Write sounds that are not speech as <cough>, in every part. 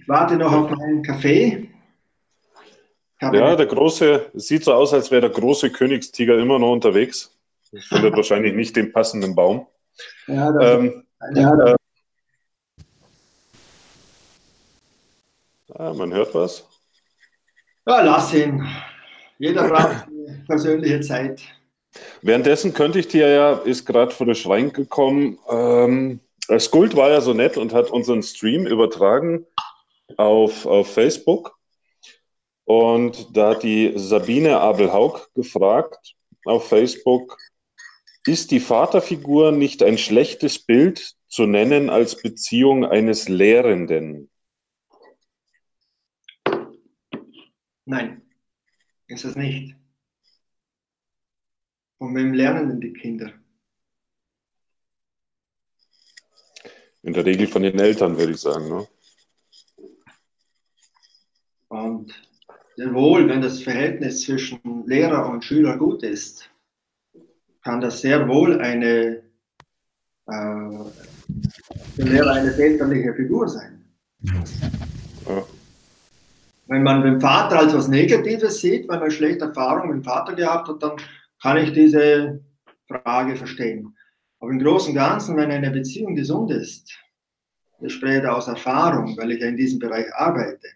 Ich warte noch auf meinen Kaffee. Ja, der große, sieht so aus, als wäre der große Königstiger immer noch unterwegs. Findet wahrscheinlich nicht den passenden Baum. Ja, das, ähm, ja. Äh, ah, man hört was. Ja, lass ihn. Jeder braucht <laughs> persönliche Zeit. Währenddessen könnte ich dir ja, ist gerade frisch reingekommen, ähm, Skuld war ja so nett und hat unseren Stream übertragen auf, auf Facebook. Und da hat die Sabine Abelhaug gefragt auf Facebook, ist die Vaterfigur nicht ein schlechtes Bild zu nennen als Beziehung eines Lehrenden? Nein, ist es nicht. Von wem lernen denn die Kinder? In der Regel von den Eltern, würde ich sagen. Ne? Und sehr wohl, wenn das Verhältnis zwischen Lehrer und Schüler gut ist, kann das sehr wohl eine, äh, Lehrer eine väterliche Figur sein. Ja. Wenn man den Vater als was Negatives sieht, wenn man schlechte Erfahrungen mit dem Vater gehabt hat, dann kann ich diese Frage verstehen. Aber im Großen und Ganzen, wenn eine Beziehung gesund ist, ich spreche da aus Erfahrung, weil ich ja in diesem Bereich arbeite,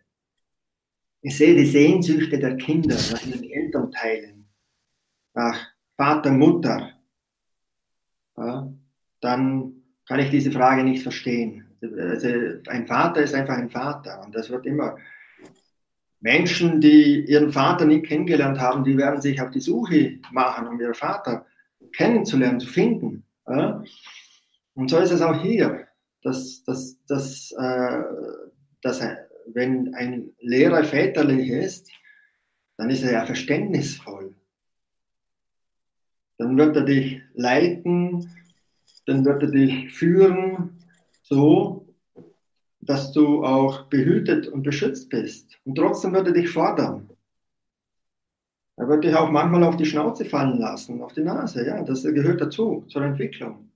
ich sehe die Sehnsüchte der Kinder nach ihren Elternteilen, nach Vater, Mutter, ja, dann kann ich diese Frage nicht verstehen. Also ein Vater ist einfach ein Vater und das wird immer Menschen, die ihren Vater nie kennengelernt haben, die werden sich auf die Suche machen, um ihren Vater kennenzulernen, zu finden. Ja? Und so ist es auch hier, dass, dass, dass, äh, dass wenn ein Lehrer väterlich ist, dann ist er ja verständnisvoll. Dann wird er dich leiten, dann wird er dich führen, so dass du auch behütet und beschützt bist. Und trotzdem wird er dich fordern. Er wird dich auch manchmal auf die Schnauze fallen lassen, auf die Nase. Ja, das gehört dazu, zur Entwicklung.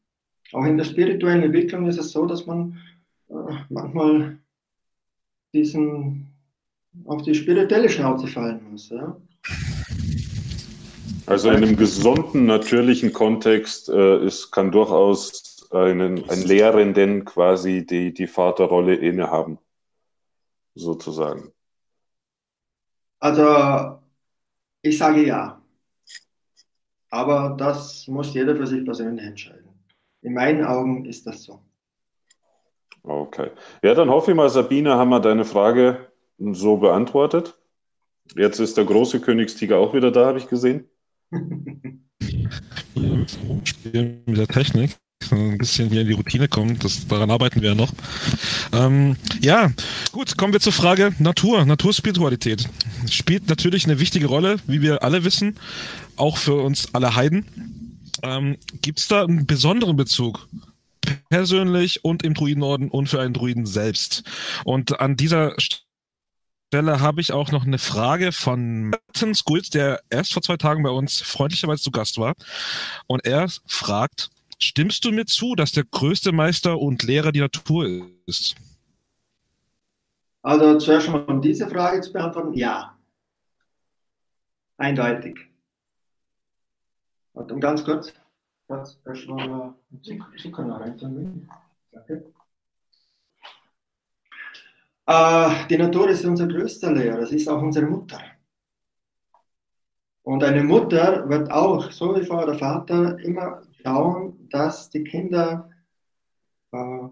Auch in der spirituellen Entwicklung ist es so, dass man äh, manchmal diesen auf die spirituelle Schnauze fallen muss. Ja? Also in einem gesunden, natürlichen Kontext äh, ist, kann durchaus einen, einen Lehrenden quasi die, die Vaterrolle innehaben, sozusagen? Also, ich sage ja. Aber das muss jeder für sich persönlich entscheiden. In meinen Augen ist das so. Okay. Ja, dann hoffe ich mal, Sabine, haben wir deine Frage so beantwortet. Jetzt ist der große Königstiger auch wieder da, habe ich gesehen. Spielen mit der Technik ein bisschen hier in die Routine kommt. Das, daran arbeiten wir ja noch. Ähm, ja, gut, kommen wir zur Frage Natur, Naturspiritualität. Spielt natürlich eine wichtige Rolle, wie wir alle wissen, auch für uns alle Heiden. Ähm, Gibt es da einen besonderen Bezug? Persönlich und im Druidenorden und für einen Druiden selbst. Und an dieser Stelle habe ich auch noch eine Frage von Martin Skult, der erst vor zwei Tagen bei uns freundlicherweise zu Gast war. Und er fragt, Stimmst du mir zu, dass der größte Meister und Lehrer die Natur ist? Also zuerst mal, um diese Frage zu beantworten, ja. Eindeutig. Warte, ganz kurz. Erstmal Zucker rein. Danke. Äh, die Natur ist unser größter Lehrer, es ist auch unsere Mutter. Und eine Mutter wird auch, so wie vorher der Vater, immer schauen, dass die Kinder äh,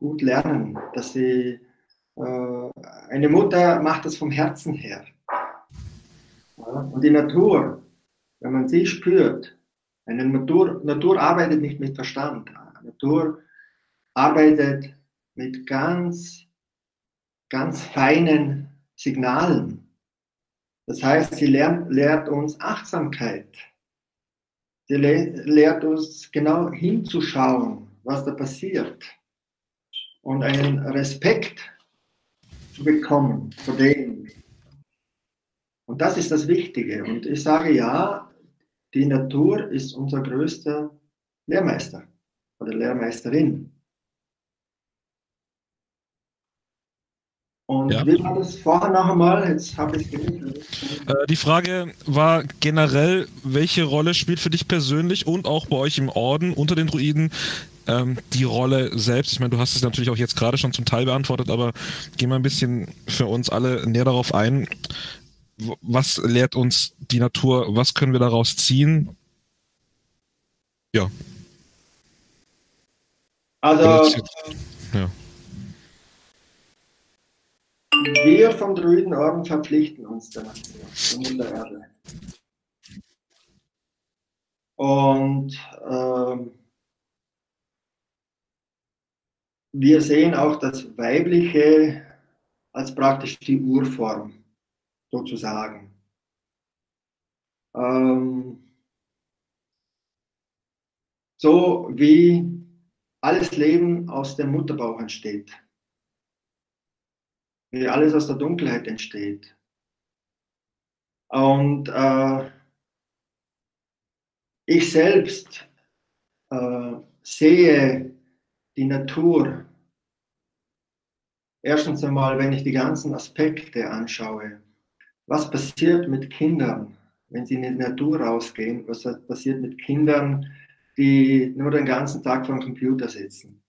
gut lernen, dass sie äh, eine Mutter macht das vom Herzen her. Und die Natur, wenn man sie spürt, eine Natur, Natur arbeitet nicht mit Verstand. Natur arbeitet mit ganz, ganz feinen Signalen. Das heißt, sie lernt, lehrt uns Achtsamkeit. Sie lehrt uns genau hinzuschauen, was da passiert und einen Respekt zu bekommen vor dem. Und das ist das Wichtige. Und ich sage ja, die Natur ist unser größter Lehrmeister oder Lehrmeisterin. Und ja. wie war das vorher noch einmal? Jetzt habe ich äh, Die Frage war generell, welche Rolle spielt für dich persönlich und auch bei euch im Orden unter den Druiden ähm, die Rolle selbst? Ich meine, du hast es natürlich auch jetzt gerade schon zum Teil beantwortet, aber geh mal ein bisschen für uns alle näher darauf ein. Was lehrt uns die Natur? Was können wir daraus ziehen? Ja. Also, ja. Wir vom Druidenorden verpflichten uns der Natur, der Erde. Und ähm, wir sehen auch das Weibliche als praktisch die Urform, sozusagen. Ähm, so wie alles Leben aus dem Mutterbauch entsteht wie alles aus der Dunkelheit entsteht. Und äh, ich selbst äh, sehe die Natur erstens einmal, wenn ich die ganzen Aspekte anschaue. Was passiert mit Kindern, wenn sie in die Natur rausgehen? Was passiert mit Kindern, die nur den ganzen Tag vor dem Computer sitzen?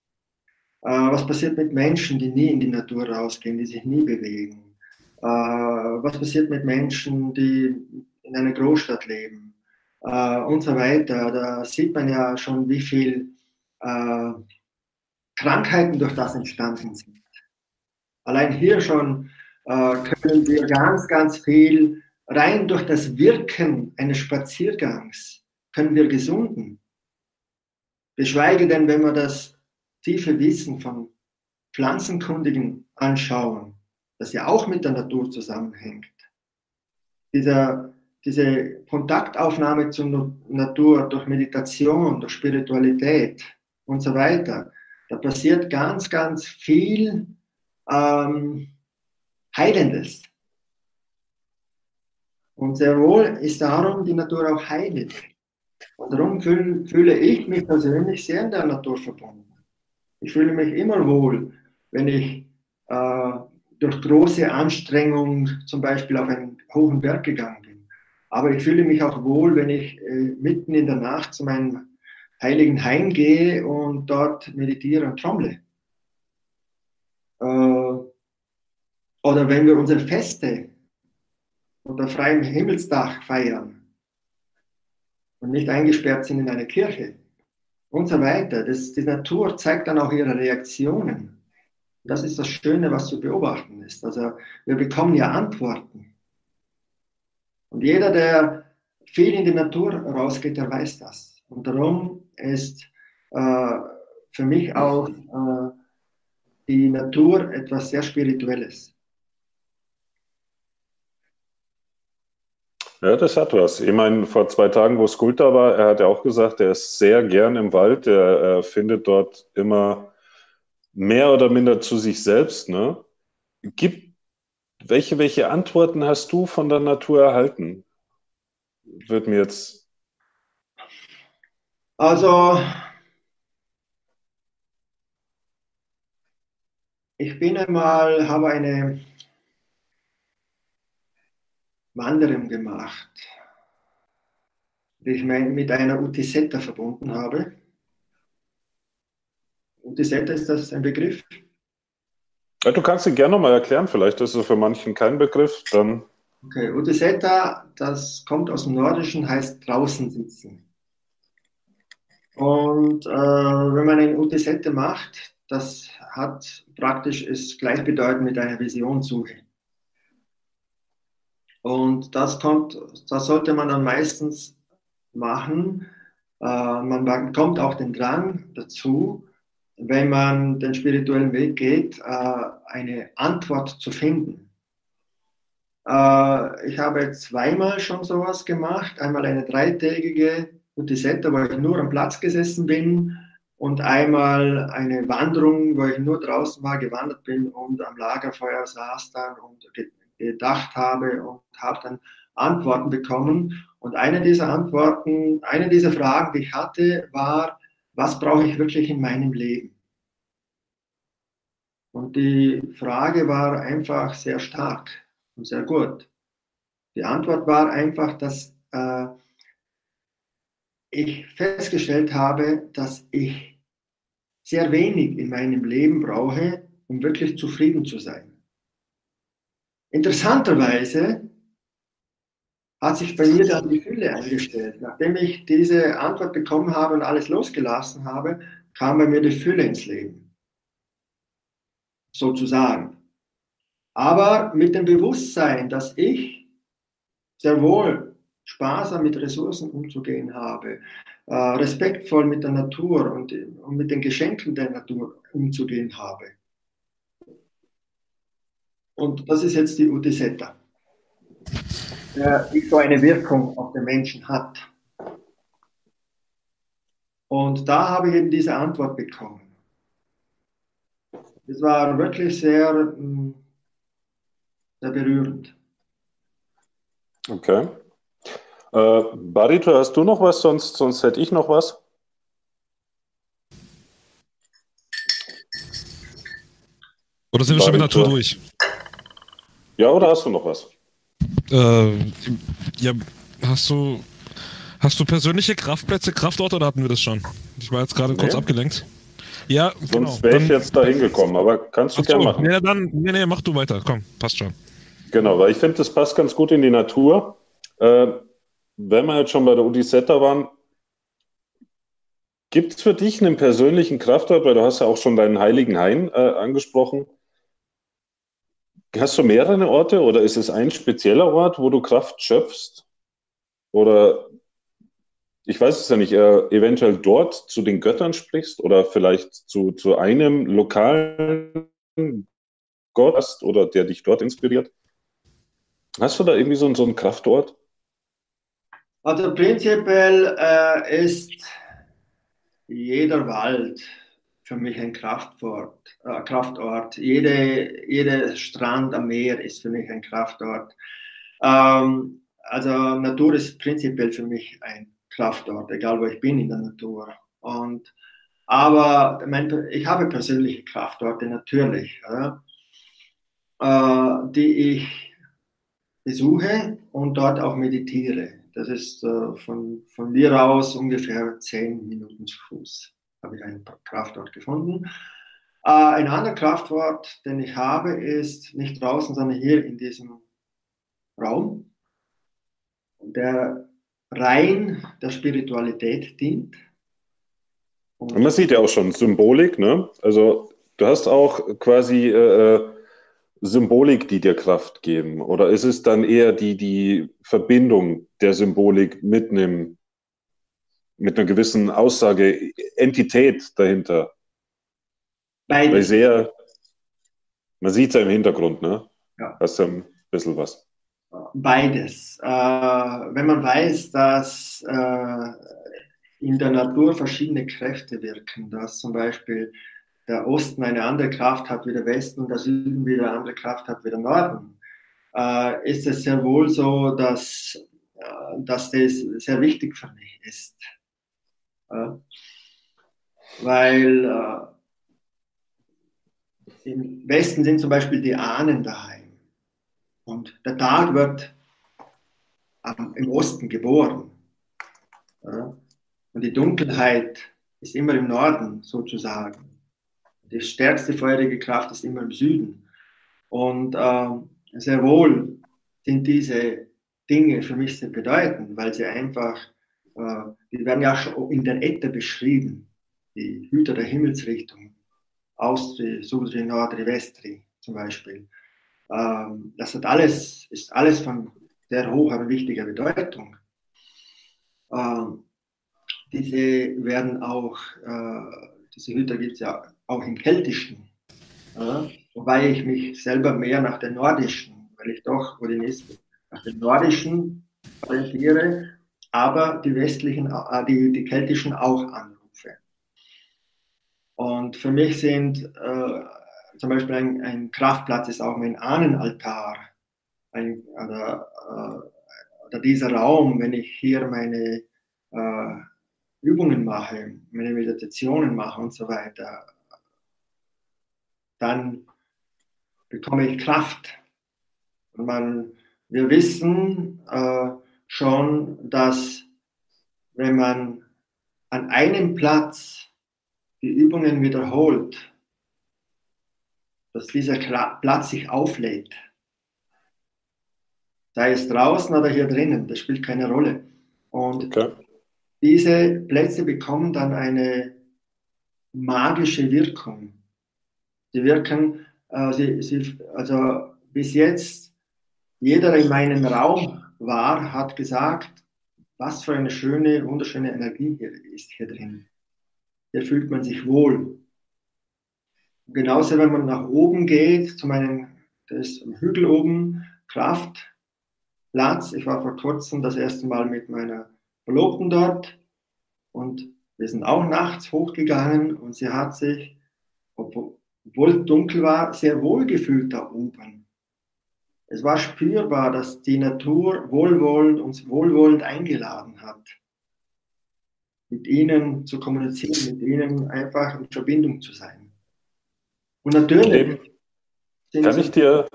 Äh, was passiert mit Menschen, die nie in die Natur rausgehen, die sich nie bewegen? Äh, was passiert mit Menschen, die in einer Großstadt leben? Äh, und so weiter. Da sieht man ja schon, wie viel Krankheiten durch das entstanden sind. Allein hier schon können wir ganz, ganz viel rein durch das Wirken eines Spaziergangs können wir gesunden. Geschweige denn, wenn wir das tiefe Wissen von Pflanzenkundigen anschauen, das ja auch mit der Natur zusammenhängt, dieser, diese Kontaktaufnahme zur Natur durch Meditation, durch Spiritualität und so weiter, da passiert ganz, ganz viel ähm, Heilendes. Und sehr wohl ist darum die Natur auch heilig. Und darum fühle, fühle ich mich persönlich sehr in der Natur verbunden. Ich fühle mich immer wohl, wenn ich äh, durch große Anstrengung zum Beispiel auf einen hohen Berg gegangen bin. Aber ich fühle mich auch wohl, wenn ich äh, mitten in der Nacht zu meinem heiligen Hain gehe und dort meditiere und trommle. Äh, oder wenn wir unsere Feste unter freiem Himmelsdach feiern und nicht eingesperrt sind in einer Kirche und so weiter. Das, die Natur zeigt dann auch ihre Reaktionen. Das ist das Schöne, was zu beobachten ist. Also wir bekommen ja Antworten. Und jeder, der viel in die Natur rausgeht, der weiß das. Und darum ist äh, für mich auch äh, die Natur etwas sehr Spirituelles. Ja, das hat was. Ich meine, vor zwei Tagen, wo Skulptor war, er hat ja auch gesagt, er ist sehr gern im Wald. Er, er findet dort immer mehr oder minder zu sich selbst. Ne? Gibt, welche, welche Antworten hast du von der Natur erhalten? Wird mir jetzt. Also, ich bin einmal, habe eine Wanderung gemacht, die ich mit einer Utisetta verbunden habe. Utisetta ist das ein Begriff? Ja, du kannst ihn gerne nochmal erklären, vielleicht ist es für manchen kein Begriff, dann. Okay, Utisetta, das kommt aus dem Nordischen, heißt draußen sitzen. Und äh, wenn man eine Utisette macht, das hat praktisch ist gleichbedeutend mit einer Visionssuche. Und das kommt, das sollte man dann meistens machen. Äh, man bekommt auch den Drang dazu, wenn man den spirituellen Weg geht, äh, eine Antwort zu finden. Äh, ich habe zweimal schon sowas gemacht. Einmal eine dreitägige Utisette, wo ich nur am Platz gesessen bin und einmal eine Wanderung, wo ich nur draußen war, gewandert bin und am Lagerfeuer saß dann und gedacht habe und habe dann Antworten bekommen. Und eine dieser Antworten, eine dieser Fragen, die ich hatte, war, was brauche ich wirklich in meinem Leben? Und die Frage war einfach sehr stark und sehr gut. Die Antwort war einfach, dass äh, ich festgestellt habe, dass ich sehr wenig in meinem Leben brauche, um wirklich zufrieden zu sein. Interessanterweise hat sich bei mir dann die Fülle eingestellt. Nachdem ich diese Antwort bekommen habe und alles losgelassen habe, kam bei mir die Fülle ins Leben. Sozusagen. Aber mit dem Bewusstsein, dass ich sehr wohl sparsam mit Ressourcen umzugehen habe, äh, respektvoll mit der Natur und, und mit den Geschenken der Natur umzugehen habe. Und das ist jetzt die Utisetta die so eine Wirkung auf den Menschen hat. Und da habe ich eben diese Antwort bekommen. Es war wirklich sehr, mm, sehr berührend. Okay. Äh, Barito, hast du noch was? Sonst, sonst hätte ich noch was. Oder sind wir schon mit Natur durch? Ja, oder hast du noch was? Äh, ja, hast du, hast du persönliche Kraftplätze, Kraftorte oder hatten wir das schon? Ich war jetzt gerade nee. kurz abgelenkt. Ja, Sonst genau. wäre ich jetzt da hingekommen, aber kannst du gerne machen. Nee, dann, nee, nee, mach du weiter. Komm, passt schon. Genau, weil ich finde, das passt ganz gut in die Natur. Äh, wenn wir jetzt schon bei der Udisetta waren, gibt es für dich einen persönlichen Kraftort, weil du hast ja auch schon deinen heiligen Hain äh, angesprochen, Hast du mehrere Orte oder ist es ein spezieller Ort, wo du Kraft schöpfst? Oder ich weiß es ja nicht, äh, eventuell dort zu den Göttern sprichst oder vielleicht zu, zu einem lokalen Gott hast oder der dich dort inspiriert? Hast du da irgendwie so, so einen Kraftort? Also prinzipiell äh, ist jeder Wald für mich ein Kraftort. Äh, Kraftort. Jede, jeder Strand am Meer ist für mich ein Kraftort. Ähm, also Natur ist prinzipiell für mich ein Kraftort, egal wo ich bin in der Natur. Und, aber mein, ich habe persönliche Kraftorte natürlich, äh, die ich besuche und dort auch meditiere. Das ist äh, von, von mir aus ungefähr zehn Minuten zu Fuß habe ich ein Kraftwort gefunden. Äh, ein anderes Kraftwort, den ich habe, ist nicht draußen, sondern hier in diesem Raum, der rein der Spiritualität dient. Und man sieht ja auch schon Symbolik, ne? Also du hast auch quasi äh, äh, Symbolik, die dir Kraft geben. Oder ist es dann eher die, die Verbindung der Symbolik mit einem mit einer gewissen Aussage, Entität dahinter. Beides. Weil sehr, man sieht es ja im Hintergrund, ne? Ja. Hast du ein bisschen was. Beides. Äh, wenn man weiß, dass äh, in der Natur verschiedene Kräfte wirken, dass zum Beispiel der Osten eine andere Kraft hat wie der Westen und der Süden wieder eine andere Kraft hat wie der Norden, äh, ist es sehr wohl so, dass, äh, dass das sehr wichtig für mich ist. Weil äh, im Westen sind zum Beispiel die Ahnen daheim. Und der Tag wird am, im Osten geboren. Und die Dunkelheit ist immer im Norden sozusagen. Die stärkste feurige Kraft ist immer im Süden. Und äh, sehr wohl sind diese Dinge für mich sehr bedeutend, weil sie einfach die werden ja schon in der Ette beschrieben, die Hüter der Himmelsrichtung, Austri, Sudri, Nordri, Westri zum Beispiel. Ähm, das hat alles, ist alles von sehr hoher und wichtiger Bedeutung. Ähm, diese werden auch, äh, diese Hüter gibt es ja auch im Keltischen, wobei ich mich selber mehr nach den Nordischen, weil ich doch Odinist bin, nach den Nordischen orientiere aber die westlichen, äh, die, die keltischen auch anrufe. Und für mich sind äh, zum Beispiel ein, ein, Kraftplatz ist auch mein Ahnenaltar. Ein, oder, äh, oder, dieser Raum, wenn ich hier meine äh, Übungen mache, meine Meditationen mache und so weiter. dann bekomme ich Kraft. Und man, wir wissen äh, schon, dass wenn man an einem Platz die Übungen wiederholt, dass dieser Platz sich auflädt. Sei es draußen oder hier drinnen, das spielt keine Rolle. Und okay. diese Plätze bekommen dann eine magische Wirkung. Sie wirken, äh, sie, sie, also bis jetzt, jeder in meinem Raum war, hat gesagt, was für eine schöne, wunderschöne Energie hier ist hier drin. Hier fühlt man sich wohl. Genauso, wenn man nach oben geht, zu meinem das Hügel oben, Kraftplatz. Ich war vor kurzem das erste Mal mit meiner Verlobten dort und wir sind auch nachts hochgegangen und sie hat sich, obwohl dunkel war, sehr wohl gefühlt da oben. Es war spürbar, dass die Natur wohlwollend uns wohlwollend eingeladen hat, mit ihnen zu kommunizieren, mit ihnen einfach in Verbindung zu sein. Und natürlich. Kann ich dir,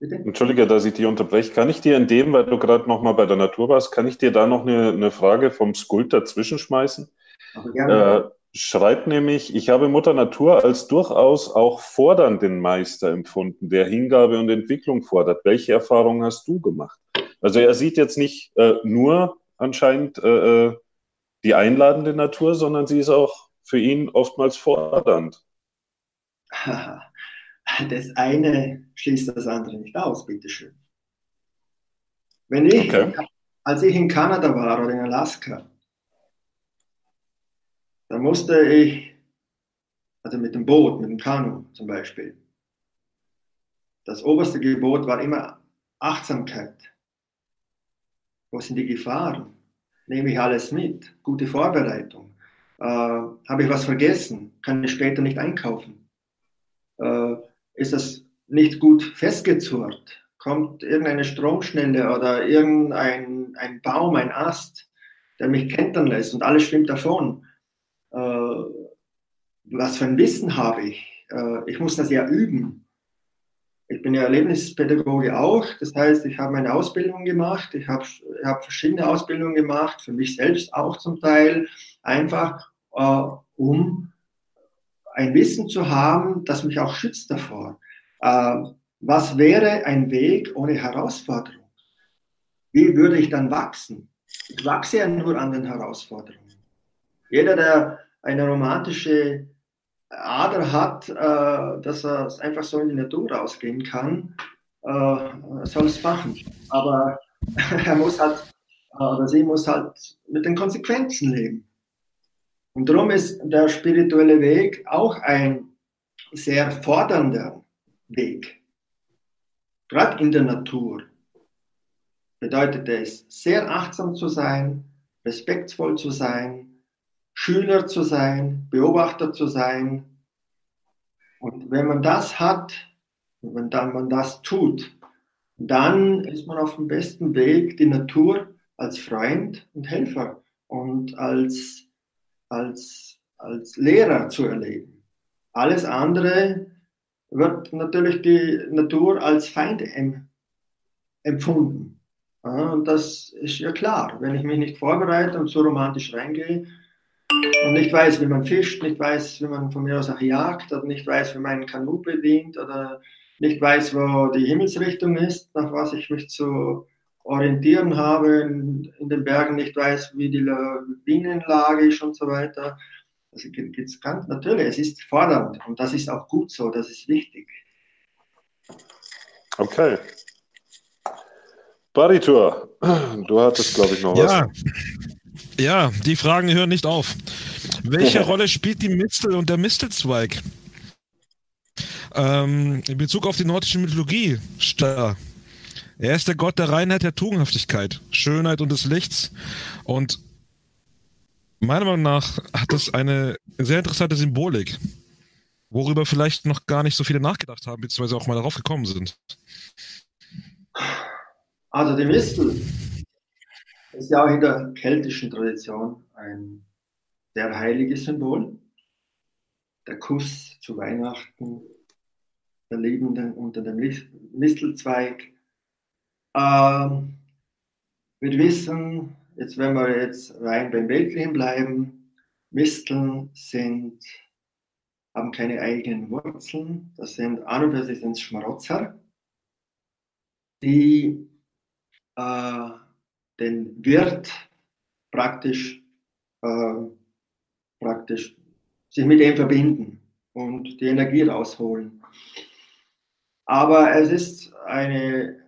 Bitte? Entschuldige, dass ich dich unterbreche. Kann ich dir in dem, weil du gerade noch mal bei der Natur warst, kann ich dir da noch eine, eine Frage vom Skulptor zwischenschmeißen? Äh, schreibt nämlich, ich habe Mutter Natur als durchaus auch fordernden Meister empfunden, der Hingabe und Entwicklung fordert. Welche Erfahrungen hast du gemacht? Also er sieht jetzt nicht äh, nur anscheinend äh, äh die einladende Natur, sondern sie ist auch für ihn oftmals fordernd. <laughs> Das eine schließt das andere nicht aus, bitteschön. Wenn ich, okay. als ich in Kanada war oder in Alaska, da musste ich, also mit dem Boot, mit dem Kanu zum Beispiel, das oberste Gebot war immer Achtsamkeit. Wo sind die Gefahren? Nehme ich alles mit? Gute Vorbereitung. Äh, Habe ich was vergessen? Kann ich später nicht einkaufen? Äh, ist das nicht gut festgezurrt? Kommt irgendeine Stromschnelle oder irgendein ein Baum, ein Ast, der mich kentern lässt und alles schwimmt davon? Äh, was für ein Wissen habe ich? Äh, ich muss das ja üben. Ich bin ja Erlebnispädagoge auch, das heißt, ich habe meine Ausbildung gemacht, ich habe, ich habe verschiedene Ausbildungen gemacht, für mich selbst auch zum Teil, einfach äh, um ein Wissen zu haben, das mich auch schützt davor. Äh, was wäre ein Weg ohne Herausforderung? Wie würde ich dann wachsen? Ich wachse ja nur an den Herausforderungen. Jeder, der eine romantische Ader hat, äh, dass er einfach so in die Natur rausgehen kann, äh, soll es machen. Aber <laughs> er muss halt, oder sie muss halt mit den Konsequenzen leben. Und darum ist der spirituelle Weg auch ein sehr fordernder Weg. Gerade in der Natur bedeutet es, sehr achtsam zu sein, respektvoll zu sein, Schüler zu sein, Beobachter zu sein. Und wenn man das hat, wenn dann man das tut, dann ist man auf dem besten Weg, die Natur als Freund und Helfer und als, als, als Lehrer zu erleben. Alles andere wird natürlich die Natur als Feind empfunden. und das ist ja klar. Wenn ich mich nicht vorbereite und so romantisch reingehe, und nicht weiß, wie man fischt, nicht weiß, wie man von mir aus auch jagt oder nicht weiß, wie man ein Kanu bedient oder nicht weiß, wo die Himmelsrichtung ist, nach was ich mich zu orientieren habe in, in den Bergen, nicht weiß, wie die Bienenlage ist und so weiter. Also gibt's ganz natürlich, es ist fordernd und das ist auch gut so, das ist wichtig. Okay. Baritur, du hattest, glaube ich, noch ja. was. Ja, die Fragen hören nicht auf. Welche <laughs> Rolle spielt die Mistel und der Mistelzweig? Ähm, in Bezug auf die nordische Mythologie, Star. Er ist der Gott der Reinheit, der Tugendhaftigkeit, Schönheit und des Lichts. Und meiner Meinung nach hat das eine sehr interessante Symbolik, worüber vielleicht noch gar nicht so viele nachgedacht haben, beziehungsweise auch mal darauf gekommen sind. Also die Mistel ist ja auch in der keltischen Tradition ein sehr heiliges Symbol. Der Kuss zu Weihnachten, der Lebenden unter dem Mistelzweig. Ähm, wir wissen, jetzt wenn wir jetzt rein beim Weltlichen bleiben, Misteln sind, haben keine eigenen Wurzeln. Das sind an und für sich Schmarotzer, die äh, den Wirt praktisch, äh, praktisch sich mit ihm verbinden und die Energie rausholen. Aber es ist eine,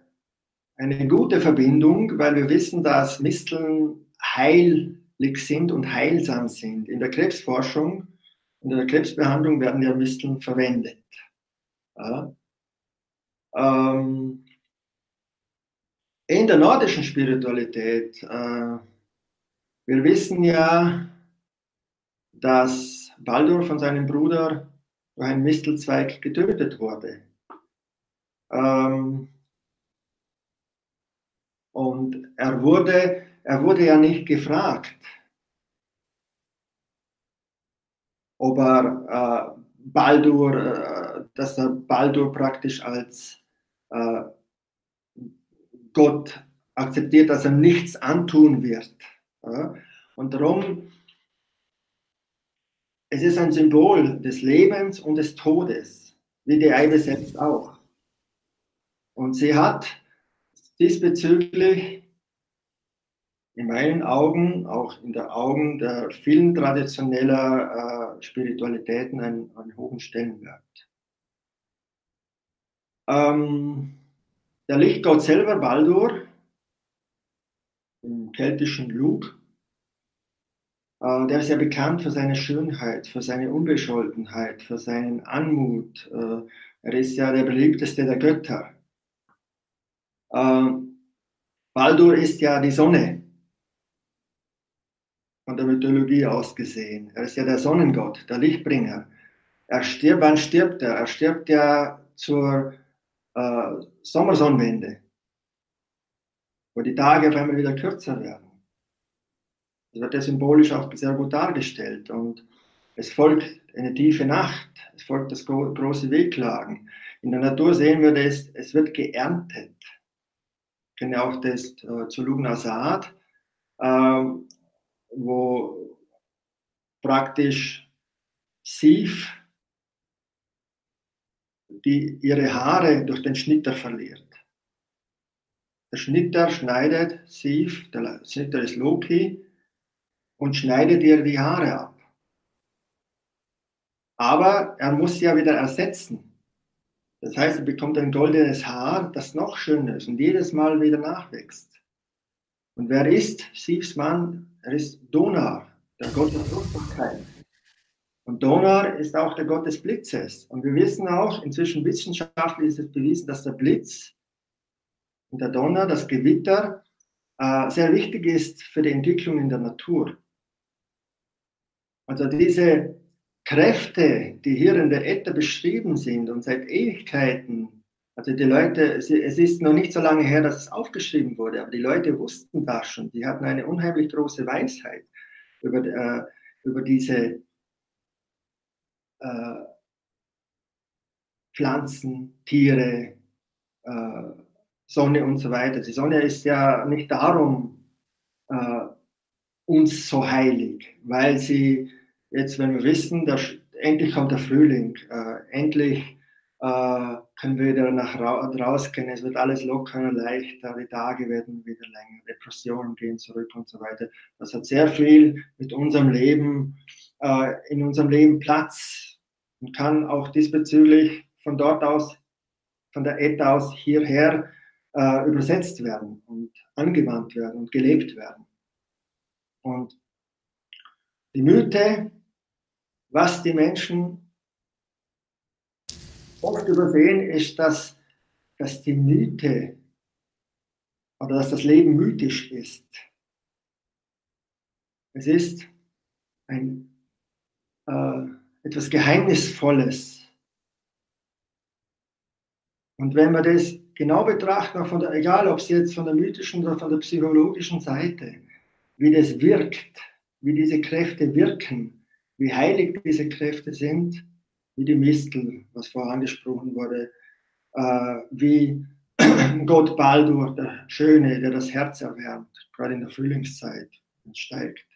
eine gute Verbindung, weil wir wissen, dass Misteln heilig sind und heilsam sind. In der Krebsforschung in der Krebsbehandlung werden ja Misteln verwendet. Ja. Ähm, in der nordischen Spiritualität, äh, wir wissen ja, dass Baldur von seinem Bruder durch einen Mistelzweig getötet wurde. Ähm, und er wurde, er wurde ja nicht gefragt, ob er äh, Baldur, äh, dass er Baldur praktisch als äh, Gott akzeptiert, dass er nichts antun wird. Und darum, es ist ein Symbol des Lebens und des Todes, wie die Eibe selbst auch. Und sie hat diesbezüglich in meinen Augen, auch in den Augen der vielen traditioneller äh, Spiritualitäten, einen, einen, hohen Stellenwert. Ähm, der Lichtgott selber, Baldur, im keltischen Lug, äh, der ist ja bekannt für seine Schönheit, für seine Unbescholtenheit, für seinen Anmut. Äh, er ist ja der beliebteste der Götter. Äh, Baldur ist ja die Sonne, von der Mythologie aus gesehen. Er ist ja der Sonnengott, der Lichtbringer. Er stirbt, wann stirbt er? Er stirbt ja zur äh, Sommersonnenwende, wo die Tage auf einmal wieder kürzer werden. Das wird ja symbolisch auch sehr gut dargestellt. Und es folgt eine tiefe Nacht, es folgt das große Wehklagen. In der Natur sehen wir das, es wird geerntet. Ich kenne auch das äh, zu Lugna Saat. Ähm, wo praktisch Sief die ihre Haare durch den Schnitter verliert. Der Schnitter schneidet Sief, der Schnitter ist Loki, und schneidet ihr die Haare ab. Aber er muss sie ja wieder ersetzen. Das heißt, er bekommt ein goldenes Haar, das noch schöner ist und jedes Mal wieder nachwächst. Und wer ist Siefs Mann? Er ist Donar, der Gott der Fruchtbarkeit. Und Donar ist auch der Gott des Blitzes. Und wir wissen auch, inzwischen wissenschaftlich ist es bewiesen, dass der Blitz und der Donner, das Gewitter, äh, sehr wichtig ist für die Entwicklung in der Natur. Also diese Kräfte, die hier in der Äther beschrieben sind und seit Ewigkeiten also die Leute, es ist noch nicht so lange her, dass es aufgeschrieben wurde, aber die Leute wussten das schon. Die hatten eine unheimlich große Weisheit über, äh, über diese äh, Pflanzen, Tiere, äh, Sonne und so weiter. Die Sonne ist ja nicht darum äh, uns so heilig, weil sie jetzt, wenn wir wissen, dass endlich kommt der Frühling, äh, endlich äh, können wir wieder nach rausgehen, es wird alles lockerer, leichter, die Tage werden wieder länger, Depressionen gehen zurück und so weiter. Das hat sehr viel mit unserem Leben, in unserem Leben Platz und kann auch diesbezüglich von dort aus, von der ETA aus hierher äh, übersetzt werden und angewandt werden und gelebt werden. Und die Mythe, was die Menschen oft übersehen, ist, dass, dass die Mythe oder dass das Leben mythisch ist. Es ist ein, äh, etwas Geheimnisvolles. Und wenn wir das genau betrachten, von der, egal ob es jetzt von der mythischen oder von der psychologischen Seite, wie das wirkt, wie diese Kräfte wirken, wie heilig diese Kräfte sind, wie die Mistel, was vorher angesprochen wurde, äh, wie <clears throat> Gott Baldur, der Schöne, der das Herz erwärmt, gerade in der Frühlingszeit und steigt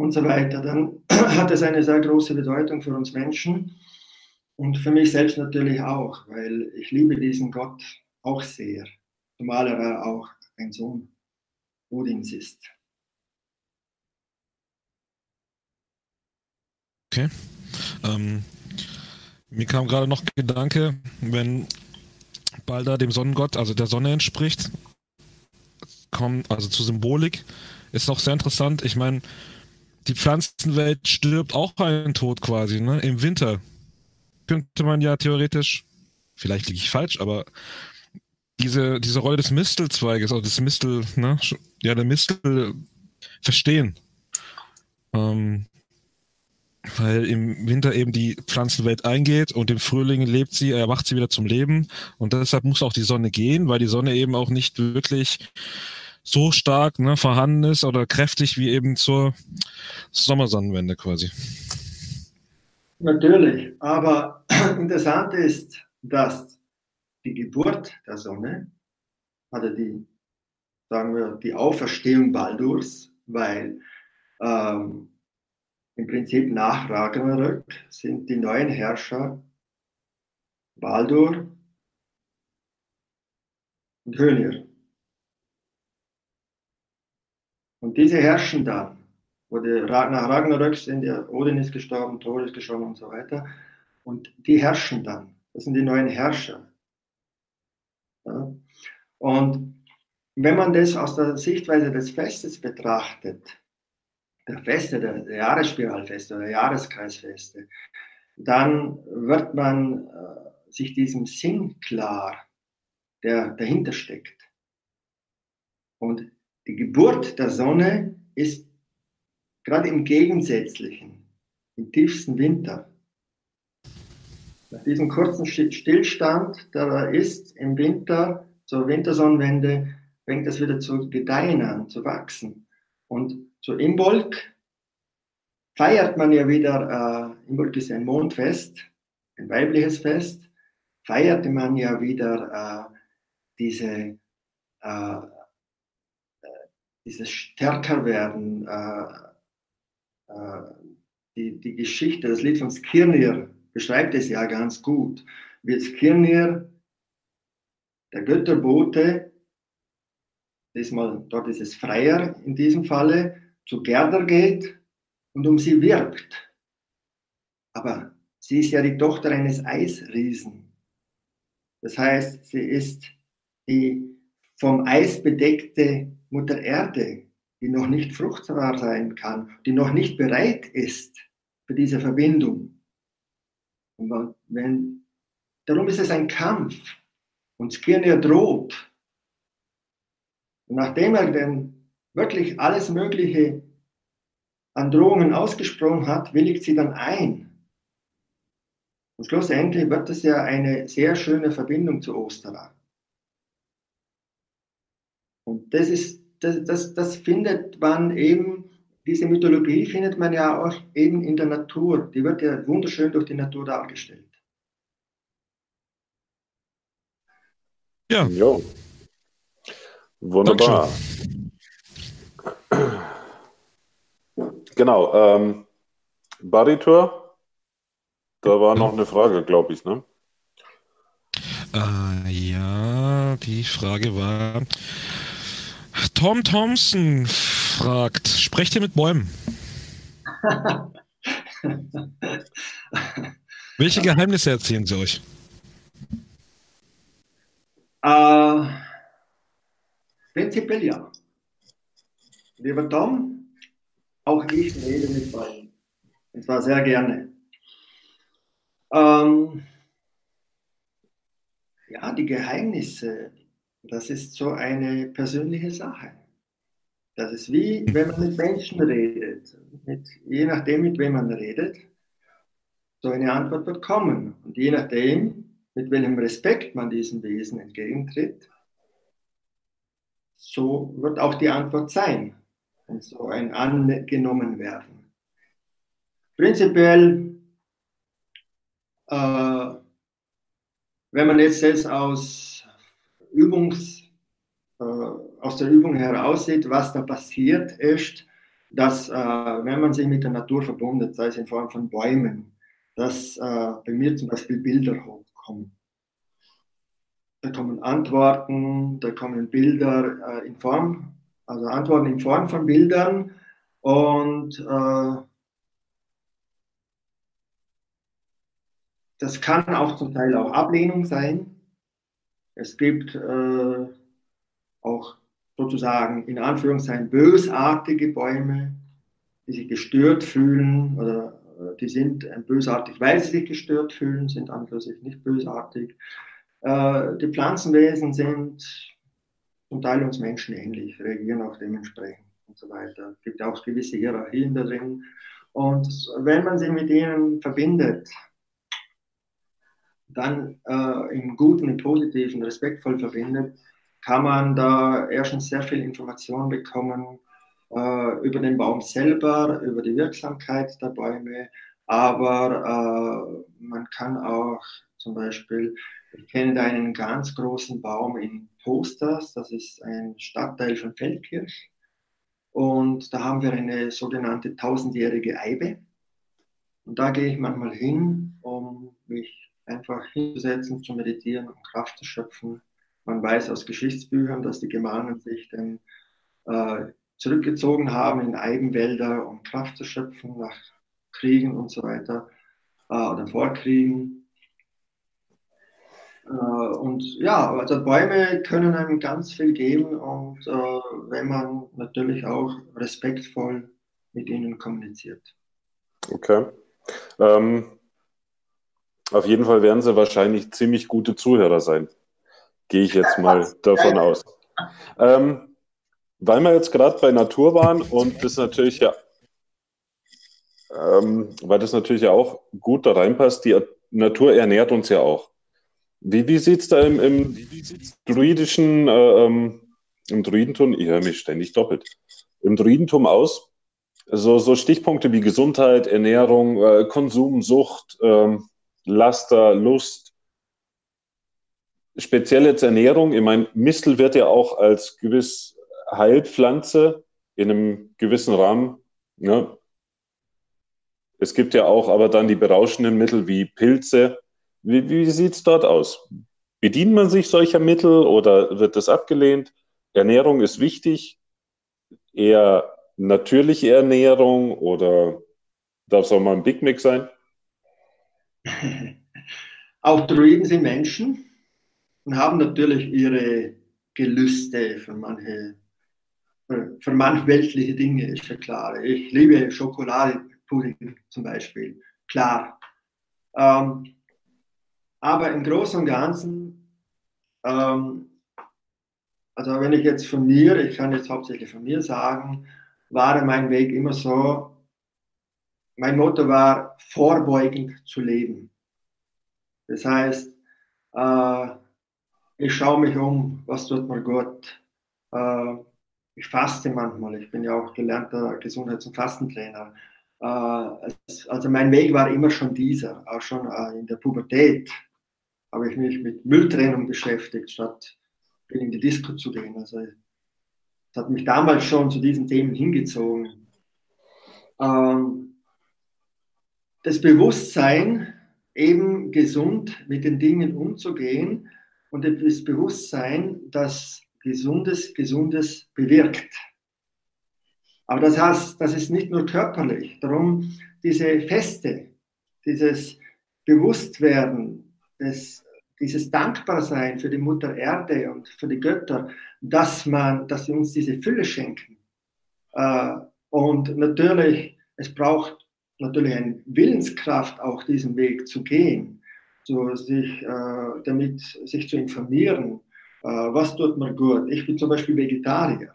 und so weiter, dann <clears throat> hat es eine sehr große Bedeutung für uns Menschen und für mich selbst natürlich auch, weil ich liebe diesen Gott auch sehr, zumal er auch ein Sohn Odins ist. Okay. Ähm, mir kam gerade noch Gedanke, wenn Balder dem Sonnengott, also der Sonne entspricht, kommt also zur Symbolik, ist auch sehr interessant. Ich meine, die Pflanzenwelt stirbt auch einen Tod quasi, ne? Im Winter könnte man ja theoretisch, vielleicht liege ich falsch, aber diese, diese Rolle des Mistelzweiges, also des Mistel, ne? Ja, der Mistel verstehen. Ähm, weil im Winter eben die Pflanzenwelt eingeht und im Frühling lebt sie, erwacht sie wieder zum Leben und deshalb muss auch die Sonne gehen, weil die Sonne eben auch nicht wirklich so stark ne, vorhanden ist oder kräftig wie eben zur Sommersonnenwende quasi. Natürlich, aber <clears throat> interessant ist, dass die Geburt der Sonne, also die, sagen wir, die Auferstehung Baldurs, weil ähm, im Prinzip nach Ragnarök sind die neuen Herrscher Baldur und Hönir. Und diese herrschen dann. Oder nach Ragnarök sind ja, Odin ist gestorben, Thor ist gestorben und so weiter. Und die herrschen dann. Das sind die neuen Herrscher. Ja. Und wenn man das aus der Sichtweise des Festes betrachtet, der Feste, der, der Jahresspiralfeste oder Jahreskreisfeste, dann wird man äh, sich diesem Sinn klar, der dahinter steckt. Und die Geburt der Sonne ist gerade im Gegensätzlichen, im tiefsten Winter. Nach diesem kurzen Stillstand, der da ist im Winter, zur Wintersonnenwende, fängt es wieder zu gedeihen an, zu wachsen. Und zu Imbolg feiert man ja wieder, äh, Imbolg ist ein Mondfest, ein weibliches Fest, feierte man ja wieder äh, diese äh, dieses Stärkerwerden, äh, äh, die, die Geschichte, das Lied von Skirnir beschreibt es ja ganz gut. Wie Skirnir, der Götterbote, diesmal, dort ist es Freier in diesem Falle, zu Gerda geht und um sie wirbt. Aber sie ist ja die Tochter eines Eisriesen. Das heißt, sie ist die vom Eis bedeckte Mutter Erde, die noch nicht fruchtbar sein kann, die noch nicht bereit ist für diese Verbindung. Und wenn, darum ist es ein Kampf. Und Skirnir droht. Und nachdem er dann wirklich alles Mögliche an Drohungen ausgesprochen hat, willigt sie dann ein. Und schlussendlich wird es ja eine sehr schöne Verbindung zu Osterland. Und das ist, das, das, das findet man eben, diese Mythologie findet man ja auch eben in der Natur. Die wird ja wunderschön durch die Natur dargestellt. Ja. Jo. Wunderbar. Genau. Ähm, Baritur, da war noch eine Frage, glaube ich, ne? Äh, ja, die Frage war, Tom Thompson fragt, sprecht ihr mit Bäumen? Welche Geheimnisse erzählen sie euch? Äh, prinzipiell ja. Lieber Tom, auch ich rede mit Bäumen. Und zwar sehr gerne. Ähm, ja, die Geheimnisse, das ist so eine persönliche Sache. Das ist wie, wenn man mit Menschen redet. Mit, je nachdem, mit wem man redet, so eine Antwort wird kommen. Und je nachdem, mit welchem Respekt man diesem Wesen entgegentritt, so wird auch die Antwort sein und so ein angenommen werden. Prinzipiell äh, wenn man jetzt, jetzt aus, Übungs, äh, aus der Übung heraus sieht, was da passiert ist, dass äh, wenn man sich mit der Natur verbindet, sei es in Form von Bäumen, dass äh, bei mir zum Beispiel Bilder hochkommen. Da kommen Antworten, da kommen Bilder äh, in Form, also Antworten in Form von Bildern und äh, das kann auch zum Teil auch Ablehnung sein. Es gibt äh, auch sozusagen in Anführungszeichen bösartige Bäume, die sich gestört fühlen oder äh, die sind bösartig, weil sie sich gestört fühlen, sind an für sich nicht bösartig. Äh, die Pflanzenwesen sind zum Teil uns Menschen ähnlich, reagieren auch dementsprechend und so weiter. Es gibt auch gewisse Hierarchien da drin. Und wenn man sich mit ihnen verbindet, dann äh, im Guten, im Positiven, respektvoll verbindet, kann man da erstens sehr viel Information bekommen äh, über den Baum selber, über die Wirksamkeit der Bäume, aber äh, man kann auch zum Beispiel, ich kenne da einen ganz großen Baum in Posters, das ist ein Stadtteil von Feldkirch. Und da haben wir eine sogenannte tausendjährige Eibe. Und da gehe ich manchmal hin, um mich einfach hinzusetzen, zu meditieren, um Kraft zu schöpfen man weiß aus Geschichtsbüchern, dass die Germanen sich dann äh, zurückgezogen haben in Eigenwälder, um Kraft zu schöpfen nach Kriegen und so weiter äh, oder vor Kriegen. Äh, und ja, also Bäume können einem ganz viel geben und äh, wenn man natürlich auch respektvoll mit ihnen kommuniziert. Okay. Ähm, auf jeden Fall werden sie wahrscheinlich ziemlich gute Zuhörer sein. Gehe ich jetzt mal <laughs> davon aus. Ähm, weil wir jetzt gerade bei Natur waren und das natürlich ja, ähm, weil das natürlich ja auch gut da reinpasst, die Natur ernährt uns ja auch. Wie, wie sieht es da im, im druidischen, äh, ähm, im Druidentum, ich höre mich ständig doppelt, im Druidentum aus? So, so Stichpunkte wie Gesundheit, Ernährung, äh, Konsum, Sucht, äh, Laster, Lust, speziell jetzt Ernährung, ich meine, Mistel wird ja auch als gewiss Heilpflanze in einem gewissen Rahmen. Ne? Es gibt ja auch aber dann die berauschenden Mittel wie Pilze. Wie, wie sieht es dort aus? Bedient man sich solcher Mittel oder wird das abgelehnt? Ernährung ist wichtig. Eher natürliche Ernährung oder darf es auch mal ein Big Mix sein? <laughs> Auch Druiden sind Menschen und haben natürlich ihre Gelüste für manche, für manche weltliche Dinge, ist ja klar. Ich liebe Schokoladepudding zum Beispiel, klar. Ähm, aber im Großen und Ganzen, ähm, also wenn ich jetzt von mir, ich kann jetzt hauptsächlich von mir sagen, war mein Weg immer so, mein Motto war, vorbeugend zu leben. Das heißt, äh, ich schaue mich um, was tut mir gut. Äh, ich faste manchmal, ich bin ja auch gelernter Gesundheits- und Fastentrainer. Äh, also mein Weg war immer schon dieser, auch schon äh, in der Pubertät habe ich mich mit Mülltrennung beschäftigt, statt in die Disco zu gehen. Also es hat mich damals schon zu diesen Themen hingezogen. Ähm, das Bewusstsein, eben gesund mit den Dingen umzugehen, und das Bewusstsein, das Gesundes, Gesundes bewirkt. Aber das heißt, das ist nicht nur körperlich. Darum diese Feste, dieses Bewusstwerden, das, dieses Dankbarsein für die Mutter Erde und für die Götter, dass man, dass sie uns diese Fülle schenken. Äh, und natürlich, es braucht natürlich eine Willenskraft, auch diesen Weg zu gehen so sich, äh, damit sich zu informieren, äh, was tut mir gut. Ich bin zum Beispiel Vegetarier.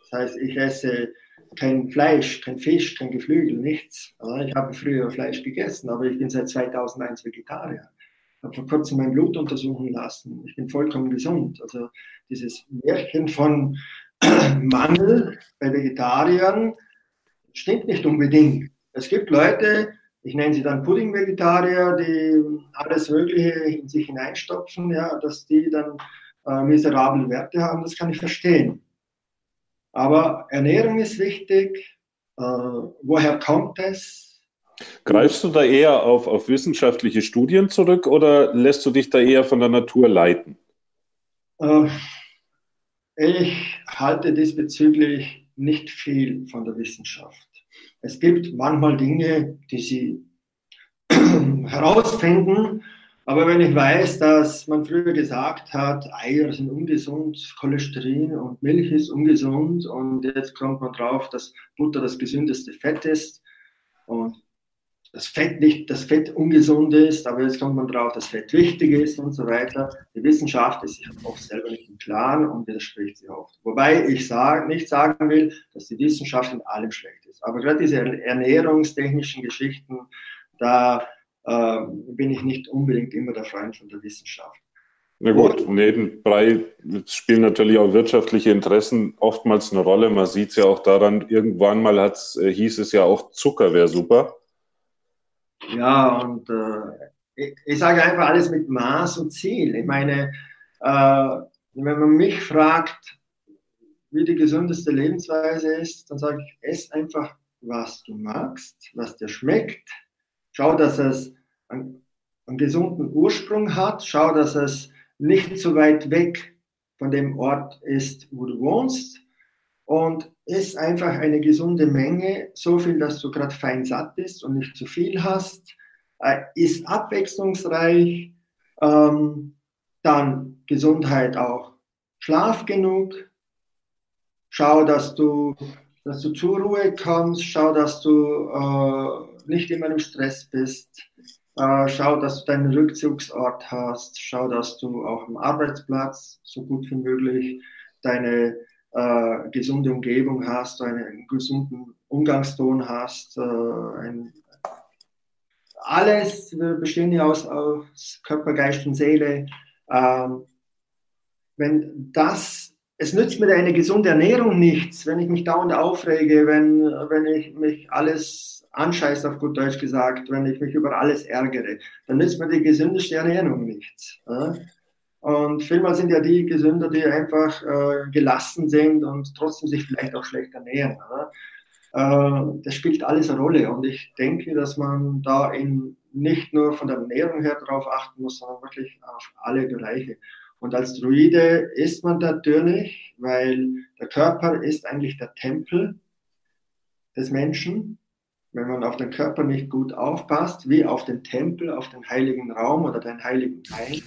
Das heißt, ich esse kein Fleisch, kein Fisch, kein Geflügel, nichts. Ich habe früher Fleisch gegessen, aber ich bin seit 2001 Vegetarier. Ich habe vor kurzem mein Blut untersuchen lassen. Ich bin vollkommen gesund. Also dieses Märchen von <clears throat> Mangel bei Vegetariern stimmt nicht unbedingt. Es gibt Leute, ich nenne sie dann Pudding-Vegetarier, die alles Mögliche in sich hineinstopfen, ja, dass die dann äh, miserable Werte haben, das kann ich verstehen. Aber Ernährung ist wichtig. Äh, woher kommt es? Greifst du da eher auf, auf wissenschaftliche Studien zurück oder lässt du dich da eher von der Natur leiten? Äh, ich halte diesbezüglich nicht viel von der Wissenschaft. Es gibt manchmal Dinge, die sie <clears throat> herausfinden, aber wenn ich weiß, dass man früher gesagt hat, Eier sind ungesund, Cholesterin und Milch ist ungesund und jetzt kommt man drauf, dass Butter das gesündeste Fett ist und das Fett nicht, das Fett ungesund ist, aber jetzt kommt man drauf, dass Fett wichtig ist und so weiter. Die Wissenschaft ist sich oft selber nicht im Klaren und widerspricht sie oft. Wobei ich sag, nicht sagen will, dass die Wissenschaft in allem schlecht ist. Aber gerade diese ernährungstechnischen Geschichten, da äh, bin ich nicht unbedingt immer der Freund von der Wissenschaft. Na gut, nebenbei spielen natürlich auch wirtschaftliche Interessen oftmals eine Rolle. Man sieht es ja auch daran, irgendwann mal hat's, äh, hieß es ja auch, Zucker wäre super. Ja, und äh, ich, ich, sage einfach alles mit Maß und Ziel. Ich meine, äh, wenn man mich fragt, wie die gesündeste Lebensweise ist, dann sage ich, ess einfach, was du magst, was dir schmeckt. Schau, dass es einen, einen gesunden Ursprung hat. Schau, dass es nicht zu weit weg von dem Ort ist, wo du wohnst. Und isst einfach eine gesunde Menge, so viel, dass du gerade fein satt bist und nicht zu viel hast. Äh, ist abwechslungsreich. Ähm, dann Gesundheit auch. Schlaf genug. Schau, dass du, dass du zur Ruhe kommst. Schau, dass du äh, nicht immer im Stress bist. Äh, schau, dass du deinen Rückzugsort hast. Schau, dass du auch am Arbeitsplatz so gut wie möglich deine äh, gesunde Umgebung hast, einen gesunden Umgangston hast. Äh, ein, alles, wir bestehen ja aus, aus Körper, Geist und Seele. Ähm, wenn das es nützt mir eine gesunde Ernährung nichts, wenn ich mich dauernd aufrege, wenn, wenn ich mich alles anscheiße, auf gut Deutsch gesagt, wenn ich mich über alles ärgere, dann nützt mir die gesündeste Ernährung nichts. Ja? Und vielmal sind ja die gesünder, die einfach äh, gelassen sind und trotzdem sich vielleicht auch schlecht ernähren. Äh, das spielt alles eine Rolle. Und ich denke, dass man da in, nicht nur von der Ernährung her darauf achten muss, sondern wirklich auf alle Bereiche. Und als Druide ist man natürlich, weil der Körper ist eigentlich der Tempel des Menschen. Wenn man auf den Körper nicht gut aufpasst, wie auf den Tempel, auf den heiligen Raum oder den heiligen Teil,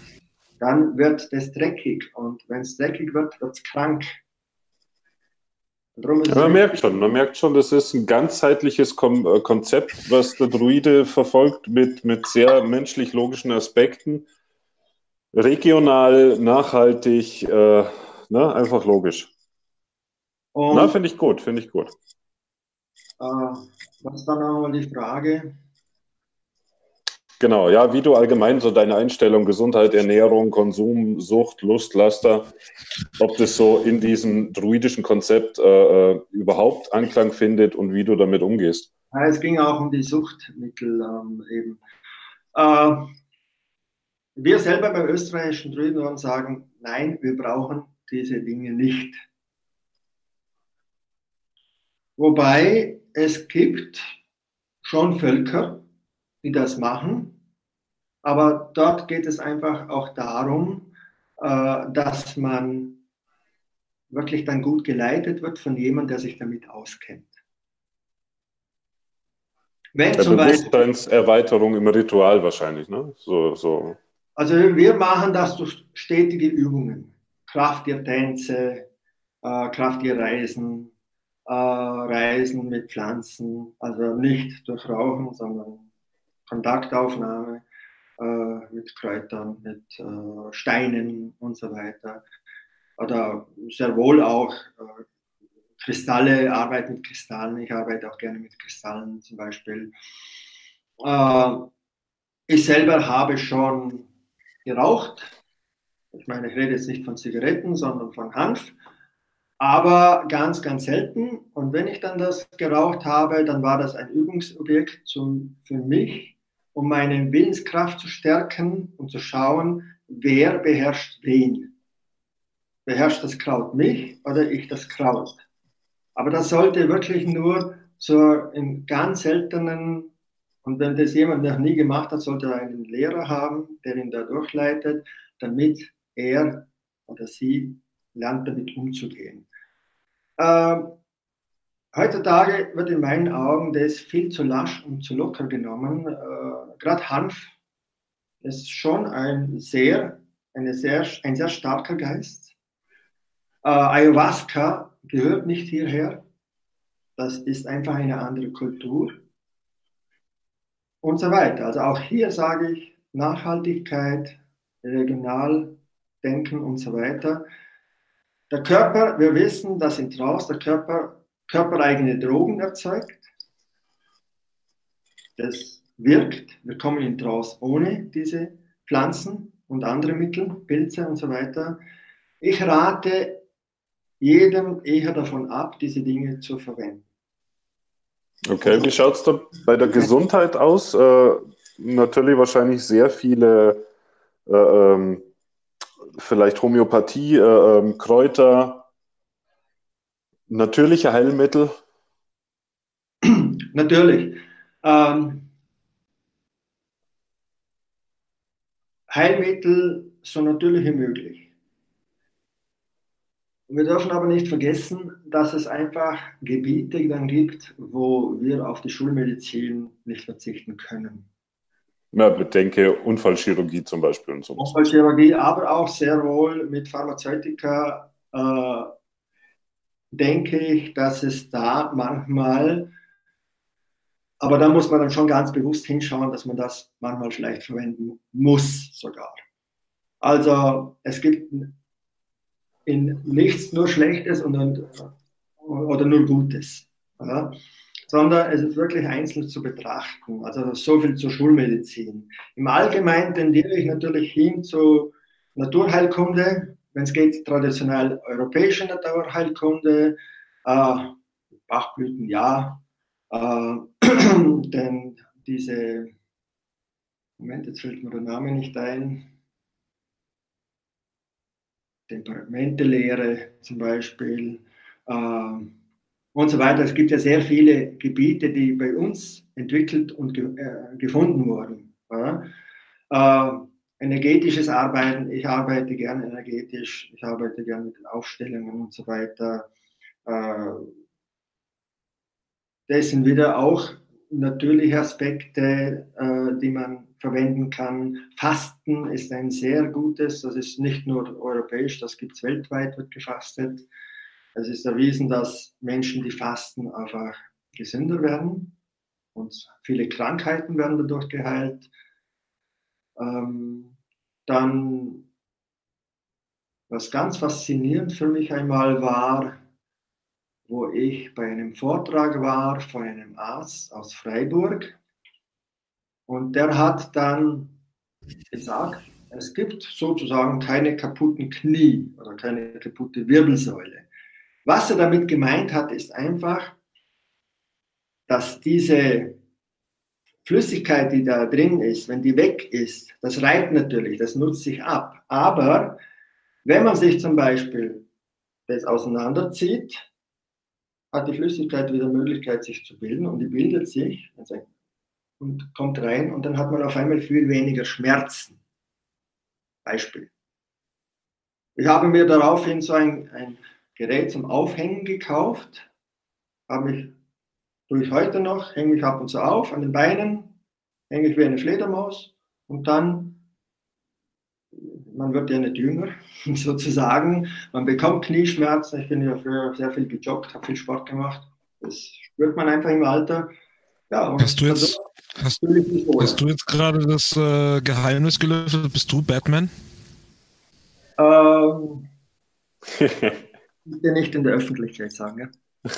dann wird das dreckig. Und wenn es dreckig wird, wird es krank. Ja, man merkt schon, man merkt schon, das ist ein ganzheitliches äh, Konzept, was der Druide verfolgt mit, mit sehr menschlich-logischen Aspekten regional, nachhaltig, äh, ne, einfach logisch. Und, Na, finde ich gut, finde ich gut. Äh, was war nochmal die Frage? Genau, ja, wie du allgemein so deine Einstellung, Gesundheit, Ernährung, Konsum, Sucht, Lust, Laster, ob das so in diesem druidischen Konzept äh, äh überhaupt Anklang findet und wie du damit umgehst. Es ging auch um die Suchtmittel ähm, eben. Äh, wir selber beim österreichischen Druidenorden sagen, nein, wir brauchen diese Dinge nicht. Wobei es gibt schon Völker, die das machen, aber dort geht es einfach auch darum, äh, dass man wirklich dann gut geleitet wird von jemandem, der sich damit auskennt. Wenn der Bewusstseinserweiterung im Ritual wahrscheinlich, ne? So, so also wir machen das durch stetige Übungen. Kraft ihr Tänze, äh, Kraft ihr Reisen, äh, Reisen mit Pflanzen, also nicht durch Rauchen, sondern Kontaktaufnahme äh, mit Kräutern, mit äh, Steinen und so weiter. Oder sehr wohl auch äh, Kristalle, Arbeit mit Kristallen. Ich arbeite auch gerne mit Kristallen zum Beispiel. Äh, ich selber habe schon geraucht. Ich meine, ich rede jetzt nicht von Zigaretten, sondern von Hanf. aber ganz, ganz selten. Und wenn ich dann das geraucht habe, dann war das ein Übungsobjekt zum, für mich, um meine Willenskraft zu stärken und zu schauen, wer beherrscht wen. Beherrscht das Kraut mich oder ich das Kraut? Aber das sollte wirklich nur so in ganz seltenen, und wenn das jemand noch nie gemacht hat, sollte er einen Lehrer haben, der ihn da durchleitet, damit er oder sie lernt, damit umzugehen. Ähm, heutzutage wird in meinen Augen das viel zu lasch und zu locker genommen. Äh, Gerade Hanf ist schon ein sehr, eine sehr, ein sehr starker Geist. Äh, Ayahuasca gehört nicht hierher. Das ist einfach eine andere Kultur. Und so weiter. Also auch hier sage ich Nachhaltigkeit, regional denken und so weiter. Der Körper, wir wissen, dass in Trance der Körper körpereigene Drogen erzeugt. Das wirkt. Wir kommen in Trance ohne diese Pflanzen und andere Mittel, Pilze und so weiter. Ich rate jedem eher davon ab, diese Dinge zu verwenden. Okay, wie schaut es da bei der Gesundheit aus? Äh, natürlich wahrscheinlich sehr viele äh, ähm, vielleicht Homöopathie, äh, ähm, Kräuter, natürliche Heilmittel? <clears throat> Natürlich. Ähm, Heilmittel so natürlich wie möglich. Wir dürfen aber nicht vergessen, dass es einfach Gebiete dann gibt, wo wir auf die Schulmedizin nicht verzichten können. Ja, bedenke Unfallchirurgie zum Beispiel und so. Unfallchirurgie, aber auch sehr wohl mit Pharmazeutika äh, denke ich, dass es da manchmal, aber da muss man dann schon ganz bewusst hinschauen, dass man das manchmal vielleicht verwenden muss sogar. Also es gibt in nichts nur Schlechtes und, und oder nur Gutes. Ja? sondern es ist wirklich einzeln zu betrachten. Also so viel zur Schulmedizin. Im Allgemeinen tendiere ich natürlich hin zu Naturheilkunde, wenn es geht, traditionell europäische Naturheilkunde, äh, Bachblüten ja, äh, <clears throat> denn diese, Moment, jetzt fällt mir der Name nicht ein, Temperamentelehre zum Beispiel, äh, und so weiter. Es gibt ja sehr viele Gebiete, die bei uns entwickelt und ge äh, gefunden wurden. Ja? Äh, energetisches Arbeiten, ich arbeite gerne energetisch, ich arbeite gerne mit Aufstellungen und so weiter. Äh, das sind wieder auch natürliche Aspekte, äh, die man verwenden kann. Fasten ist ein sehr gutes, das ist nicht nur europäisch, das gibt es weltweit, wird gefastet. Es ist erwiesen, dass Menschen, die fasten, einfach gesünder werden und viele Krankheiten werden dadurch geheilt. Ähm, dann, was ganz faszinierend für mich einmal war, wo ich bei einem Vortrag war von einem Arzt aus Freiburg. Und der hat dann gesagt, es gibt sozusagen keine kaputten Knie oder keine kaputte Wirbelsäule. Was er damit gemeint hat, ist einfach, dass diese Flüssigkeit, die da drin ist, wenn die weg ist, das reibt natürlich, das nutzt sich ab. Aber wenn man sich zum Beispiel das auseinanderzieht, hat die Flüssigkeit wieder Möglichkeit, sich zu bilden und die bildet sich und kommt rein und dann hat man auf einmal viel weniger Schmerzen. Beispiel. Ich habe mir daraufhin so ein, ein Gerät zum Aufhängen gekauft. Habe ich, tue ich heute noch, hänge ich ab und zu auf an den Beinen, hänge ich wie eine Fledermaus und dann, man wird ja nicht jünger, <laughs> sozusagen, man bekommt Knieschmerzen. Ich bin ja früher sehr viel gejoggt, habe viel Sport gemacht. Das spürt man einfach im Alter. Ja, hast du jetzt, hast, hast, du jetzt gerade das äh, Geheimnis gelöst? Bist du Batman? Ähm, <laughs> Bitte nicht in der Öffentlichkeit sagen, ja?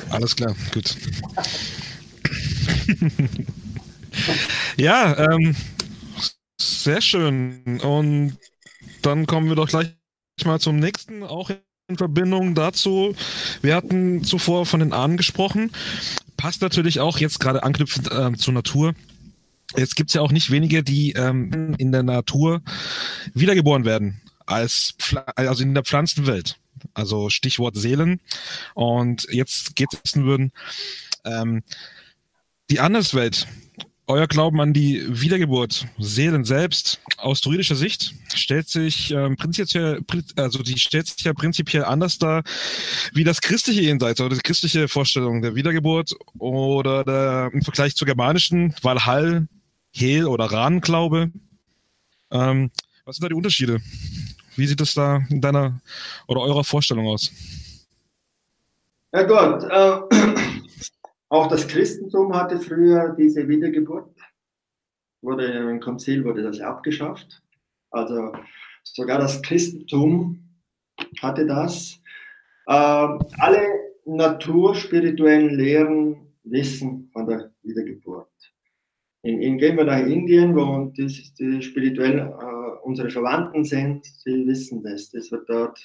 Alles klar, gut. <laughs> ja, ähm, sehr schön. Und dann kommen wir doch gleich mal zum nächsten, auch Verbindung dazu. Wir hatten zuvor von den Ahnen gesprochen. Passt natürlich auch jetzt gerade anknüpfend äh, zur Natur. Jetzt gibt's ja auch nicht wenige, die ähm, in der Natur wiedergeboren werden, als also in der Pflanzenwelt. Also Stichwort Seelen. Und jetzt geht es würden ähm, die Anderswelt euer Glauben an die Wiedergeburt, Seelen selbst, aus druidischer Sicht, stellt sich ähm, prinzipiell, also die stellt sich ja prinzipiell anders dar, wie das christliche Jenseits oder die christliche Vorstellung der Wiedergeburt oder der, im Vergleich zur germanischen Valhall, Hel oder Rahn-Glaube. Ähm, was sind da die Unterschiede? Wie sieht es da in deiner oder eurer Vorstellung aus? Ja gut, äh, auch das Christentum hatte früher diese Wiedergeburt. Wurde im Konzil wurde das abgeschafft. Also sogar das Christentum hatte das. Ähm, alle naturspirituellen Lehren wissen von der Wiedergeburt. In, in, gehen wir nach Indien, wo die, die spirituell äh, unsere Verwandten sind, sie wissen das. Das wird dort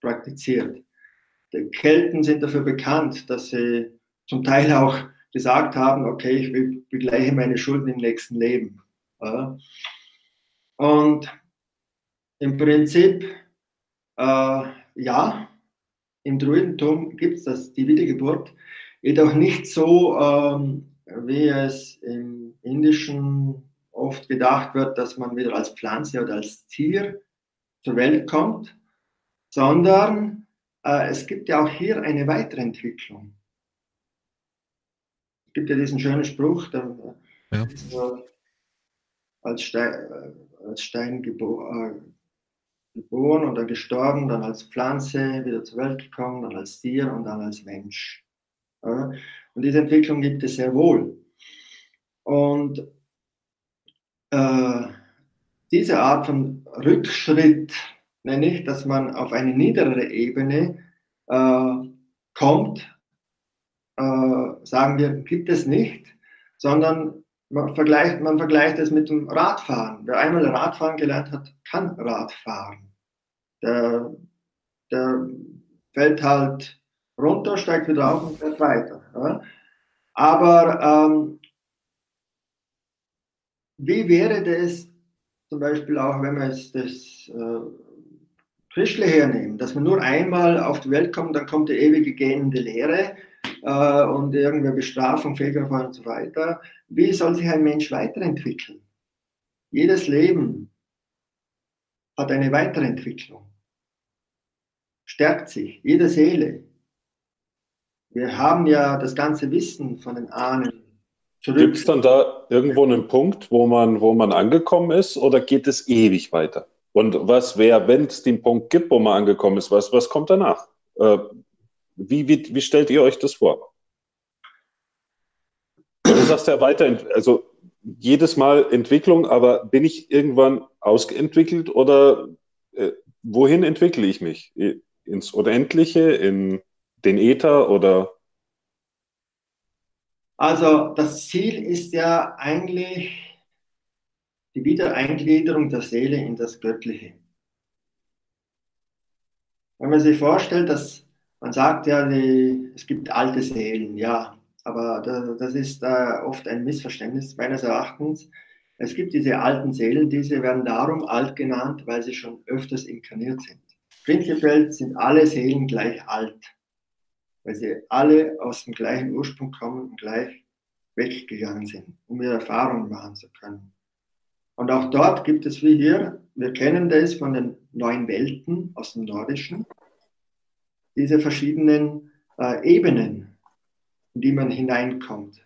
praktiziert. Die Kelten sind dafür bekannt, dass sie zum Teil auch gesagt haben, okay, ich begleiche meine Schulden im nächsten Leben. Und im Prinzip, äh, ja, im Druidentum gibt es das, die Wiedergeburt, jedoch nicht so, ähm, wie es im Indischen oft gedacht wird, dass man wieder als Pflanze oder als Tier zur Welt kommt, sondern äh, es gibt ja auch hier eine Weiterentwicklung. Es gibt ja diesen schönen Spruch, der, ja. als, Stein, äh, als Stein äh, geboren und dann gestorben, dann als Pflanze wieder zur Welt gekommen, dann als Tier und dann als Mensch. Ja? Und diese Entwicklung gibt es sehr wohl. Und äh, diese Art von Rückschritt nenne ich, dass man auf eine niedere Ebene äh, kommt, äh, sagen wir, gibt es nicht, sondern man vergleicht, man vergleicht es mit dem Radfahren. Wer einmal Radfahren gelernt hat, kann Radfahren. Der, der fällt halt runter, steigt wieder auf und fährt weiter. Ja? Aber ähm, wie wäre das zum Beispiel auch, wenn wir jetzt das äh, Christle hernehmen, dass man nur einmal auf die Welt kommt, dann kommt die ewige gähnende Lehre äh, und irgendeine Bestrafung, Fehlverfahren und so weiter. Wie soll sich ein Mensch weiterentwickeln? Jedes Leben hat eine Weiterentwicklung, stärkt sich, jede Seele. Wir haben ja das ganze Wissen von den Ahnen Gibt es dann da irgendwo einen Punkt, wo man, wo man angekommen ist oder geht es ewig weiter? Und was wäre, wenn es den Punkt gibt, wo man angekommen ist, was, was kommt danach? Äh, wie, wie, wie stellt ihr euch das vor? Du sagst ja weiter, also jedes Mal Entwicklung, aber bin ich irgendwann ausgeentwickelt oder äh, wohin entwickle ich mich? Ins Unendliche, in den Äther oder? Also das Ziel ist ja eigentlich die Wiedereingliederung der Seele in das Göttliche. Wenn man sich vorstellt, dass man sagt ja, die, es gibt alte Seelen, ja, aber das, das ist äh, oft ein Missverständnis meines Erachtens. Es gibt diese alten Seelen, diese werden darum alt genannt, weil sie schon öfters inkarniert sind. Prinzipiell sind alle Seelen gleich alt, weil sie alle aus dem gleichen Ursprung kommen und gleich weggegangen sind, um ihre Erfahrungen machen zu können. Und auch dort gibt es wie hier, wir kennen das von den neuen Welten aus dem Nordischen, diese verschiedenen äh, Ebenen, in die man hineinkommt.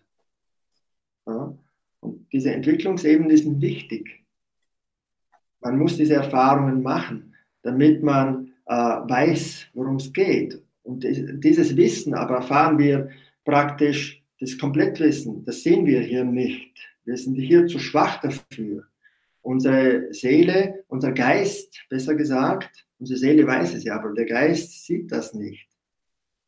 Ja? Und diese Entwicklungsebenen sind wichtig. Man muss diese Erfahrungen machen, damit man äh, weiß, worum es geht. Und dieses Wissen aber erfahren wir praktisch, das Komplettwissen, das sehen wir hier nicht. Wir sind hier zu schwach dafür. Unsere Seele, unser Geist, besser gesagt, Unsere Seele weiß es ja, aber der Geist sieht das nicht.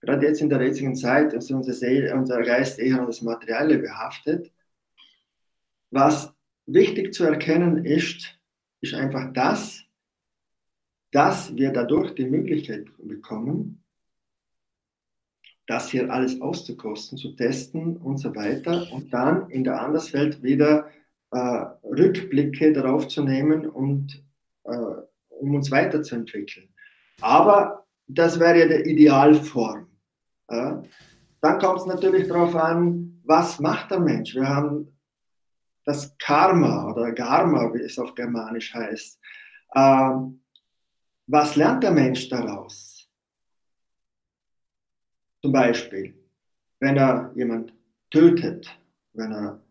Gerade jetzt in der jetzigen Zeit ist unsere Seele, unser Geist eher an das Materielle behaftet. Was wichtig zu erkennen ist, ist einfach das, dass wir dadurch die Möglichkeit bekommen, das hier alles auszukosten, zu testen und so weiter und dann in der Anderswelt wieder äh, Rückblicke darauf zu nehmen und äh, um uns weiterzuentwickeln. Aber das wäre ja die Idealform. Ja? Dann kommt es natürlich darauf an, was macht der Mensch? Wir haben das Karma oder Garma, wie es auf Germanisch heißt. Äh, was lernt der Mensch daraus? Zum Beispiel, wenn er jemand tötet, wenn er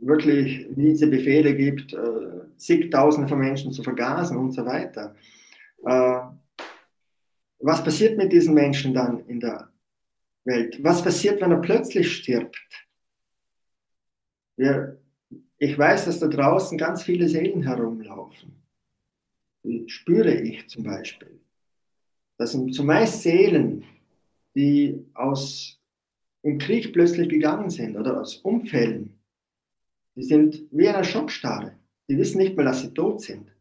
wirklich diese Befehle gibt, äh, zigtausende von Menschen zu vergasen und so weiter. Äh, was passiert mit diesen Menschen dann in der Welt? Was passiert, wenn er plötzlich stirbt? Wir, ich weiß, dass da draußen ganz viele Seelen herumlaufen. Die spüre ich zum Beispiel. Das sind zumeist Seelen, die aus im Krieg plötzlich gegangen sind oder aus Umfällen. Die sind wie in einer Schockstarre. Die wissen nicht mehr, dass sie tot sind.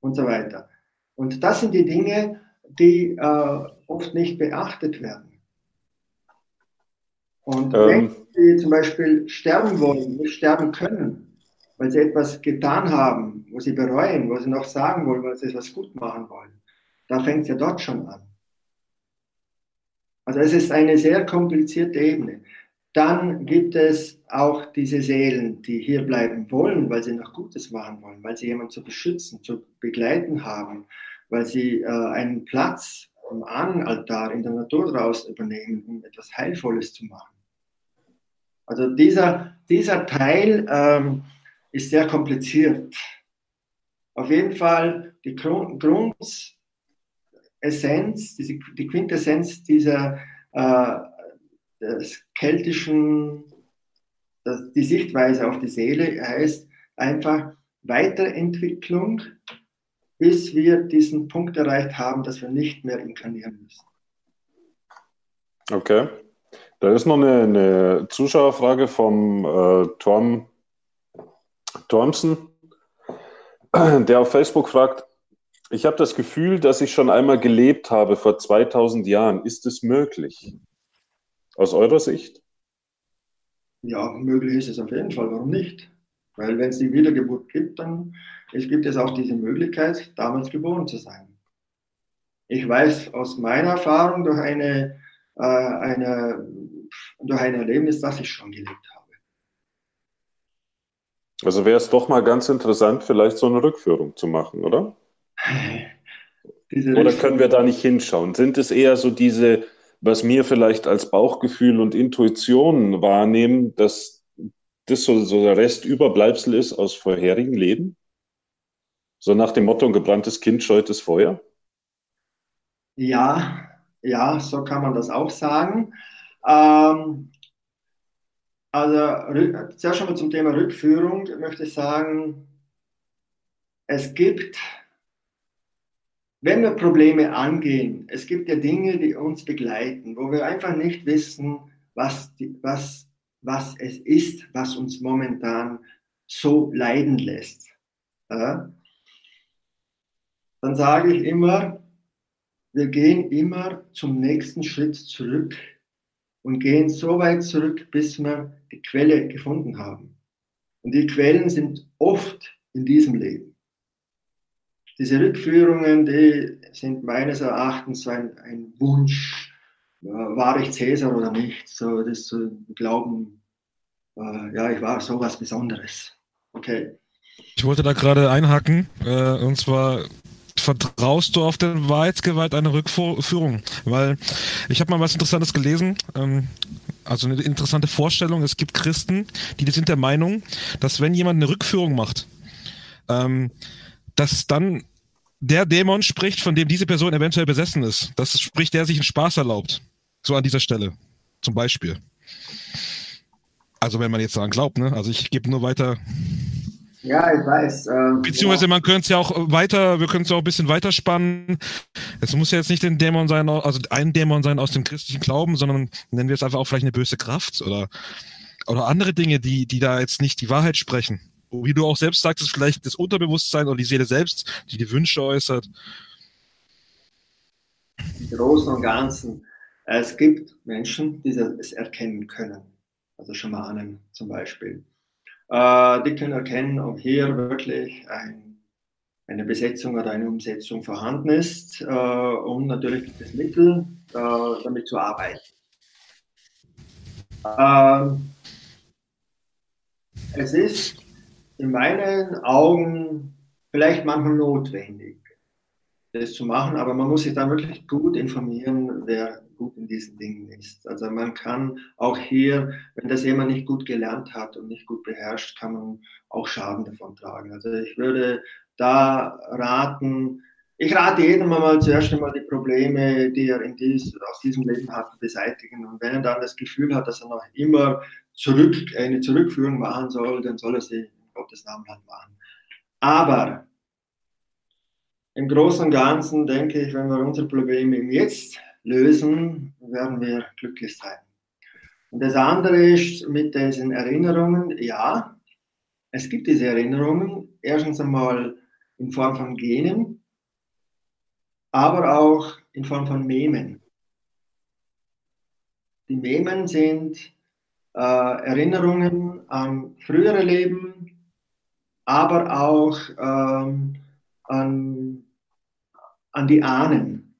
Und so weiter. Und das sind die Dinge, die äh, oft nicht beachtet werden. Und ähm. wenn sie zum Beispiel sterben wollen, nicht sterben können, weil sie etwas getan haben, wo sie bereuen, wo sie noch sagen wollen, weil sie etwas gut machen wollen, da fängt es ja dort schon an. Also es ist eine sehr komplizierte Ebene. Dann gibt es auch diese Seelen, die hier bleiben wollen, weil sie noch Gutes machen wollen, weil sie jemanden zu beschützen, zu begleiten haben, weil sie äh, einen Platz am Ahnenaltar in der Natur draußen übernehmen, um etwas Heilvolles zu machen. Also dieser, dieser Teil ähm, ist sehr kompliziert. Auf jeden Fall die Grund, Grundessenz, diese, die Quintessenz dieser äh, des keltischen, die Sichtweise auf die Seele heißt einfach Weiterentwicklung, bis wir diesen Punkt erreicht haben, dass wir nicht mehr inkarnieren müssen. Okay. Da ist noch eine, eine Zuschauerfrage vom äh, Tom Thompson, <clears throat> der auf Facebook fragt, ich habe das Gefühl, dass ich schon einmal gelebt habe vor 2000 Jahren. Ist es möglich? Aus eurer Sicht? Ja, möglich ist es auf jeden Fall. Warum nicht? Weil wenn es die Wiedergeburt gibt, dann es gibt es auch diese Möglichkeit, damals geboren zu sein. Ich weiß aus meiner Erfahrung durch, eine, äh, eine, durch ein Erlebnis, dass ich schon gelebt habe. Also wäre es doch mal ganz interessant, vielleicht so eine Rückführung zu machen, oder? <laughs> oder können wir da nicht hinschauen? Sind es eher so diese was mir vielleicht als Bauchgefühl und Intuition wahrnehmen, dass das so, so der Restüberbleibsel ist aus vorherigen Leben? So nach dem Motto, ein gebranntes Kind scheut das Feuer? Ja, ja, so kann man das auch sagen. Ähm, also zuerst schon mal zum Thema Rückführung möchte ich sagen, es gibt wenn wir Probleme angehen, es gibt ja Dinge, die uns begleiten, wo wir einfach nicht wissen, was, die, was, was es ist, was uns momentan so leiden lässt. Ja? Dann sage ich immer, wir gehen immer zum nächsten Schritt zurück und gehen so weit zurück, bis wir die Quelle gefunden haben. Und die Quellen sind oft in diesem Leben. Diese Rückführungen, die sind meines Erachtens ein, ein Wunsch, äh, war ich Cäsar oder nicht, so das zu glauben, äh, ja, ich war so was Besonderes. Okay. Ich wollte da gerade einhaken, äh, und zwar vertraust du auf den Wahrheitsgewalt einer Rückführung? Weil ich habe mal was Interessantes gelesen, ähm, also eine interessante Vorstellung. Es gibt Christen, die sind der Meinung, dass wenn jemand eine Rückführung macht, ähm, dass dann der Dämon spricht, von dem diese Person eventuell besessen ist. Das spricht, der sich einen Spaß erlaubt. So an dieser Stelle. Zum Beispiel. Also wenn man jetzt daran glaubt, ne? Also ich gebe nur weiter. Ja, ich weiß. Ähm, Beziehungsweise ja. man könnte es ja auch weiter, wir können es ja auch ein bisschen weiterspannen. Es muss ja jetzt nicht ein Dämon sein, also ein Dämon sein aus dem christlichen Glauben, sondern nennen wir es einfach auch vielleicht eine böse Kraft oder, oder andere Dinge, die, die da jetzt nicht die Wahrheit sprechen wie du auch selbst sagtest, vielleicht das Unterbewusstsein oder die Seele selbst, die die Wünsche äußert. Im Großen und Ganzen. Es gibt Menschen, die es erkennen können. Also Schamanen zum Beispiel. Äh, die können erkennen, ob hier wirklich ein, eine Besetzung oder eine Umsetzung vorhanden ist äh, und natürlich gibt es Mittel, äh, damit zu arbeiten. Ähm, es ist in meinen Augen vielleicht manchmal notwendig, das zu machen, aber man muss sich dann wirklich gut informieren, wer gut in diesen Dingen ist. Also man kann auch hier, wenn das jemand nicht gut gelernt hat und nicht gut beherrscht, kann man auch Schaden davon tragen. Also ich würde da raten, ich rate jedem einmal zuerst einmal die Probleme, die er in dies, aus diesem Leben hat, beseitigen. Und wenn er dann das Gefühl hat, dass er noch immer zurück, eine Zurückführung machen soll, dann soll er sie Gottes Namen halt machen. Aber im Großen und Ganzen denke ich, wenn wir unsere Probleme im Jetzt lösen, werden wir glücklich sein. Und das andere ist mit diesen Erinnerungen, ja, es gibt diese Erinnerungen, erstens einmal in Form von Genen, aber auch in Form von Memen. Die Memen sind äh, Erinnerungen an frühere Leben, aber auch ähm, an, an die Ahnen.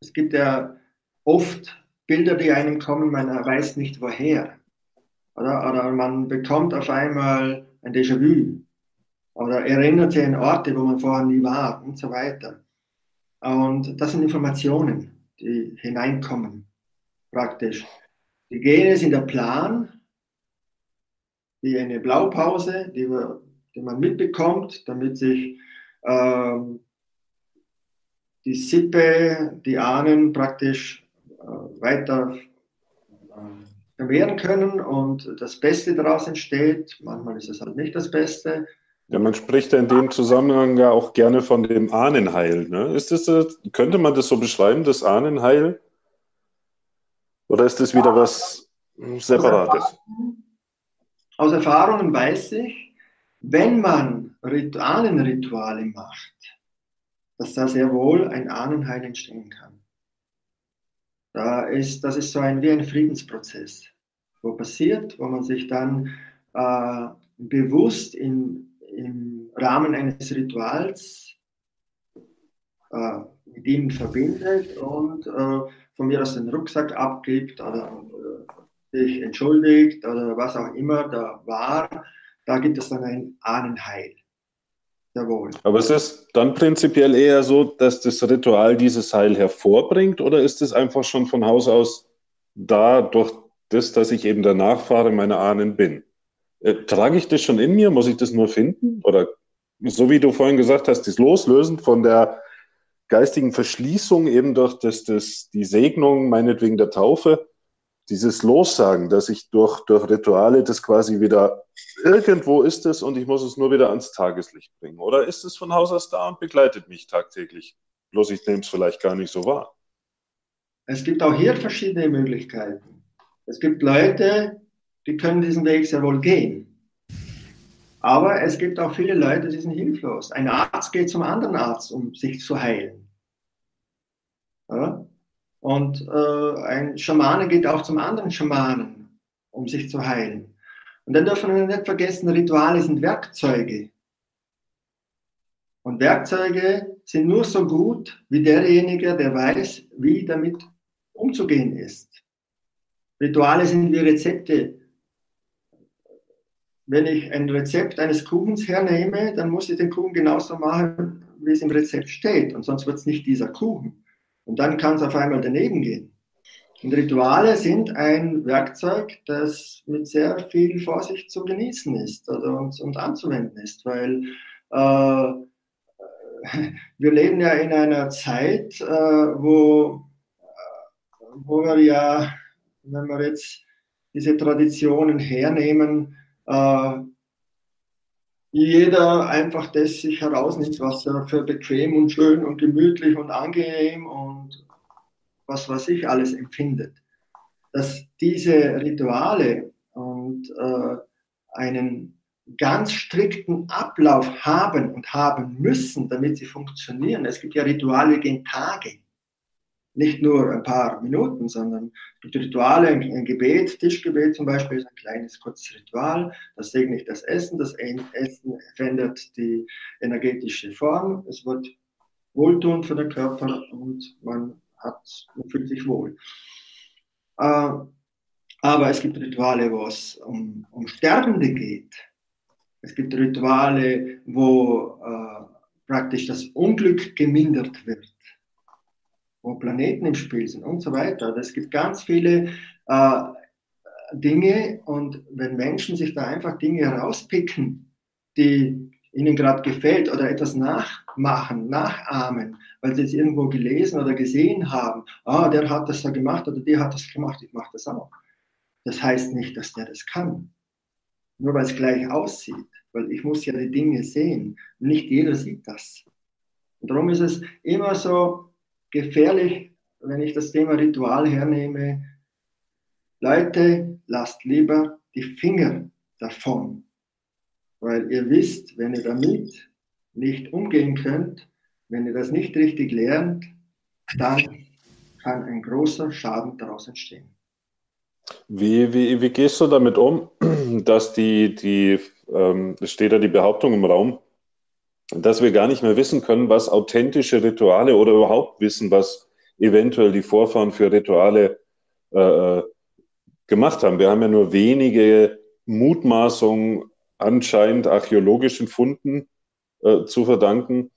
Es gibt ja oft Bilder, die einem kommen, man weiß nicht woher. Oder, oder man bekommt auf einmal ein Déjà-vu. Oder erinnert sich an Orte, wo man vorher nie war und so weiter. Und das sind Informationen, die hineinkommen, praktisch. Die Gene sind der Plan, wie eine Blaupause, die, wir, die man mitbekommt, damit sich ähm, die Sippe, die Ahnen praktisch äh, weiter äh, vermehren können und das Beste daraus entsteht. Manchmal ist es halt nicht das Beste. Ja, man spricht ja in dem Zusammenhang ja auch gerne von dem Ahnenheil. Ne? Ist das, könnte man das so beschreiben, das Ahnenheil? Oder ist das wieder was Separates? Aus Erfahrungen weiß ich, wenn man Ahnenrituale macht, dass da sehr wohl ein Ahnenheil entstehen kann. Da ist, das ist so ein, wie ein Friedensprozess, wo passiert, wo man sich dann äh, bewusst in im Rahmen eines Rituals äh, mit ihm verbindet und äh, von mir aus den Rucksack abgibt oder äh, sich entschuldigt oder was auch immer da war, da gibt es dann ein Ahnenheil. Jawohl. Aber ist es dann prinzipiell eher so, dass das Ritual dieses Heil hervorbringt oder ist es einfach schon von Haus aus da durch das, dass ich eben der Nachfahre meiner Ahnen bin? Äh, trage ich das schon in mir? Muss ich das nur finden? Oder so wie du vorhin gesagt hast, das Loslösen von der geistigen Verschließung eben durch das, das, die Segnung, meinetwegen der Taufe, dieses Lossagen, dass ich durch, durch Rituale das quasi wieder irgendwo ist es und ich muss es nur wieder ans Tageslicht bringen. Oder ist es von Haus aus da und begleitet mich tagtäglich? Bloß ich nehme es vielleicht gar nicht so wahr. Es gibt auch hier verschiedene Möglichkeiten. Es gibt Leute, die können diesen Weg sehr wohl gehen. Aber es gibt auch viele Leute, die sind hilflos. Ein Arzt geht zum anderen Arzt, um sich zu heilen. Ja? Und äh, ein Schamane geht auch zum anderen Schamanen, um sich zu heilen. Und dann dürfen wir nicht vergessen, Rituale sind Werkzeuge. Und Werkzeuge sind nur so gut wie derjenige, der weiß, wie damit umzugehen ist. Rituale sind wie Rezepte wenn ich ein Rezept eines Kuchens hernehme, dann muss ich den Kuchen genauso machen, wie es im Rezept steht. Und sonst wird es nicht dieser Kuchen. Und dann kann es auf einmal daneben gehen. Und Rituale sind ein Werkzeug, das mit sehr viel Vorsicht zu genießen ist also und, und anzuwenden ist, weil äh, <laughs> wir leben ja in einer Zeit, äh, wo, wo wir ja, wenn wir jetzt diese Traditionen hernehmen, äh, jeder einfach das sich herausnimmt, was er für bequem und schön und gemütlich und angenehm und was weiß ich alles empfindet. Dass diese Rituale und äh, einen ganz strikten Ablauf haben und haben müssen, damit sie funktionieren. Es gibt ja Rituale gegen Tage. Nicht nur ein paar Minuten, sondern es gibt Rituale, ein Gebet, Tischgebet zum Beispiel ist ein kleines, kurzes Ritual. Das segne ich das Essen. Das Essen verändert die energetische Form. Es wird wohltuend für den Körper und man, hat, man fühlt sich wohl. Äh, aber es gibt Rituale, wo es um, um Sterbende geht. Es gibt Rituale, wo äh, praktisch das Unglück gemindert wird, wo Planeten im Spiel sind und so weiter. Es gibt ganz viele äh, Dinge und wenn Menschen sich da einfach Dinge herauspicken, die ihnen gerade gefällt oder etwas nachmachen, nachahmen, weil sie es irgendwo gelesen oder gesehen haben, ah, der hat das ja gemacht oder die hat das gemacht, ich mache das auch. Das heißt nicht, dass der das kann. Nur weil es gleich aussieht. Weil ich muss ja die Dinge sehen. Nicht jeder sieht das. Und darum ist es immer so gefährlich, wenn ich das Thema Ritual hernehme. Leute, lasst lieber die Finger davon. Weil ihr wisst, wenn ihr damit nicht umgehen könnt, wenn ihr das nicht richtig lernt, dann kann ein großer Schaden daraus entstehen. Wie, wie, wie gehst du damit um, dass die, die ähm, steht da die Behauptung im Raum, dass wir gar nicht mehr wissen können, was authentische Rituale oder überhaupt wissen, was eventuell die Vorfahren für Rituale äh, äh gemacht haben. Wir haben ja nur wenige Mutmaßungen anscheinend archäologischen Funden äh, zu verdanken.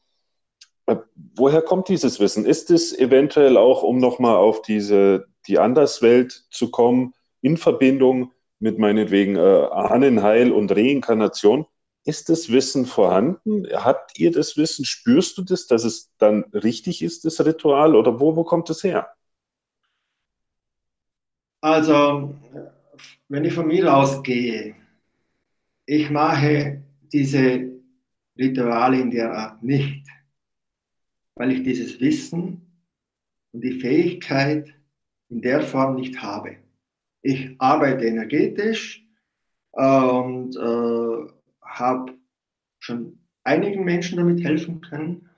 Äh, woher kommt dieses Wissen? Ist es eventuell auch, um nochmal auf diese, die Anderswelt zu kommen, in Verbindung mit meinetwegen äh, Ahnenheil und Reinkarnation. Ist das Wissen vorhanden? Habt ihr das Wissen? Spürst du das, dass es dann richtig ist, das Ritual? Oder wo, wo kommt es her? Also, wenn ich von mir ausgehe, ich mache diese Rituale in der Art nicht, weil ich dieses Wissen und die Fähigkeit in der Form nicht habe. Ich arbeite energetisch und äh, habe schon einigen Menschen damit helfen können.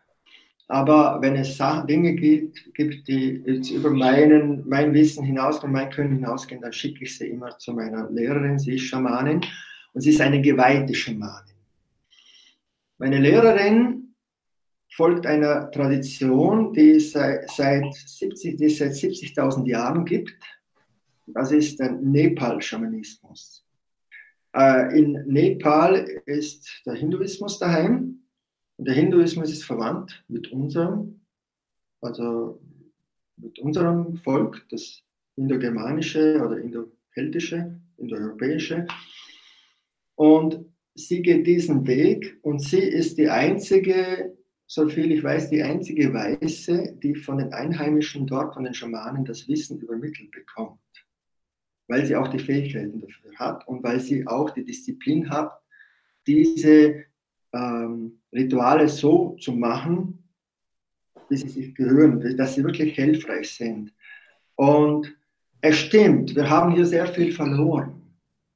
Aber wenn es Dinge gibt, gibt, die jetzt über meinen, mein Wissen hinausgehen, mein Können hinausgehen, dann schicke ich sie immer zu meiner Lehrerin. Sie ist Schamanin und sie ist eine geweihte Schamanin. Meine Lehrerin folgt einer Tradition, die es seit, seit 70.000 70 Jahren gibt. Das ist der Nepal-Schamanismus. Äh, in Nepal ist der Hinduismus daheim. Und der Hinduismus ist verwandt mit unserem, also mit unserem Volk, das indogermanische oder indokeltische, indoeuropäische. Und sie geht diesen Weg und sie ist die einzige, so viel ich weiß, die einzige Weiße, die von den Einheimischen dort, von den Schamanen, das Wissen übermittelt bekommt weil sie auch die Fähigkeiten dafür hat und weil sie auch die Disziplin hat, diese ähm, Rituale so zu machen, wie sie sich gehören, dass sie wirklich hilfreich sind. Und es stimmt, wir haben hier sehr viel verloren.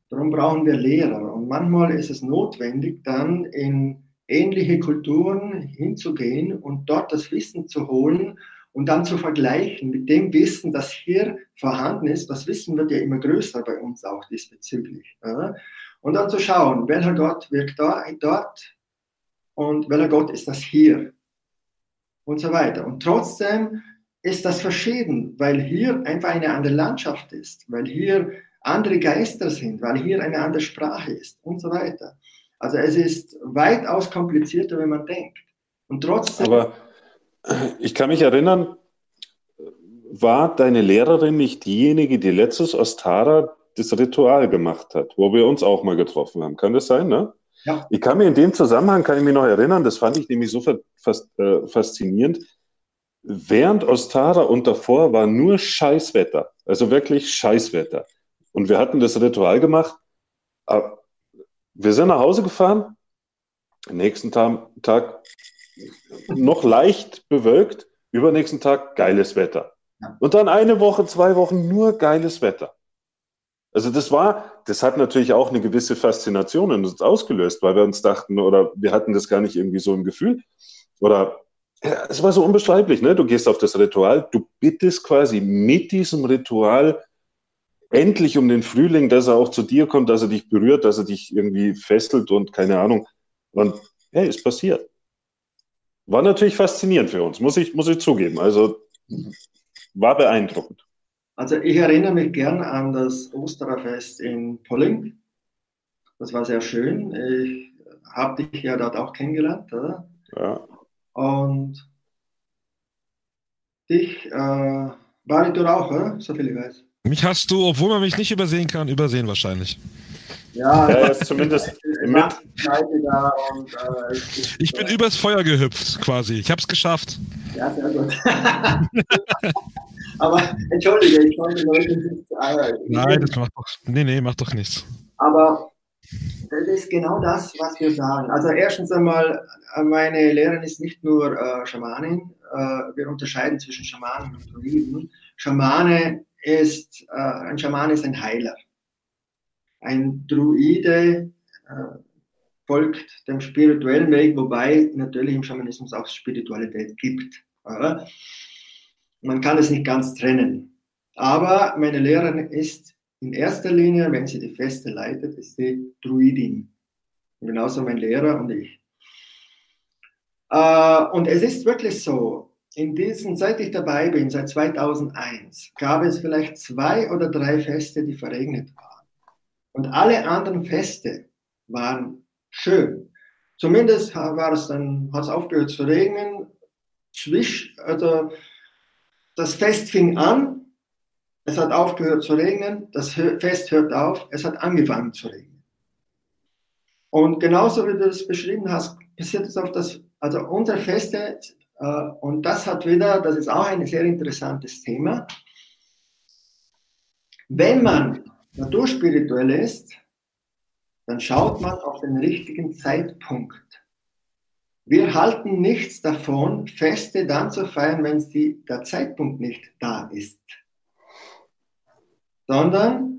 Darum brauchen wir Lehrer. Und manchmal ist es notwendig, dann in ähnliche Kulturen hinzugehen und dort das Wissen zu holen und dann zu vergleichen mit dem Wissen, das hier vorhanden ist. Das Wissen wird ja immer größer bei uns auch diesbezüglich. Ja? Und dann zu schauen, welcher Gott wirkt da, dort und welcher Gott ist das hier und so weiter. Und trotzdem ist das verschieden, weil hier einfach eine andere Landschaft ist, weil hier andere Geister sind, weil hier eine andere Sprache ist und so weiter. Also es ist weitaus komplizierter, wenn man denkt. Und trotzdem. Aber ich kann mich erinnern, war deine Lehrerin nicht diejenige, die letztes Ostara das Ritual gemacht hat, wo wir uns auch mal getroffen haben? Kann das sein, ne? Ja. Ich kann mir in dem Zusammenhang, kann ich mich noch erinnern, das fand ich nämlich so fast, äh, faszinierend. Während Ostara und davor war nur Scheißwetter, also wirklich Scheißwetter. Und wir hatten das Ritual gemacht. Wir sind nach Hause gefahren. Am nächsten Tag, Tag noch leicht bewölkt, übernächsten Tag geiles Wetter. Und dann eine Woche, zwei Wochen nur geiles Wetter. Also das war, das hat natürlich auch eine gewisse Faszination in uns ausgelöst, weil wir uns dachten, oder wir hatten das gar nicht irgendwie so im Gefühl. Oder ja, es war so unbeschreiblich, ne? Du gehst auf das Ritual, du bittest quasi mit diesem Ritual endlich um den Frühling, dass er auch zu dir kommt, dass er dich berührt, dass er dich irgendwie fesselt und keine Ahnung. Und hey, ist passiert. War natürlich faszinierend für uns, muss ich, muss ich zugeben. Also war beeindruckend. Also ich erinnere mich gern an das Ostererfest in Polling. Das war sehr schön. Ich habe dich ja dort auch kennengelernt, oder? Ja. Und dich, äh, war du auch, oder? So viel ich weiß. Mich hast du, obwohl man mich nicht übersehen kann, übersehen wahrscheinlich. Ja, ja ist zumindest mit. Und, äh, ich, ich bin äh, übers Feuer gehüpft, quasi. Ich habe es geschafft. Ja, sehr gut. <laughs> Aber entschuldige, ich wollte Leute nicht. Äh, Nein, das macht doch. Nee, nee, macht doch nichts. Aber das ist genau das, was wir sagen. Also erstens einmal, meine Lehrerin ist nicht nur äh, Schamanin. Äh, wir unterscheiden zwischen Schamanen und Druiden. Schamane ist, äh, ein Schaman ist ein Heiler. Ein Druide äh, folgt dem spirituellen Weg, wobei natürlich im Schamanismus auch Spiritualität gibt. Oder? Man kann es nicht ganz trennen. Aber meine Lehrerin ist in erster Linie, wenn sie die Feste leitet, ist sie Druidin. Genauso mein Lehrer und ich. Äh, und es ist wirklich so, in diesen, seit ich dabei bin, seit 2001, gab es vielleicht zwei oder drei Feste, die verregnet. Und alle anderen Feste waren schön. Zumindest war es dann, hat es aufgehört zu regnen. Zwisch, also das Fest fing an, es hat aufgehört zu regnen, das Fest hört auf, es hat angefangen zu regnen. Und genauso wie du das beschrieben hast, passiert es auf das, also unsere Feste, äh, und das hat wieder, das ist auch ein sehr interessantes Thema. Wenn man naturspirituell ist, dann schaut man auf den richtigen Zeitpunkt. Wir halten nichts davon, Feste dann zu feiern, wenn die, der Zeitpunkt nicht da ist. Sondern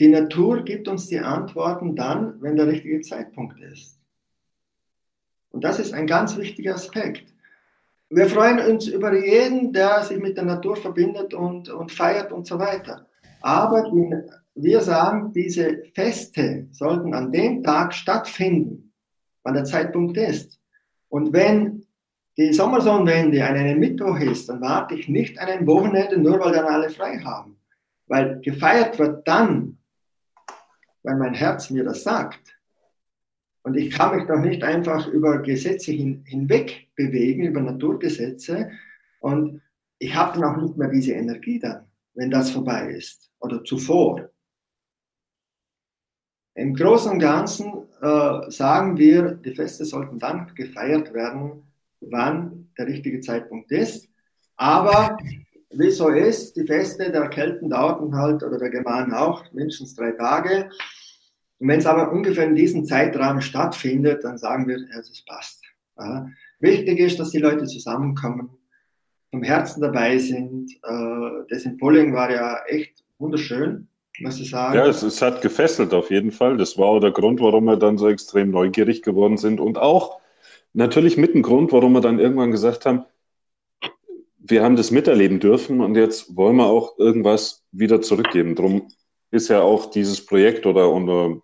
die Natur gibt uns die Antworten dann, wenn der richtige Zeitpunkt ist. Und das ist ein ganz wichtiger Aspekt. Wir freuen uns über jeden, der sich mit der Natur verbindet und, und feiert und so weiter. Aber wir sagen, diese Feste sollten an dem Tag stattfinden, wann der Zeitpunkt ist. Und wenn die Sommersonnenwende an einem Mittwoch ist, dann warte ich nicht an ein Wochenende, nur weil dann alle frei haben. Weil gefeiert wird dann, weil mein Herz mir das sagt. Und ich kann mich doch nicht einfach über Gesetze hin, hinweg bewegen, über Naturgesetze. Und ich habe dann auch nicht mehr diese Energie dann, wenn das vorbei ist oder zuvor. Im Großen und Ganzen äh, sagen wir, die Feste sollten dann gefeiert werden, wann der richtige Zeitpunkt ist. Aber wie so ist, die Feste der Kelten dauerten halt, oder der Germanen auch, mindestens drei Tage. Und wenn es aber ungefähr in diesem Zeitrahmen stattfindet, dann sagen wir, ja, das passt. Ja. Wichtig ist, dass die Leute zusammenkommen, vom Herzen dabei sind. Äh, das in Polling war ja echt wunderschön muss ich sagen. Ja, es, es, hat gefesselt auf jeden Fall. Das war auch der Grund, warum wir dann so extrem neugierig geworden sind und auch natürlich mit dem Grund, warum wir dann irgendwann gesagt haben, wir haben das miterleben dürfen und jetzt wollen wir auch irgendwas wieder zurückgeben. Drum ist ja auch dieses Projekt oder, oder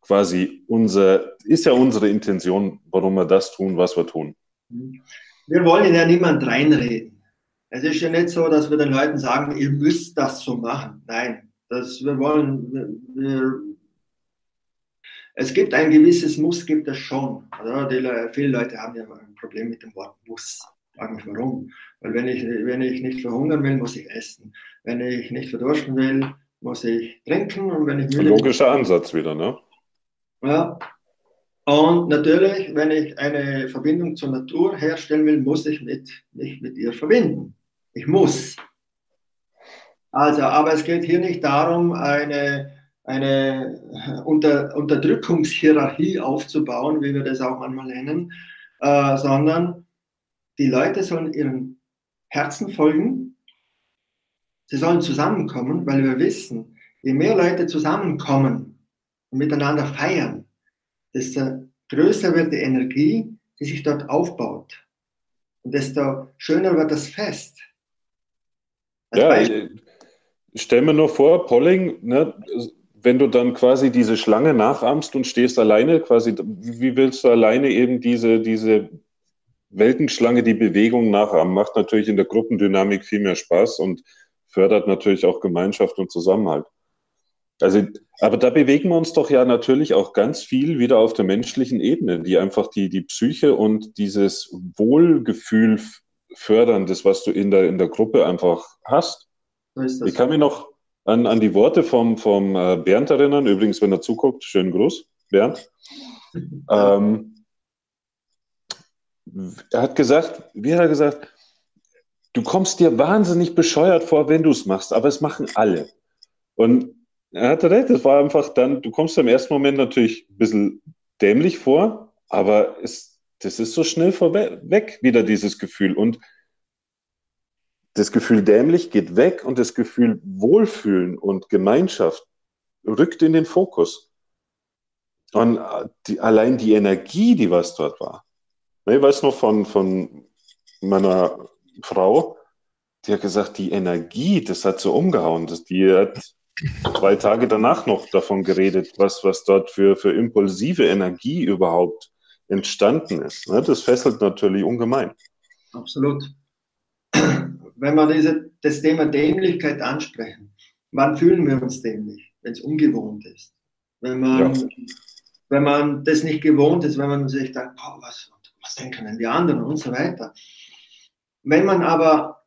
quasi unser, ist ja unsere Intention, warum wir das tun, was wir tun. Wir wollen ja niemand reinreden. Es ist ja nicht so, dass wir den Leuten sagen, ihr müsst das so machen. Nein, das, wir wollen, wir, es gibt ein gewisses Muss, gibt es schon. Also die, viele Leute haben ja ein Problem mit dem Wort Muss. Frag mich warum. Weil wenn ich, wenn ich nicht verhungern will, muss ich essen. Wenn ich nicht verdursten will, muss ich trinken. Und wenn ich Ein logischer Ansatz wieder, ne? Ja. Und natürlich, wenn ich eine Verbindung zur Natur herstellen will, muss ich mit, mich mit ihr verbinden. Ich muss. Also, aber es geht hier nicht darum, eine, eine Unter, Unterdrückungshierarchie aufzubauen, wie wir das auch manchmal nennen, äh, sondern die Leute sollen ihren Herzen folgen. Sie sollen zusammenkommen, weil wir wissen, je mehr Leute zusammenkommen und miteinander feiern, desto größer wird die Energie, die sich dort aufbaut. Und desto schöner wird das Fest. Ja, ich stell mir nur vor, Polling, ne, wenn du dann quasi diese Schlange nachahmst und stehst alleine, quasi, wie willst du alleine eben diese, diese Weltenschlange, die Bewegung nachahmen? Macht natürlich in der Gruppendynamik viel mehr Spaß und fördert natürlich auch Gemeinschaft und Zusammenhalt. Also, aber da bewegen wir uns doch ja natürlich auch ganz viel wieder auf der menschlichen Ebene, die einfach die, die Psyche und dieses Wohlgefühl fördern, das, was du in der, in der Gruppe einfach hast. Ich kann mich noch an, an die Worte vom, vom äh, Bernd erinnern. Übrigens, wenn er zuguckt, schönen Gruß, Bernd. <laughs> Ähm, er hat gesagt, wie hat er gesagt, du kommst dir wahnsinnig bescheuert vor, wenn du es machst, aber es machen alle. Und er hatte recht, es war einfach dann, du kommst im ersten Moment natürlich ein bisschen dämlich vor, aber es, das ist so schnell vorweg, wieder dieses Gefühl. Und das Gefühl dämlich geht weg und das Gefühl Wohlfühlen und Gemeinschaft rückt in den Fokus. Und die, allein die Energie, die was dort war. Ich weiß noch von, von meiner Frau, die hat gesagt, die Energie, das hat so umgehauen. Das, die hat zwei Tage danach noch davon geredet, was, was dort für, für impulsive Energie überhaupt entstanden ist. Ne? Das fesselt natürlich ungemein. Absolut. Wenn wir diese, das Thema Dämlichkeit ansprechen, wann fühlen wir uns dämlich? Wenn es ungewohnt ist. Wenn man, ja. wenn man das nicht gewohnt ist, wenn man sich denkt, oh, was, was denken denn die anderen und so weiter. Wenn man aber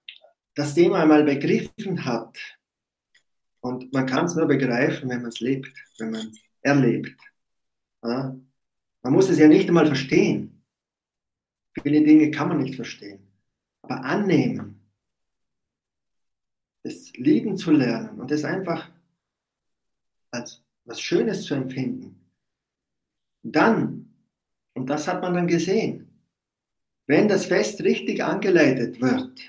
das Thema einmal begriffen hat, und man kann es nur begreifen, wenn man es lebt, wenn man es erlebt. Ja? Man muss es ja nicht einmal verstehen. Viele Dinge kann man nicht verstehen. Aber annehmen, das Lieben zu lernen und das einfach als was Schönes zu empfinden. Dann, und das hat man dann gesehen, wenn das Fest richtig angeleitet wird,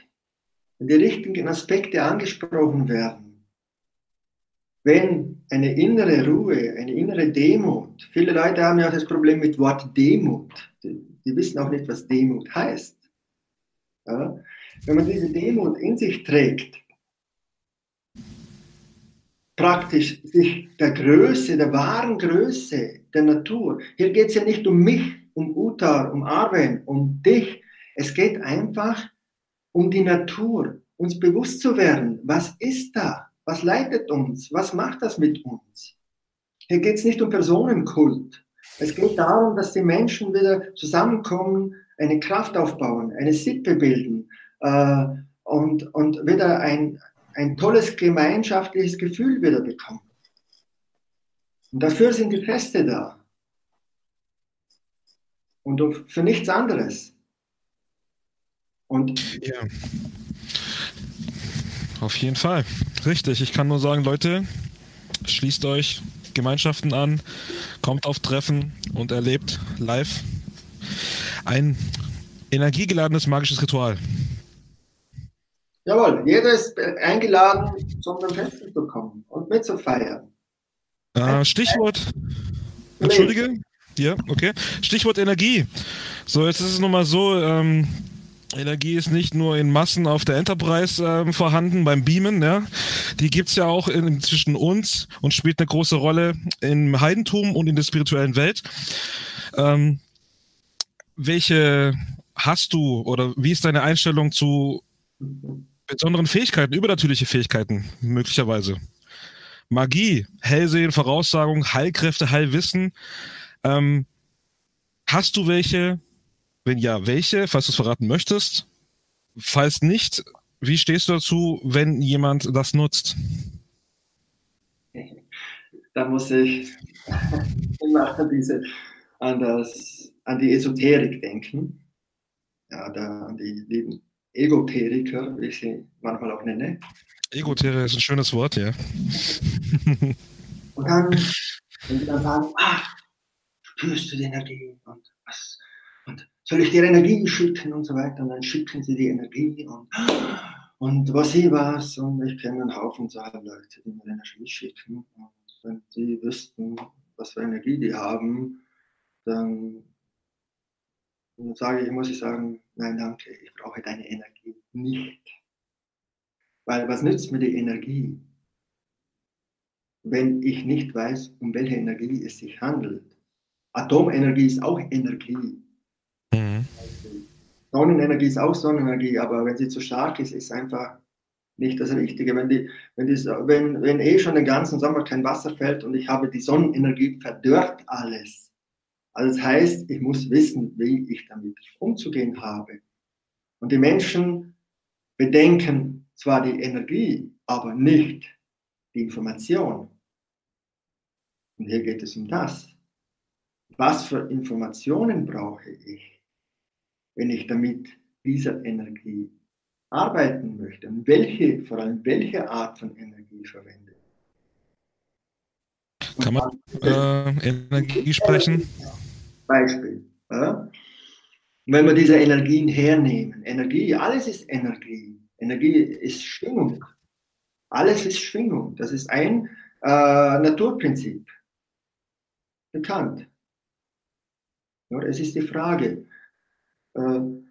wenn die richtigen Aspekte angesprochen werden, wenn eine innere Ruhe, eine innere Demut, viele Leute haben ja das Problem mit Wort Demut, die, die wissen auch nicht, was Demut heißt. Ja? Wenn man diese Demut in sich trägt, praktisch sich der Größe, der wahren Größe der Natur, hier geht es ja nicht um mich, um Utar, um Arwen, um dich, es geht einfach um die Natur, uns bewusst zu werden, was ist da? Was leitet uns? Was macht das mit uns? Hier geht es nicht um Personenkult. Es geht darum, dass die Menschen wieder zusammenkommen, eine Kraft aufbauen, eine Sippe bilden äh, und, und wieder ein, ein tolles gemeinschaftliches Gefühl wieder bekommen. Und dafür sind die Feste da. Und für nichts anderes. Und ja. Auf jeden Fall. Richtig. Ich kann nur sagen, Leute, schließt euch Gemeinschaften an, kommt auf Treffen und erlebt live ein energiegeladenes magisches Ritual. Jawohl, jeder ist eingeladen, zum Festen zu kommen und mitzufeiern. Äh, Stichwort. Entschuldige. Ja, okay. Stichwort Energie. So, jetzt ist es nun mal so, ähm, Energie ist nicht nur in Massen auf der Enterprise äh, vorhanden beim Beamen, ja. Die gibt's ja auch in, zwischen uns und spielt eine große Rolle im Heidentum und in der spirituellen Welt. Ähm, welche hast du oder wie ist deine Einstellung zu besonderen Fähigkeiten, übernatürliche Fähigkeiten möglicherweise? Magie, Hellsehen, Voraussagung, Heilkräfte, Heilwissen. Ähm, hast du welche? Wenn ja, welche, falls du es verraten möchtest? Falls nicht, wie stehst du dazu, wenn jemand das nutzt? Da muss ich immer an, diese, an, das, an die Esoterik denken. Ja, da, an die lieben Egoteriker, wie ich sie manchmal auch nenne. Egoteriker ist ein schönes Wort, ja. Und dann, wenn sie dann sagen, ach, spürst du die Energie und soll ich dir Energie schicken und so weiter. Und dann schicken sie die Energie und, Und was ich weiß, und ich kenne einen Haufen so Leute, die mir Energie schicken. Und wenn die wüssten, was für Energie die haben, dann, dann sage ich, muss ich sagen, nein, danke, ich brauche deine Energie nicht. Weil was nützt mir die Energie, wenn ich nicht weiß, um welche Energie es sich handelt? Atomenergie ist auch Energie. Sonnenenergie ist auch Sonnenenergie, aber wenn sie zu stark ist, ist einfach nicht das Richtige. Wenn, die, wenn, die, wenn, wenn eh schon den ganzen Sommer kein Wasser fällt und ich habe die Sonnenenergie, verdörrt alles. Also das heißt, ich muss wissen, wie ich damit umzugehen habe. Und die Menschen bedenken zwar die Energie, aber nicht die Information. Und hier geht es um das. Was für Informationen brauche ich, wenn ich damit dieser Energie arbeiten möchte und welche, vor allem welche Art von Energie verwende. Kann man äh, Energie sprechen? Beispiel. Ja? Wenn wir diese Energien hernehmen, Energie, alles ist Energie. Energie ist Schwingung. Alles ist Schwingung. Das ist ein äh, Naturprinzip. Bekannt. Ja, es ist die Frage, wenn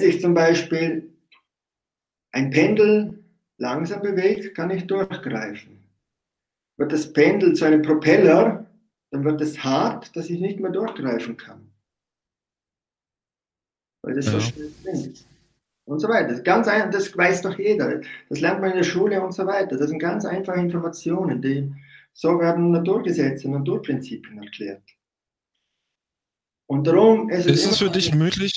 sich zum Beispiel ein Pendel langsam bewegt, kann ich durchgreifen. Wird das Pendel zu einem Propeller, dann wird es hart, dass ich nicht mehr durchgreifen kann. Weil das ja. so schnell springt. Und so weiter. Das, ganz ein, das weiß doch jeder. Das lernt man in der Schule und so weiter. Das sind ganz einfache Informationen. Die, so werden Naturgesetze, Naturprinzipien erklärt. Und darum ist es. Ist es für dich möglich,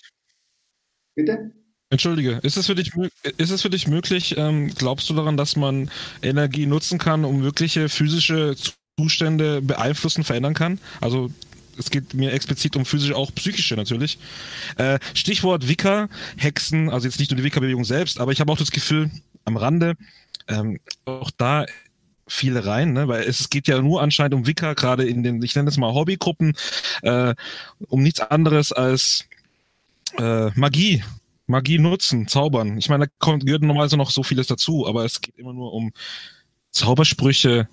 Bitte? Entschuldige, ist es für dich, ist es für dich möglich, ähm, glaubst du daran, dass man Energie nutzen kann, um wirkliche physische Zustände beeinflussen, verändern kann? Also es geht mir explizit um physische, auch psychische natürlich. Äh, Stichwort Wicca, Hexen, also jetzt nicht nur die Wicca-Bewegung selbst, aber ich habe auch das Gefühl, am Rande, ähm, auch da viele rein, ne? weil es, geht ja nur anscheinend um Wicca, gerade in den, ich nenne es mal Hobbygruppen, äh, um nichts anderes als äh, Magie. Magie nutzen, zaubern. Ich meine, da kommt, gehört normalerweise noch so vieles dazu, aber es geht immer nur um Zaubersprüche,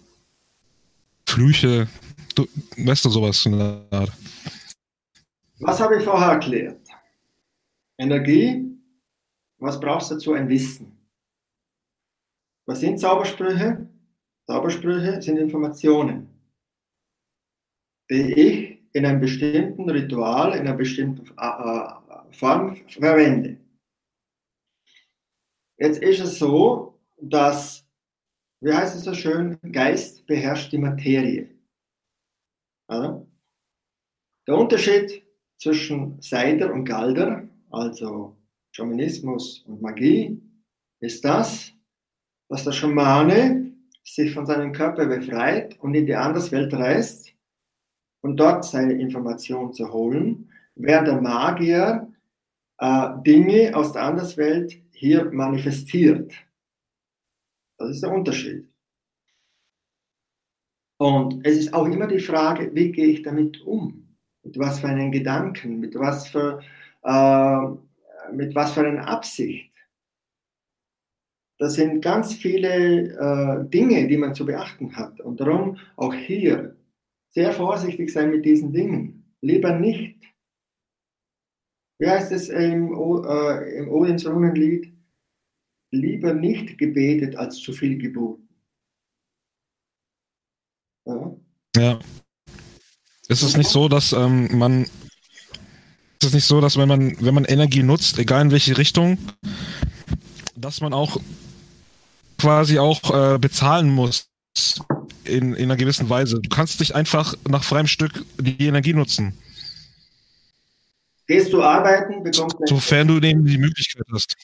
Flüche, du, weißt du sowas in der Art. Was habe ich vorher erklärt? Energie, was brauchst du dazu? Ein Wissen. Was sind Zaubersprüche? Zaubersprüche sind Informationen, die ich in einem bestimmten Ritual, in einer bestimmten äh, äh Form verwende. Jetzt ist es so, dass, wie heißt es so schön, Geist beherrscht die Materie. Ja? Der Unterschied zwischen Seider und Galder, also Schamanismus und Magie, ist das, dass der Schamane sich von seinem Körper befreit und in die Anderswelt reist und dort seine Information zu holen, während der Magier äh, Dinge aus der Anderswelt hier manifestiert. Das ist der Unterschied. Und es ist auch immer die Frage, wie gehe ich damit um? Mit was für einen Gedanken, mit was für, äh, mit was für einer Absicht. Das sind ganz viele äh, Dinge, die man zu beachten hat. Und darum auch hier sehr vorsichtig sein mit diesen Dingen. Lieber nicht wie heißt es im, äh, im Odins Runenlied? Lieber nicht gebetet als zu viel geboten. Ja. ja. Ist es nicht so, dass ähm, man ist es nicht so, dass wenn man, wenn man Energie nutzt, egal in welche Richtung, dass man auch quasi auch äh, bezahlen muss in, in einer gewissen Weise. Du kannst dich einfach nach freiem Stück die Energie nutzen. Gehst du arbeiten, bekommst du. Sofern du eben die Möglichkeit hast.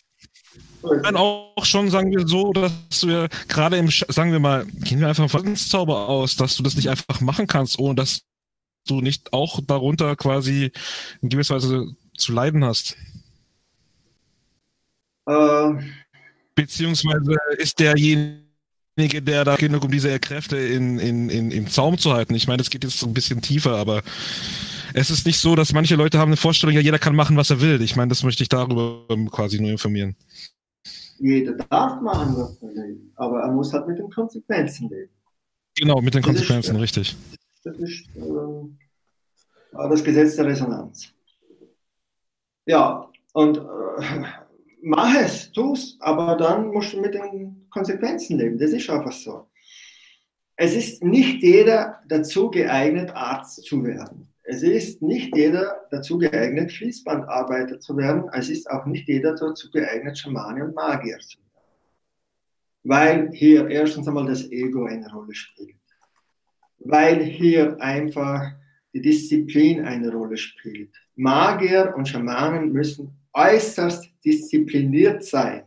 Ich meine auch schon, sagen wir so, dass wir gerade im, sagen wir mal, gehen wir einfach von Zauber aus, dass du das nicht einfach machen kannst, ohne dass du nicht auch darunter quasi in gewisser Weise zu leiden hast. Äh. Beziehungsweise ist derjenige, der da genug, um diese Kräfte in, in, in, im Zaum zu halten. Ich meine, das geht jetzt so ein bisschen tiefer, aber es ist nicht so, dass manche Leute haben eine Vorstellung, ja, jeder kann machen, was er will. Ich meine, das möchte ich darüber quasi nur informieren. jeder darf machen, was er will, aber er muss halt mit den Konsequenzen leben. Genau, mit den Konsequenzen, das ist, richtig. Das ist äh, das Gesetz der Resonanz. Ja, und äh, mach es, tu es, aber dann musst du mit den Konsequenzen leben. Das ist einfach so. Es ist nicht jeder dazu geeignet, Arzt zu werden. Es ist nicht jeder dazu geeignet, Fließbandarbeiter zu werden. Es ist auch nicht jeder dazu geeignet, Schamane und Magier zu werden. Weil hier erstens einmal das Ego eine Rolle spielt. Weil hier einfach die Disziplin eine Rolle spielt. Magier und Schamanen müssen äußerst diszipliniert sein.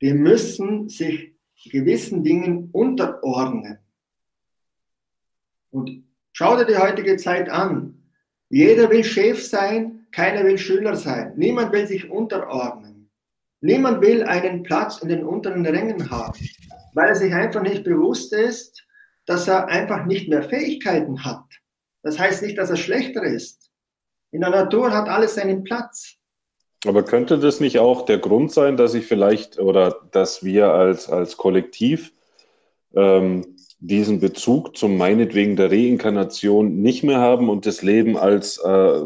Die müssen sich gewissen Dingen unterordnen. Und schau dir die heutige Zeit an. Jeder will Chef sein, keiner will Schüler sein. Niemand will sich unterordnen. Niemand will einen Platz in den unteren Rängen haben, weil er sich einfach nicht bewusst ist, dass er einfach nicht mehr Fähigkeiten hat. Das heißt nicht, dass er schlechter ist. In der Natur hat alles seinen Platz. Aber könnte das nicht auch der Grund sein, dass ich vielleicht oder dass wir als, als Kollektiv ähm, diesen Bezug zum meinetwegen der Reinkarnation nicht mehr haben und das Leben als äh,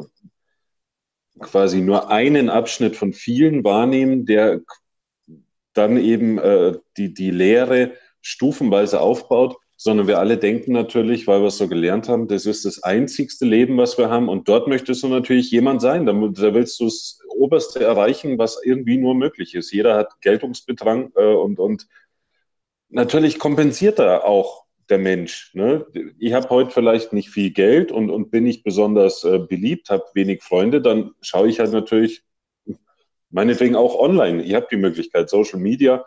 quasi nur einen Abschnitt von vielen wahrnehmen, der dann eben äh, die, die Lehre stufenweise aufbaut, sondern wir alle denken natürlich, weil wir es so gelernt haben, das ist das einzigste Leben, was wir haben und dort möchtest du natürlich jemand sein, da, da willst du das Oberste erreichen, was irgendwie nur möglich ist. Jeder hat Geltungsbedrang äh, und, und natürlich kompensiert er auch der Mensch. Ne? Ich habe heute vielleicht nicht viel Geld und, und bin nicht besonders äh, beliebt, habe wenig Freunde, dann schaue ich halt natürlich meinetwegen auch online. Ich habe die Möglichkeit, Social Media.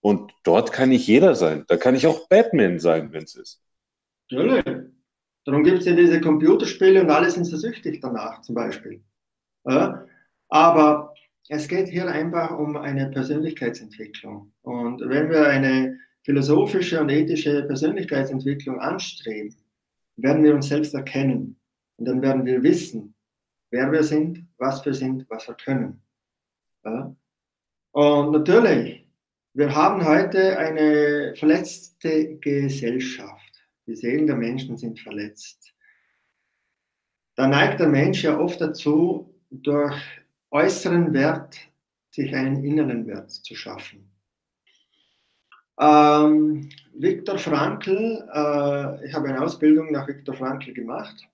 Und dort kann ich jeder sein. Da kann ich auch Batman sein, wenn es ist. Natürlich. Darum gibt es ja diese Computerspiele und alle sind so süchtig danach, zum Beispiel. Ja? Aber es geht hier einfach um eine Persönlichkeitsentwicklung. Und wenn wir eine philosophische und ethische Persönlichkeitsentwicklung anstreben, werden wir uns selbst erkennen. Und dann werden wir wissen, wer wir sind, was wir sind, was wir können. Ja? Und natürlich, wir haben heute eine verletzte Gesellschaft. Die Seelen der Menschen sind verletzt. Da neigt der Mensch ja oft dazu, durch äußeren Wert sich einen inneren Wert zu schaffen. Ähm, Viktor Frankl, äh, ich habe eine Ausbildung nach Viktor Frankl gemacht,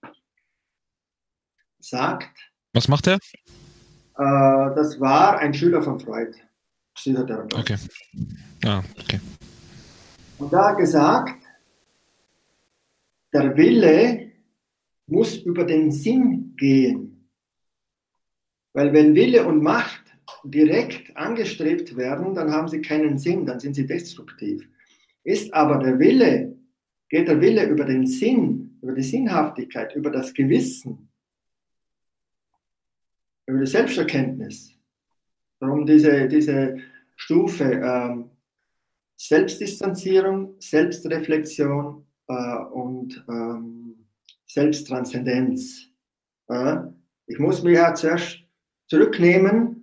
sagt. Was macht er? Äh, das war ein Schüler von Freud, Psychotherapeut. Okay. Ah, okay. Und da gesagt, der Wille muss über den Sinn gehen. Weil wenn Wille und Macht direkt angestrebt werden, dann haben sie keinen Sinn, dann sind sie destruktiv. Ist aber der Wille, geht der Wille über den Sinn, über die Sinnhaftigkeit, über das Gewissen, über die Selbsterkenntnis, darum diese, diese Stufe ähm, Selbstdistanzierung, Selbstreflexion äh, und ähm, Selbsttranszendenz. Äh, ich muss mich ja zuerst zurücknehmen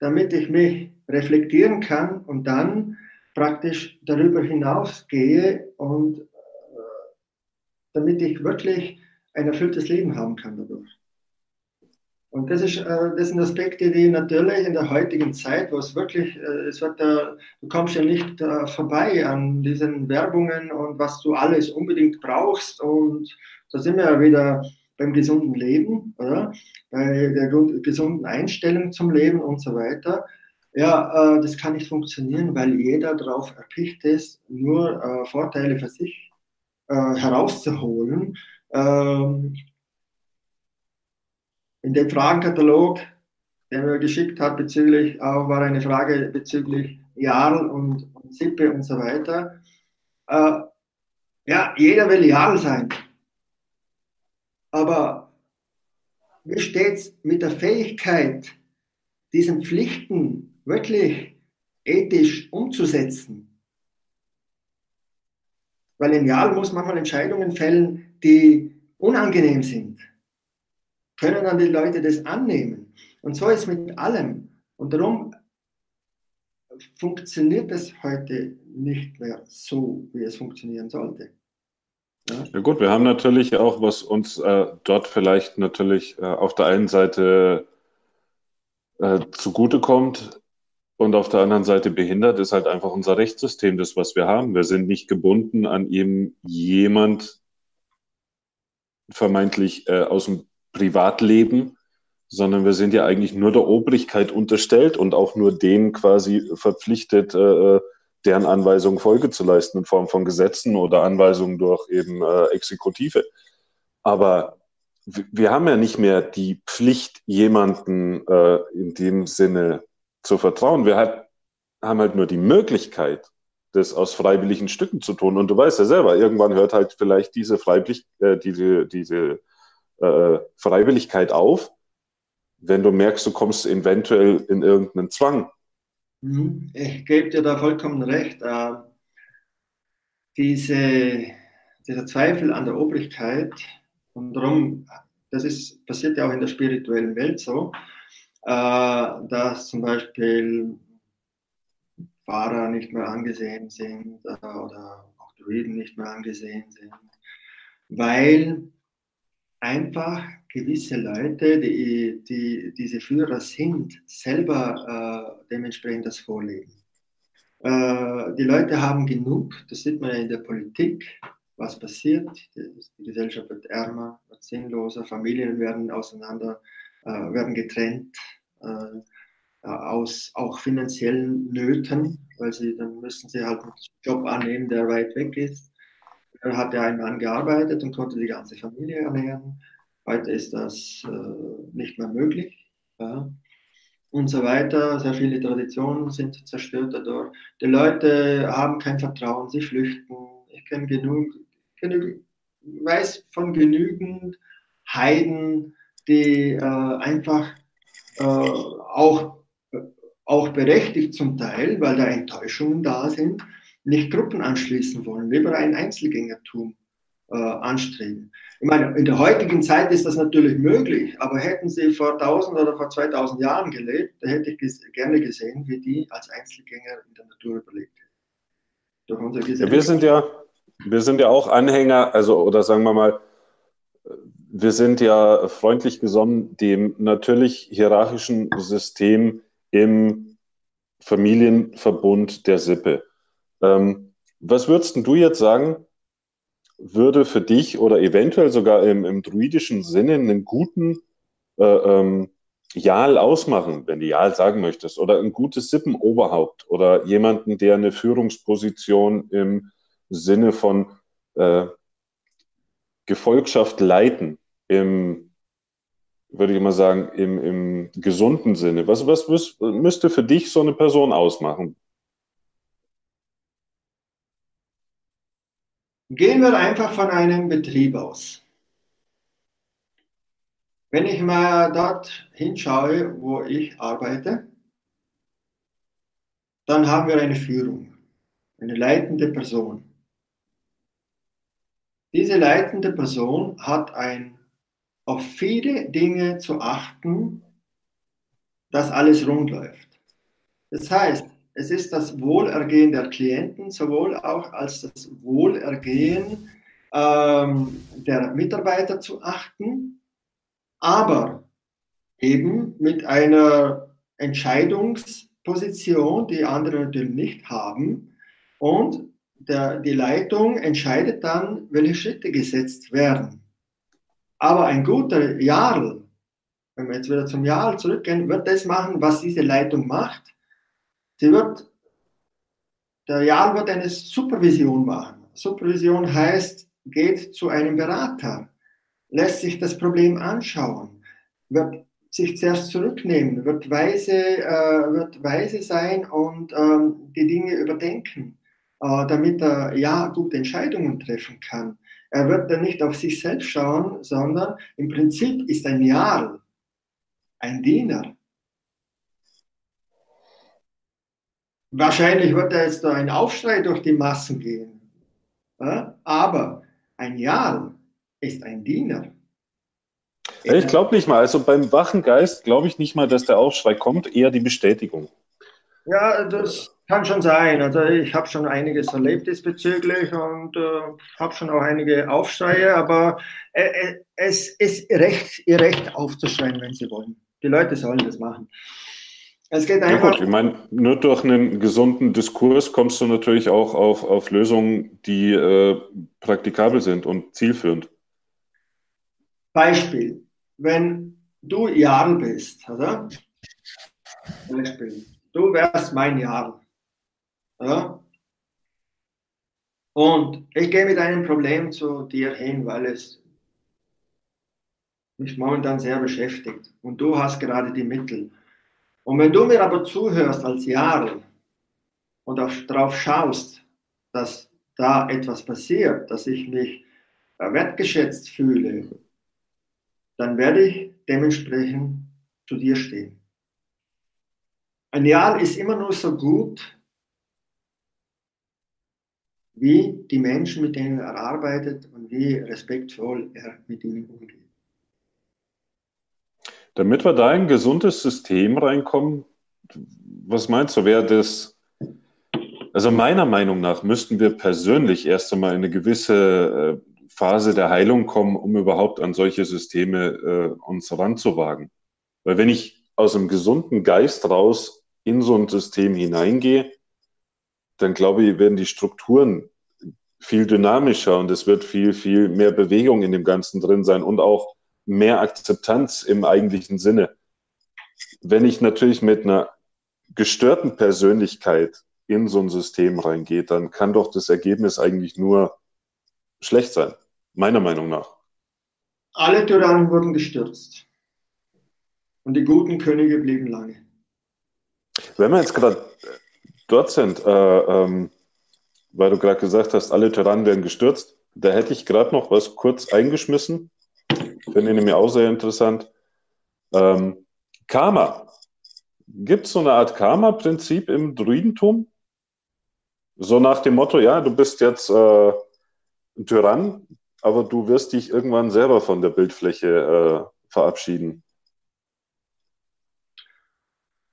damit ich mich reflektieren kann und dann praktisch darüber hinausgehe und äh, damit ich wirklich ein erfülltes Leben haben kann dadurch. Und das, ist, äh, das sind Aspekte, die natürlich in der heutigen Zeit, wo es wirklich, äh, es wird, äh, du kommst ja nicht äh, vorbei an diesen Werbungen und was du alles unbedingt brauchst. Und da sind wir ja wieder beim gesunden Leben, oder? bei der gesunden Einstellung zum Leben und so weiter. Ja, äh, das kann nicht funktionieren, weil jeder darauf erpicht ist, nur äh, Vorteile für sich äh, herauszuholen. Ähm, in dem Fragenkatalog, den er geschickt hat, bezüglich, auch war eine Frage bezüglich Jarl und, und Sippe und so weiter. Äh, ja, jeder will Jarl sein. Aber wie steht es mit der Fähigkeit, diesen Pflichten wirklich ethisch umzusetzen? Weil in Jahr muss manchmal Entscheidungen fällen, die unangenehm sind. Können dann die Leute das annehmen? Und so ist mit allem. Und darum funktioniert es heute nicht mehr so, wie es funktionieren sollte. Ja, ja gut, wir haben natürlich auch, was uns äh, dort vielleicht natürlich äh, auf der einen Seite äh, zugutekommt und auf der anderen Seite behindert, ist halt einfach unser Rechtssystem, das, was wir haben. Wir sind nicht gebunden an eben jemand vermeintlich äh, aus dem Privatleben, sondern wir sind ja eigentlich nur der Obrigkeit unterstellt und auch nur denen quasi verpflichtet, äh, äh deren Anweisungen Folge zu leisten in Form von Gesetzen oder Anweisungen durch eben äh, Exekutive. Aber wir haben ja nicht mehr die Pflicht, jemanden äh, in dem Sinne zu vertrauen. Wir hat, haben halt nur die Möglichkeit, das aus freiwilligen Stücken zu tun. Und du weißt ja selber, irgendwann hört halt vielleicht diese, Freiwillig, äh, diese, diese äh, Freiwilligkeit auf, wenn du merkst, du kommst eventuell in irgendeinen Zwang. Mhm. Ich gebe dir da vollkommen recht. Äh, diese, dieser Zweifel an der Obrigkeit, und darum, das ist, passiert ja auch in der spirituellen Welt so, äh, dass zum Beispiel Fahrer nicht mehr angesehen sind äh, oder auch Druiden nicht mehr angesehen sind, weil einfach gewisse Leute, die, die diese Führer sind, selber äh, dementsprechend das vorleben. Äh, die Leute haben genug, das sieht man ja in der Politik, was passiert. Die, Gesellschaft wird ärmer, wird sinnloser, Familien werden auseinander, äh, werden getrennt äh, aus auch finanziellen Nöten, weil sie dann müssen sie halt einen Job annehmen, der weit weg ist. Er ein Mann gearbeitet und konnte die ganze Familie ernähren. Heute ist das äh, nicht mehr möglich. Ja. Und so weiter. Sehr viele Traditionen sind zerstört dadurch. Die Leute haben kein Vertrauen, sie flüchten. Ich kenne genug, genug, weiß von genügend Heiden, die äh, einfach äh, auch, auch berechtigt zum Teil, weil da Enttäuschungen da sind, nicht Gruppen anschließen wollen, lieber ein Einzelgängertum äh, anstreben. Ich meine, in der heutigen Zeit ist das natürlich möglich, aber hätten sie vor 1000 oder vor 2000 Jahren gelebt, da hätte ich ges gerne gesehen, wie die als Einzelgänger in der Natur überlebt hätten. Ja, wir sind ja, wir sind ja auch Anhänger, also oder sagen wir mal, wir sind ja freundlich gesonnen dem natürlich hierarchischen System im Familienverbund der Sippe. Ähm, was würdest du jetzt sagen, würde für dich oder eventuell sogar im, im druidischen Sinne einen guten äh, ähm, Jal ausmachen, wenn du Jal sagen möchtest, oder ein gutes Sippenoberhaupt oder jemanden, der eine Führungsposition im Sinne von äh, Gefolgschaft leiten, im, würde ich mal sagen, im, im gesunden Sinne. Was, was müsste für dich so eine Person ausmachen? Gehen wir einfach von einem Betrieb aus. Wenn ich mal dort hinschaue, wo ich arbeite, dann haben wir eine Führung, eine leitende Person. Diese leitende Person hat ein, auf viele Dinge zu achten, dass alles rund läuft. Das heißt, es ist das Wohlergehen der Klienten sowohl auch als das Wohlergehen ähm, der Mitarbeiter zu achten, aber eben mit einer Entscheidungsposition, die andere natürlich nicht haben. Und der, die Leitung entscheidet dann, welche Schritte gesetzt werden. Aber ein guter Jarl, wenn wir jetzt wieder zum Jarl zurückgehen, wird das machen, was diese Leitung macht Sie wird, der Jan wird eine Supervision machen. Supervision heißt, geht zu einem Berater, lässt sich das Problem anschauen, wird sich zuerst zurücknehmen, wird weise, äh, wird weise sein und ähm, die Dinge überdenken, äh, damit er ja gute Entscheidungen treffen kann. Er wird dann nicht auf sich selbst schauen, sondern im Prinzip ist ein Jarl ein Diener. Wahrscheinlich wird da jetzt ein Aufschrei durch die Massen gehen. Aber ein Jarl ist ein Diener. Ich glaube nicht mal. Also beim wachen Geist glaube ich nicht mal, dass der Aufschrei kommt, eher die Bestätigung. Ja, das kann schon sein. Also ich habe schon einiges erlebt diesbezüglich und äh, habe schon auch einige Aufschreie, aber äh, äh, es ist recht, ihr Recht aufzuschreien, wenn sie wollen. Die Leute sollen das machen. Es geht einfach. Ja gut, ich meine, nur durch einen gesunden Diskurs kommst du natürlich auch auf, auf Lösungen, die äh, praktikabel sind und zielführend. Beispiel, wenn du Jarl bist, oder? Beispiel, du wärst mein Jarl. Ja? Und ich gehe mit einem Problem zu dir hin, weil es mich momentan sehr beschäftigt. Und du hast gerade die Mittel. Und wenn du mir aber zuhörst als Jarl und darauf schaust, dass da etwas passiert, dass ich mich äh, wertgeschätzt fühle, dann werde ich dementsprechend zu dir stehen. Ein Jarl ist immer nur so gut, wie die Menschen, mit denen er arbeitet und wie respektvoll er mit ihnen umgeht. Damit wir da in ein gesundes System reinkommen, was meinst du, wäre das, also meiner Meinung nach müssten wir persönlich erst einmal in eine gewisse äh, Phase der Heilung kommen, um überhaupt an solche Systeme äh, uns ranzuwagen. Weil wenn ich aus einem gesunden Geist raus in so ein System hineingehe, dann glaube ich, werden die Strukturen viel dynamischer und es wird viel, viel mehr Bewegung in dem Ganzen drin sein und auch mehr Akzeptanz im eigentlichen Sinne. Wenn ich natürlich mit einer gestörten Persönlichkeit in so ein System reingehe, dann kann doch das Ergebnis eigentlich nur schlecht sein, meiner Meinung nach. Alle Tyrannen wurden gestürzt und die guten Könige blieben lange. Wenn wir jetzt gerade dort sind, äh, ähm, weil du gerade gesagt hast, alle Tyrannen werden gestürzt, da hätte ich gerade noch was kurz eingeschmissen. Finde ich nämlich auch sehr interessant. Ähm, Karma. Gibt es so eine Art Karma-Prinzip im Druidentum? So nach dem Motto, ja, du bist jetzt äh, ein Tyrann, aber du wirst dich irgendwann selber von der Bildfläche äh, verabschieden.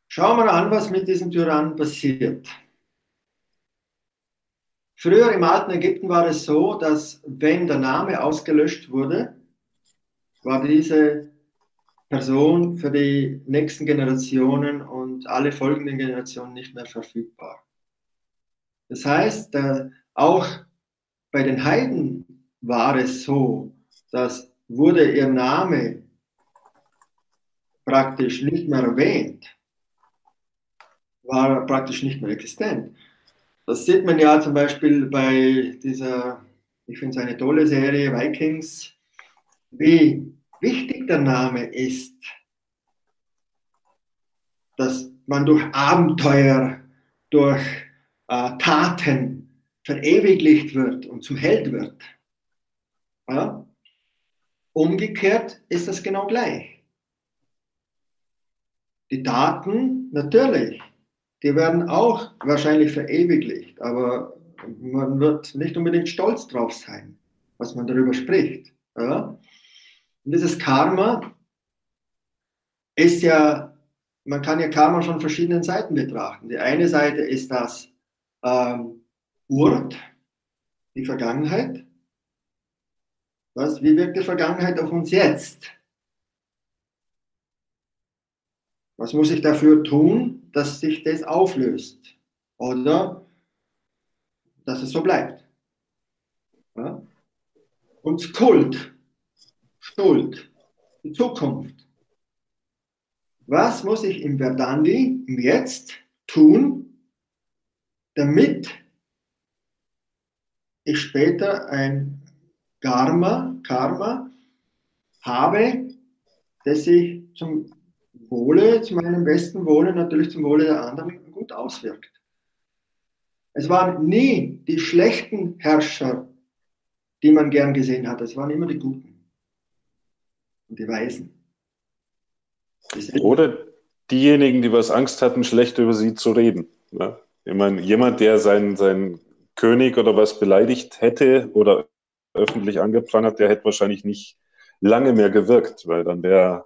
Schauen wir an, was mit diesem Tyrannen passiert. Früher im alten Ägypten war es so, dass wenn der Name ausgelöscht wurde, war diese Person für die nächsten Generationen und alle folgenden Generationen nicht mehr verfügbar. Das heißt, äh, auch bei den Heiden war es so, dass wurde ihr Name praktisch nicht mehr erwähnt, war praktisch nicht mehr existent. Das sieht man ja zum Beispiel bei dieser, ich finde es eine tolle Serie, Vikings, wie wichtig der Name ist, dass man durch Abenteuer, durch äh, Taten verewiglicht wird und zum Held wird. Ja? Umgekehrt ist das genau gleich. Die Taten, natürlich, die werden auch wahrscheinlich verewigt, aber man wird nicht unbedingt stolz drauf sein, was man darüber spricht. Ja? Und dieses Karma ist ja, man kann ja Karma von verschiedenen Seiten betrachten. Die eine Seite ist das ähm, Urt, die Vergangenheit. Was, wie wirkt die Vergangenheit auf uns jetzt? Was muss ich dafür tun, dass sich das auflöst? Oder dass es so bleibt? Ja? Und Skuld, Schuld, die Zukunft. Was muss ich im Verdandi, im Jetzt tun, damit ich später ein Karma, Karma habe, das sich zum Wohle, zu meinem besten Wohle, natürlich zum Wohle der anderen gut auswirkt. Es waren nie die schlechten Herrscher, die man gern gesehen hat, es waren immer die guten und die Weisen. Oder diejenigen, die was Angst hatten, schlecht über sie zu reden. Ne? Ich meine, jemand, der seinen, seinen König oder was beleidigt hätte oder öffentlich angeprangert, der hätte wahrscheinlich nicht lange mehr gewirkt, weil dann wäre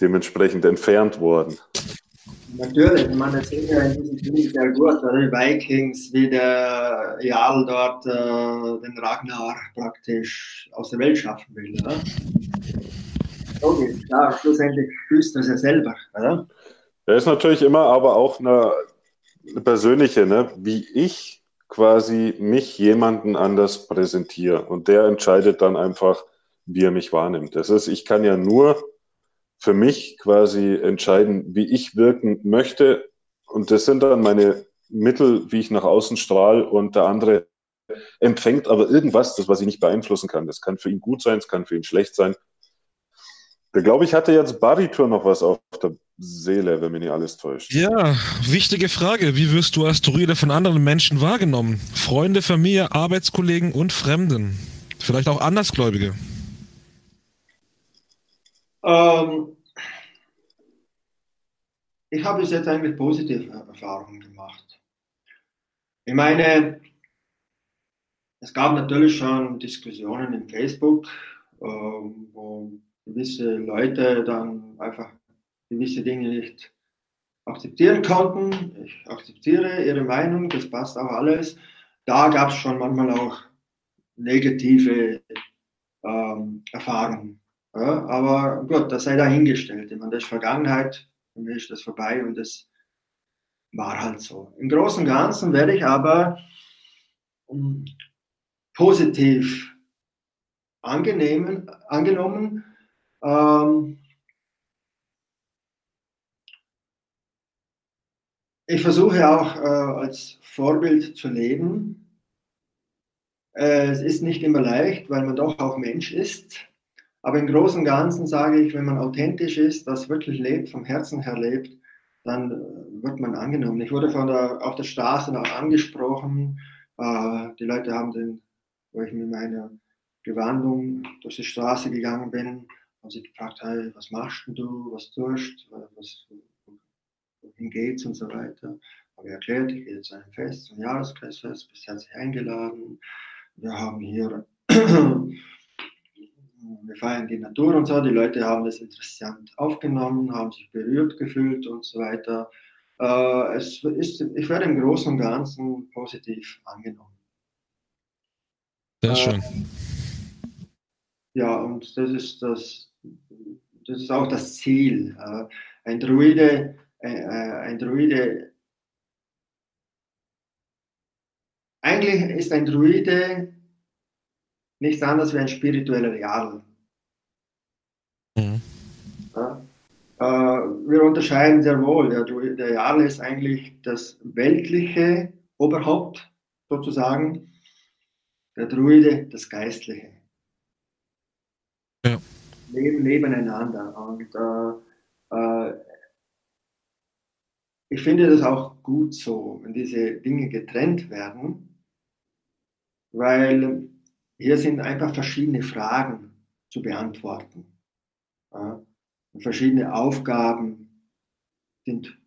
dementsprechend entfernt worden. Natürlich, man das sehen ja in diesem Film sehr gut, die Vikings, wie der Jarl dort äh, den Ragnar praktisch aus der Welt schaffen will. Oder? Logisch, klar, schlussendlich du es ja selber. Oder? Er ist natürlich immer aber auch eine, eine persönliche, ne? wie ich quasi mich jemanden anders präsentiere. Und der entscheidet dann einfach, wie er mich wahrnimmt. Das ist, ich kann ja nur für mich quasi entscheiden, wie ich wirken möchte. Und das sind dann meine Mittel, wie ich nach außen strahle und der andere empfängt aber irgendwas, das was ich nicht beeinflussen kann. Das kann für ihn gut sein, es kann für ihn schlecht sein. Da glaube ich, hatte jetzt Baritur noch was auf der Seele, wenn mich nicht alles täuscht. Ja, wichtige Frage. Wie wirst du Asteroide von anderen Menschen wahrgenommen? Freunde, Familie, Arbeitskollegen und Fremden. Vielleicht auch Andersgläubige. Ähm, ich habe bis jetzt eigentlich positive Erfahrungen gemacht. Ich meine, es gab natürlich schon Diskussionen in Facebook, ähm, wo gewisse Leute dann einfach gewisse Dinge nicht akzeptieren konnten. Ich akzeptiere ihre Meinung, das passt auch alles. Da gab es schon manchmal auch negative ähm, Erfahrungen. Ja, aber gut, das sei dahingestellt. Ich meine, das ist Vergangenheit, für mich ist das vorbei und das war halt so. Im Großen und Ganzen werde ich aber um, positiv angenehmen, angenommen. Ähm, ich versuche auch äh, als Vorbild zu leben. Äh, es ist nicht immer leicht, weil man doch auch Mensch ist. Aber im Großen und Ganzen sage ich, wenn man authentisch ist, das wirklich lebt, vom Herzen her lebt, dann äh, wird man angenommen. Ich wurde von der, auf der Straße noch angesprochen. Äh, die Leute haben den, wo ich mit meiner Gewandung durch die Straße gegangen bin, haben sie gefragt, hey, was machst du, was tust, was, wohin geht's und so weiter. Habe ich erklärt, ich gehe zu einem Fest, zum Jahreskreisfest, bis herzlich eingeladen. Wir haben hier wir feiern die Natur und so. Die Leute haben das interessant aufgenommen, haben sich berührt gefühlt und so weiter. Äh, es ist, ich werde im Großen und Ganzen positiv angenommen. Sehr äh, schön. Ja, und das ist das, das ist auch das Ziel. Äh, ein Druide, äh, äh, ein Druide, eigentlich ist ein Druide nichts anderes wie ein spiritueller Real. Mhm. Ja, äh, wir unterscheiden sehr wohl. Der, der Jarl ist eigentlich das weltliche Oberhaupt sozusagen, der Druide das Geistliche. Ja. Leben nebeneinander. Und äh, äh, ich finde das auch gut so, wenn diese Dinge getrennt werden, weil hier sind einfach verschiedene Fragen zu beantworten. Ja, verschiedene Aufgaben sind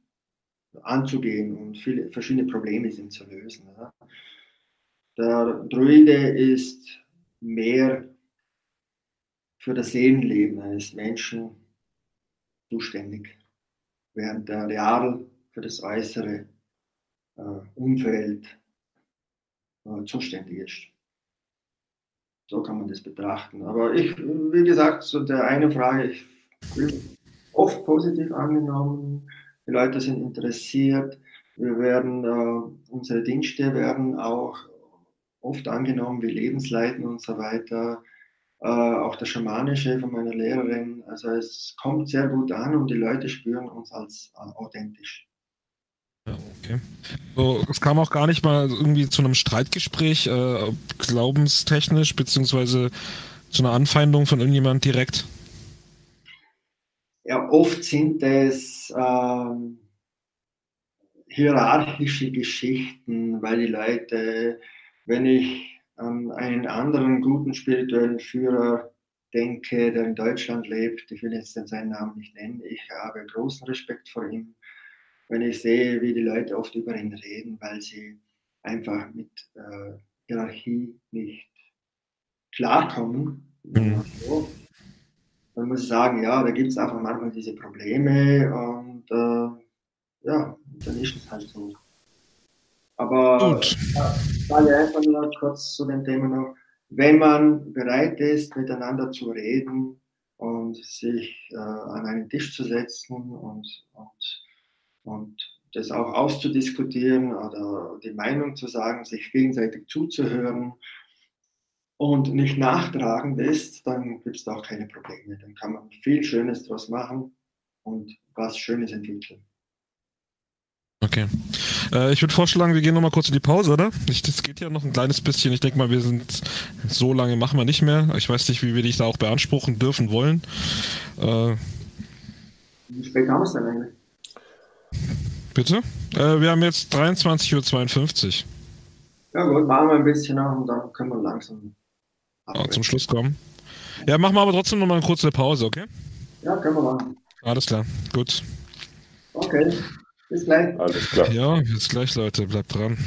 anzugehen und viele verschiedene Probleme sind zu lösen. Ja. Der Druide ist mehr für das Seelenleben eines Menschen zuständig, während der Real für das äußere äh, Umfeld äh, zuständig ist. So kann man das betrachten. Aber ich, wie gesagt, zu der einen Frage, ich bin oft positiv angenommen. Die Leute sind interessiert. Wir werden, äh, unsere Dienste werden auch oft angenommen wie Lebensleiten und so weiter. Äh, auch das Schamanische von meiner Lehrerin. Also es kommt sehr gut an und die Leute spüren uns als äh, authentisch. Okay. So, es kam auch gar nicht mal irgendwie zu einem Streitgespräch, äh, glaubenstechnisch, beziehungsweise zu einer Anfeindung von irgendjemand direkt? Ja, oft sind es ähm, hierarchische Geschichten, weil die Leute, wenn ich an einen anderen guten spirituellen Führer denke, der in Deutschland lebt, ich will jetzt seinen Namen nicht nennen, ich habe großen Respekt vor ihm wenn ich sehe, wie die Leute oft über ihn reden, weil sie einfach mit äh, Hierarchie nicht klarkommen. Mhm. So. Dann muss ich sagen, ja, da gibt es einfach manchmal diese Probleme und äh, ja, dann ist es halt so. Aber Gut. sage einfach nur kurz zu dem Thema noch, wenn man bereit ist, miteinander zu reden und sich äh, an einen Tisch zu setzen und, und, und das auch auszudiskutieren oder die Meinung zu sagen, sich gegenseitig zuzuhören und nicht nachtragend ist, dann gibt es da auch keine Probleme. Dann kann man viel Schönes daraus machen und was Schönes entwickeln. Okay. Äh, ich würde vorschlagen, wir gehen nochmal kurz in die Pause, oder? Ich, das geht ja noch ein kleines bisschen. Ich denke mal, wir sind so lange machen wir nicht mehr. Ich weiß nicht, wie wir dich da auch beanspruchen dürfen wollen. Äh, wie spät haben wir es denn eigentlich? Bitte? Äh, wir haben jetzt 23.52 Uhr. Ja gut, machen wir ein bisschen noch und dann können wir langsam ja, zum Schluss kommen. Ja, machen wir aber trotzdem nochmal eine kurze Pause, okay? Ja, können wir machen. Alles klar, gut. Okay. Bis gleich. Alles klar. Ja, bis gleich, Leute. Bleibt dran.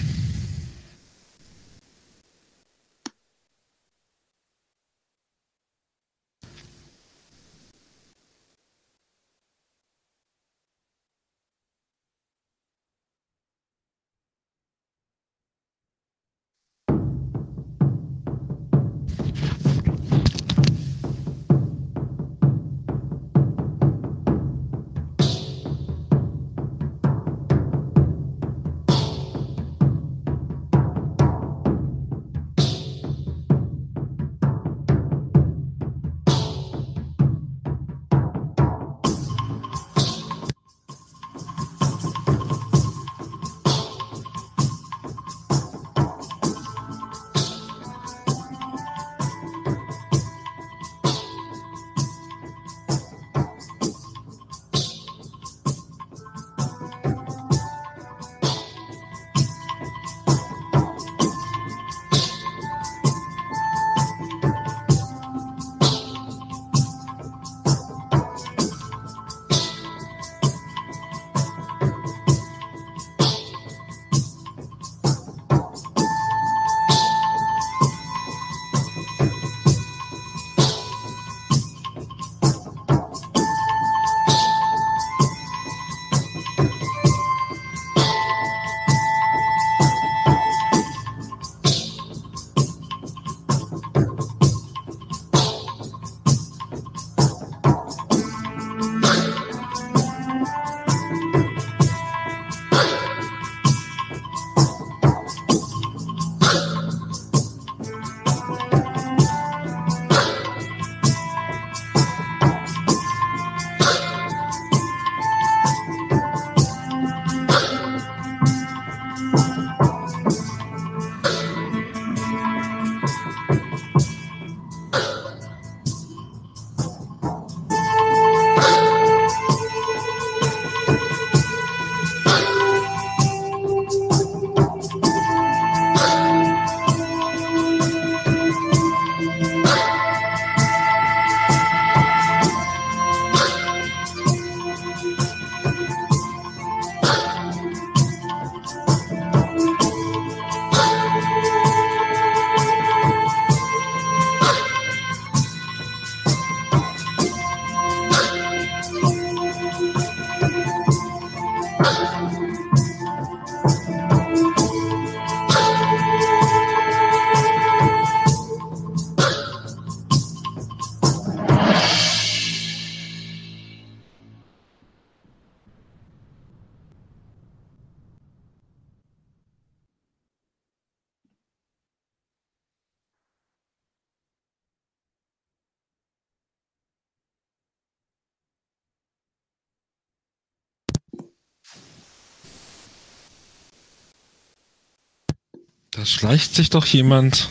Da schleicht sich doch jemand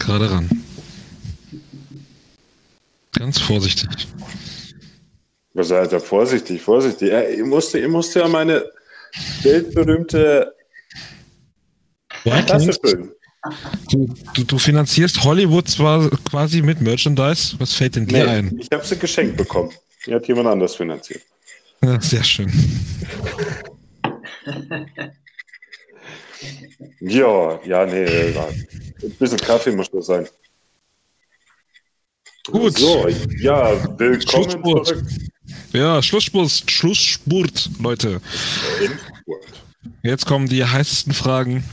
gerade ran. Ganz vorsichtig. Was seid ihr vorsichtig, vorsichtig. ich, musste, ich musste ja meine weltberühmte Tasse füllen. Du, du, du, finanzierst Hollywood zwar quasi mit Merchandise. Was fällt denn dir nee, ein? Ich habe sie geschenkt bekommen. Die hat jemand anders finanziert. Ja, sehr schön. <laughs> Ja, ja, nee, ein bisschen Kaffee muss das sein. Gut. So, ja, willkommen zurück. Ja, Schlussspurt, Schlussspurt, Leute. Jetzt kommen die heißesten Fragen.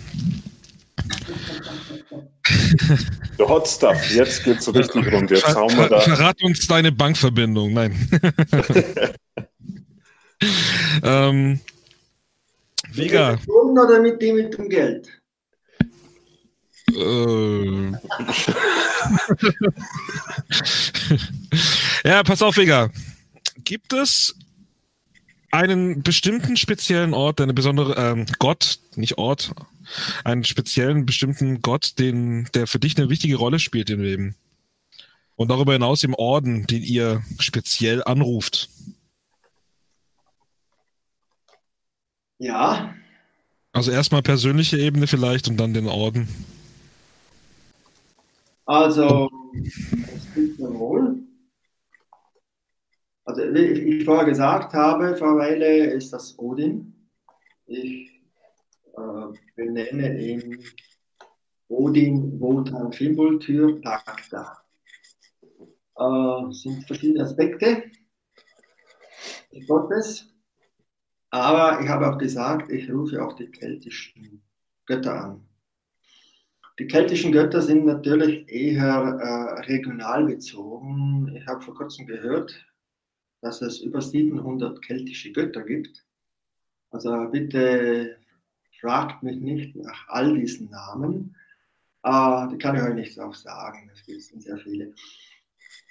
Der Hot Stuff, jetzt geht's richtig rund. Jetzt hauen wir da. Verrat uns deine Bankverbindung. Nein. <laughs> <laughs> ähm, Vega. Mit dem oder mit dem mit dem Geld? Äh. <laughs> ja, pass auf, Vega. Gibt es einen bestimmten speziellen Ort, eine besondere ähm, Gott, nicht Ort, einen speziellen bestimmten Gott, den, der für dich eine wichtige Rolle spielt im Leben? Und darüber hinaus im Orden, den ihr speziell anruft? Ja. Also erstmal persönliche Ebene vielleicht und dann den Orden. Also, es gibt wohl. Also, wie ich vorher gesagt habe, Frau Weile ist das Odin. Ich äh, benenne ihn Odin Wotan Fimbultür Dagda. Äh, sind verschiedene Aspekte des Gottes. Aber ich habe auch gesagt, ich rufe auch die keltischen Götter an. Die keltischen Götter sind natürlich eher äh, regional bezogen. Ich habe vor kurzem gehört, dass es über 700 keltische Götter gibt. Also bitte fragt mich nicht nach all diesen Namen. Äh, die kann ich euch nicht auch sagen, es sind sehr viele.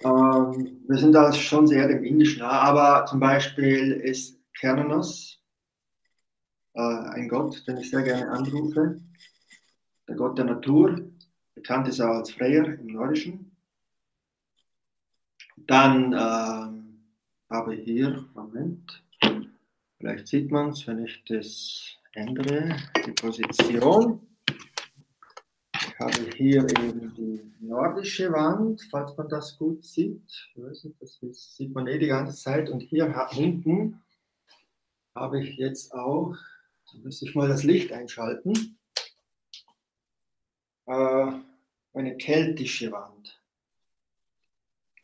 Ähm, wir sind da schon sehr dem Indischen nah, aber zum Beispiel ist Kernos äh, ein Gott, den ich sehr gerne anrufe der Gott der Natur, bekannt ist auch als Freyr im Nordischen. Dann ähm, habe ich hier, Moment, vielleicht sieht man es, wenn ich das ändere, die Position. Ich habe hier eben die nordische Wand, falls man das gut sieht. Das sieht man eh die ganze Zeit. Und hier hinten habe ich jetzt auch, da müsste ich mal das Licht einschalten äh, eine keltische Wand.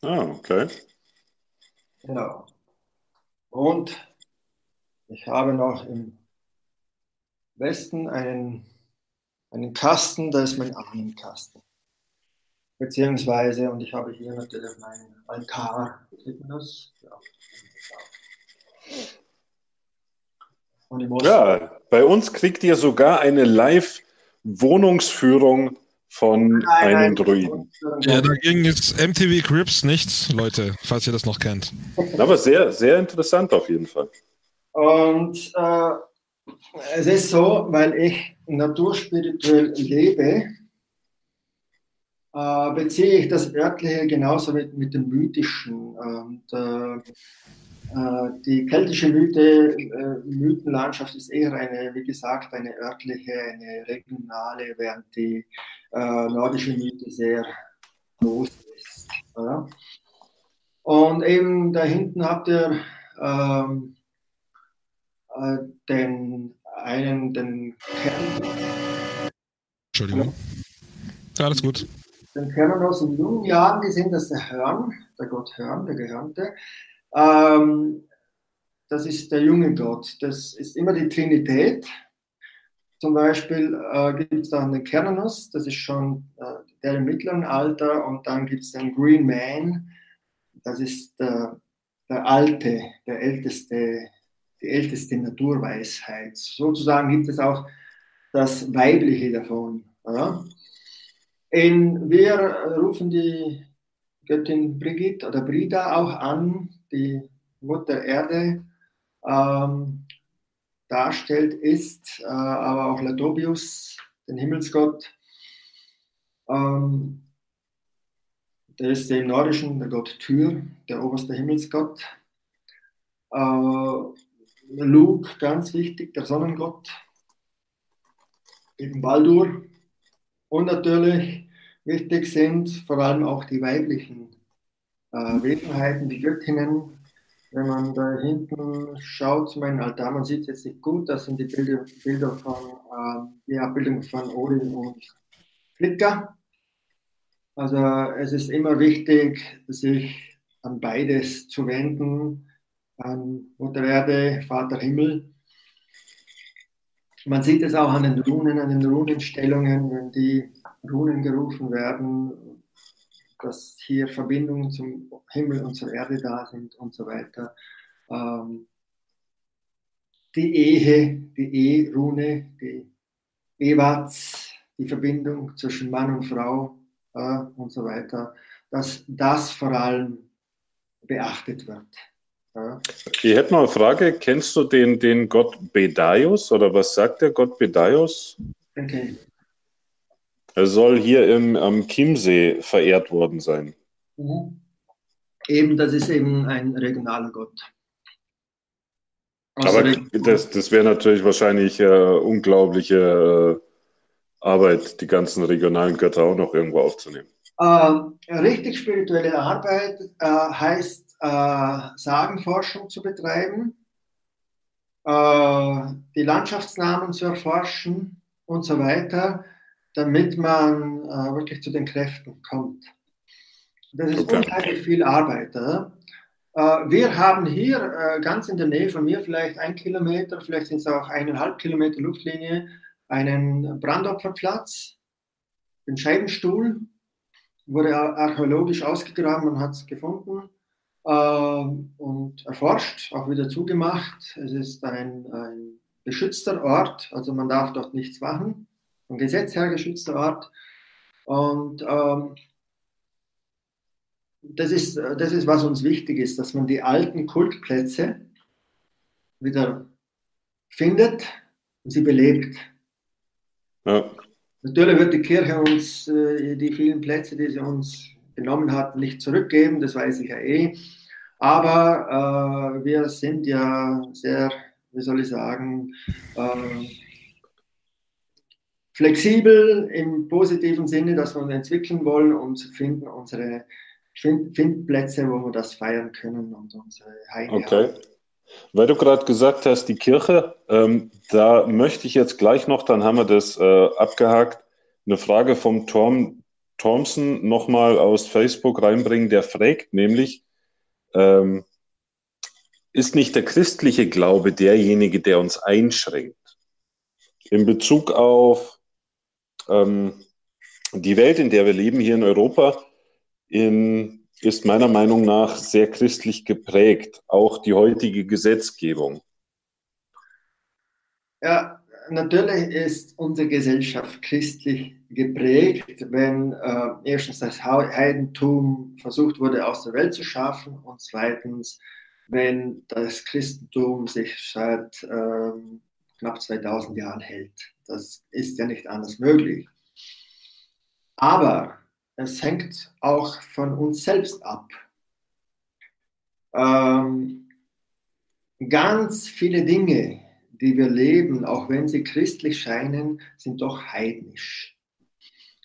Ah, okay. Genau. Und ich habe noch im Westen einen, einen Kasten, da ist mein Ahnenkasten. Beziehungsweise, und ich habe hier natürlich mein Altar. Sieht man das? Ja. Ja, bei uns kriegt ihr sogar eine Live- Wohnungsführung von nein, einem Druiden. Ja, dagegen ist MTV Crips nichts, Leute, falls ihr das noch kennt. <laughs> Aber sehr, sehr interessant auf jeden Fall. Und äh, es ist so, weil ich naturspirituell lebe, äh, beziehe ich das Örtliche genauso mit, mit dem Mythischen. Und äh, die keltische Mythe, äh, Mythenlandschaft ist eher eine, wie gesagt, eine örtliche, eine regionale, während die äh, nordische Mythe sehr groß ist. Ja? Und eben da hinten habt ihr ähm, äh, den einen, den Kern. Entschuldigung. Ja, alles gut. Den Kern aus den jungen Jahren, die sind das der Hörn, der Gott Hörn, der Gehörnte. Ähm, das ist der junge Gott. Das ist immer die Trinität. Zum Beispiel äh, gibt es dann den Kernos, das ist schon äh, der im mittleren Alter, und dann gibt es den Green Man, das ist der, der Alte, der älteste, die älteste Naturweisheit. Sozusagen gibt es auch das Weibliche davon. Ja? In, wir rufen die Göttin Brigitte oder Brida auch an, die Mutter Erde ähm, darstellt, ist äh, aber auch Latobius, den Himmelsgott. Ähm, der ist im Nordischen der Gott Tyr, der oberste Himmelsgott. Äh, Luke, ganz wichtig, der Sonnengott. Eben Baldur. Und natürlich wichtig sind vor allem auch die weiblichen äh, Wesenheiten, die Göttinnen. Wenn man da hinten schaut zu meinem Altar, man sieht es jetzt nicht gut, das sind die Bilder, Bilder von, äh, die Abbildung von Odin und Fricka. Also es ist immer wichtig, sich an beides zu wenden, an Mutter Erde, Vater Himmel. Man sieht es auch an den Runen, an den Runenstellungen, wenn die Runen gerufen werden, dass hier Verbindungen zum Himmel und zur Erde da sind und so weiter. Ähm, die Ehe, die E-Rune, die Ewatz, die Verbindung zwischen Mann und Frau äh, und so weiter, dass das vor allem beachtet wird. Ja. Ich hätte noch eine Frage. Kennst du den, den Gott Bedaios oder was sagt der Gott Bedaios? Okay. Er soll hier im, am Chiemsee verehrt worden sein. Mhm. Eben, das ist eben ein regionaler Gott. Aber das, das wäre natürlich wahrscheinlich äh, unglaubliche äh, Arbeit, die ganzen regionalen Götter auch noch irgendwo aufzunehmen. Äh, richtig spirituelle Arbeit äh, heißt, äh, Sagenforschung zu betreiben, äh, die Landschaftsnamen zu erforschen und so weiter, damit man wirklich zu den Kräften kommt. Das ist okay. unheimlich viel Arbeit. Äh, wir haben hier äh, ganz in der Nähe von mir, vielleicht ein Kilometer, vielleicht sind es auch eineinhalb Kilometer Luftlinie, einen Brandopferplatz, den Scheibenstuhl, wurde archäologisch ausgegraben, man hat es gefunden äh, und erforscht, auch wieder zugemacht. Es ist ein, ein geschützter Ort, also man darf dort nichts machen, ein Gesetz her geschützter Ort. Und ähm, das ist, das ist, was uns wichtig ist, dass man die alten Kultplätze wieder findet und sie belebt. Ja. Natürlich wird die Kirche uns äh, die vielen Plätze, die sie uns genommen hat, nicht zurückgeben, das weiß ich ja eh. Aber äh, wir sind ja sehr, wie soll ich sagen, äh, flexibel im positiven Sinne, dass wir uns entwickeln wollen und finden unsere find, find Plätze, wo wir das feiern können und unsere Heide Okay. Weil du gerade gesagt hast, die Kirche, ähm, da möchte ich jetzt gleich noch, dann haben wir das äh, abgehakt, eine Frage vom Tom Thompson nochmal aus Facebook reinbringen, der fragt nämlich, ähm, ist nicht der christliche Glaube derjenige, der uns einschränkt? In Bezug auf ähm, die Welt, in der wir leben hier in Europa, in, ist meiner Meinung nach sehr christlich geprägt, auch die heutige Gesetzgebung. Ja, natürlich ist unsere Gesellschaft christlich geprägt, wenn äh, erstens das Heidentum versucht wurde aus der Welt zu schaffen und zweitens, wenn das Christentum sich seit äh, knapp 2000 Jahren hält. Das ist ja nicht anders möglich. Aber es hängt auch von uns selbst ab. Ähm, ganz viele Dinge, die wir leben, auch wenn sie christlich scheinen, sind doch heidnisch.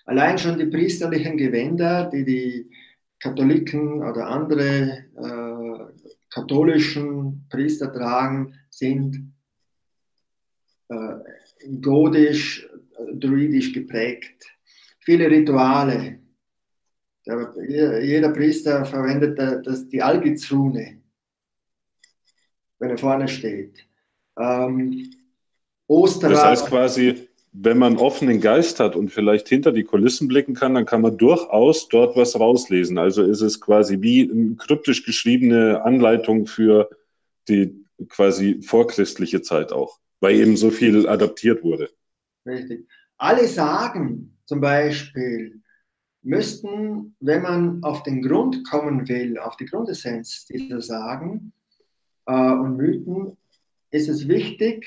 Allein schon die priesterlichen Gewänder, die die Katholiken oder andere äh, katholischen Priester tragen, sind godisch, äh, druidisch geprägt. Viele Rituale, jeder Priester verwendet das, die Algizrune, wenn er vorne steht. Ähm, Osterrat. Das heißt quasi, wenn man offenen Geist hat und vielleicht hinter die Kulissen blicken kann, dann kann man durchaus dort was rauslesen. Also ist es quasi wie eine kryptisch geschriebene Anleitung für die quasi vorchristliche Zeit auch, weil eben so viel adaptiert wurde. Richtig. Alle sagen zum Beispiel, müssten, wenn man auf den Grund kommen will, auf die Grundessenz dieser Sagen äh, und Mythen, ist es wichtig,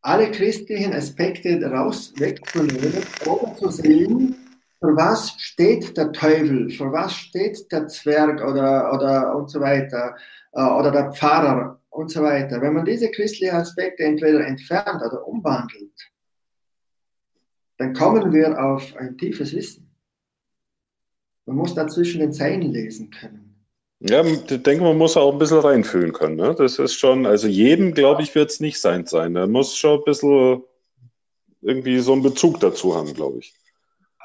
alle christlichen Aspekte daraus wegzunehmen oder zu sehen, für was steht der Teufel, für was steht der Zwerg oder, oder und so weiter, äh, oder der Pfarrer und so weiter. Wenn man diese christlichen Aspekte entweder entfernt oder umwandelt, dann kommen wir auf ein tiefes Wissen. Man muss da zwischen den Zeilen lesen können. Ja, ich denke, man muss auch ein bisschen reinfühlen können. Ne? Das ist schon, also jedem, glaube ich, wird es nicht sein sein. Da muss schon ein bisschen irgendwie so einen Bezug dazu haben, glaube ich.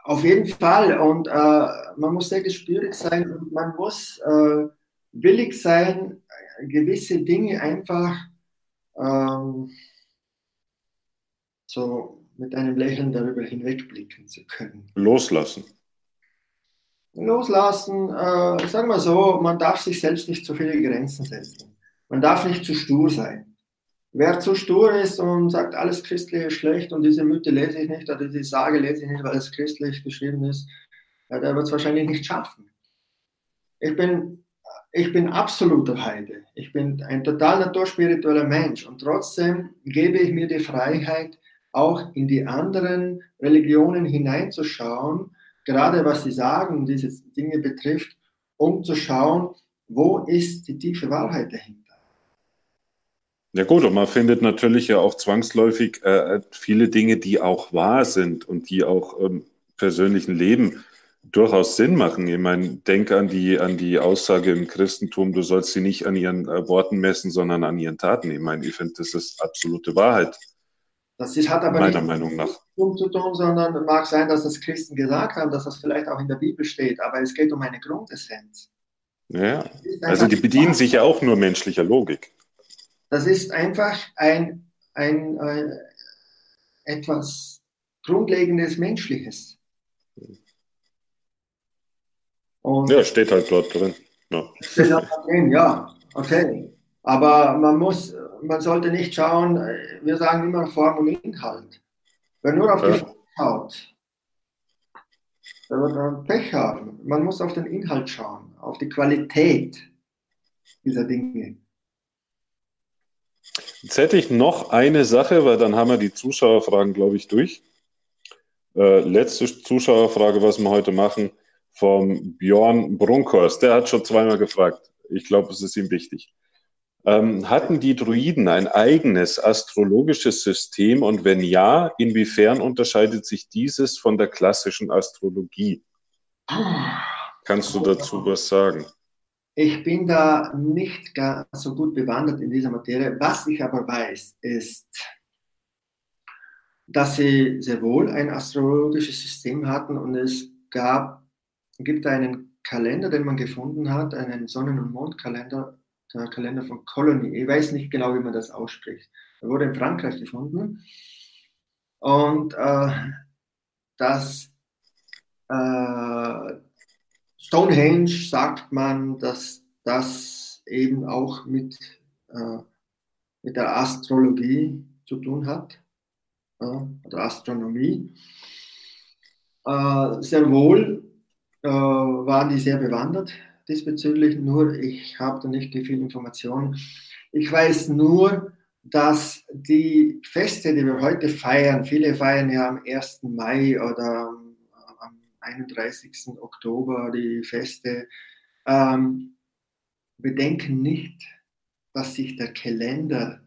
Auf jeden Fall. Und äh, man muss sehr gespürig sein und man muss äh, willig sein, gewisse Dinge einfach ähm, so mit einem Lächeln darüber hinwegblicken zu können. Loslassen. Loslassen, äh, sagen wir so, man darf sich selbst nicht zu viele Grenzen setzen. Man darf nicht zu stur sein. Wer zu stur ist und sagt, alles Christliche ist schlecht und diese Mythe lese ich nicht oder diese Sage lese ich nicht, weil es christlich geschrieben ist, ja, der wird es wahrscheinlich nicht schaffen. Ich bin, ich bin absoluter Heide. Ich bin ein total naturspiritueller Mensch und trotzdem gebe ich mir die Freiheit, auch in die anderen Religionen hineinzuschauen, gerade was sie sagen, diese Dinge betrifft, um zu schauen, wo ist die tiefe Wahrheit dahinter. Ja gut, und man findet natürlich ja auch zwangsläufig äh, viele Dinge, die auch wahr sind und die auch im persönlichen Leben durchaus Sinn machen. Ich meine, denke an die, an die Aussage im Christentum, du sollst sie nicht an ihren äh, Worten messen, sondern an ihren Taten. Ich meine, ich finde, das ist absolute Wahrheit. Das hat aber meiner nicht Meinung nach. zu tun, sondern mag sein, dass das Christen gesagt haben, dass das vielleicht auch in der Bibel steht, aber es geht um eine Grundessenz. Ja, also die bedienen sich ja auch nur menschlicher Logik. Das ist einfach ein, ein, ein äh, etwas Grundlegendes Menschliches. Und ja, steht halt dort drin. Ja. Steht halt drin, ja, okay. Aber man muss, man sollte nicht schauen, wir sagen immer Form und Inhalt. Wer nur auf ja. die Form schaut, der wird dann Pech haben. Man muss auf den Inhalt schauen, auf die Qualität dieser Dinge. Jetzt hätte ich noch eine Sache, weil dann haben wir die Zuschauerfragen, glaube ich, durch. Äh, letzte Zuschauerfrage, was wir heute machen, vom Björn Brunkhorst. Der hat schon zweimal gefragt. Ich glaube, es ist ihm wichtig. Ähm, hatten die Druiden ein eigenes astrologisches System und wenn ja, inwiefern unterscheidet sich dieses von der klassischen Astrologie? Kannst du dazu was sagen? Ich bin da nicht ganz so gut bewandert in dieser Materie. Was ich aber weiß, ist, dass sie sehr wohl ein astrologisches System hatten und es gab, gibt einen Kalender, den man gefunden hat, einen Sonnen- und Mondkalender, der Kalender von Colony. Ich weiß nicht genau, wie man das ausspricht. Er wurde in Frankreich gefunden und äh, das äh, Stonehenge sagt man, dass das eben auch mit, äh, mit der Astrologie zu tun hat, äh, oder Astronomie. Äh, sehr wohl äh, waren die sehr bewandert diesbezüglich, nur ich habe da nicht viel Information. Ich weiß nur, dass die Feste, die wir heute feiern, viele feiern ja am 1. Mai oder 31. Oktober die Feste. Ähm, bedenken nicht, dass sich der Kalender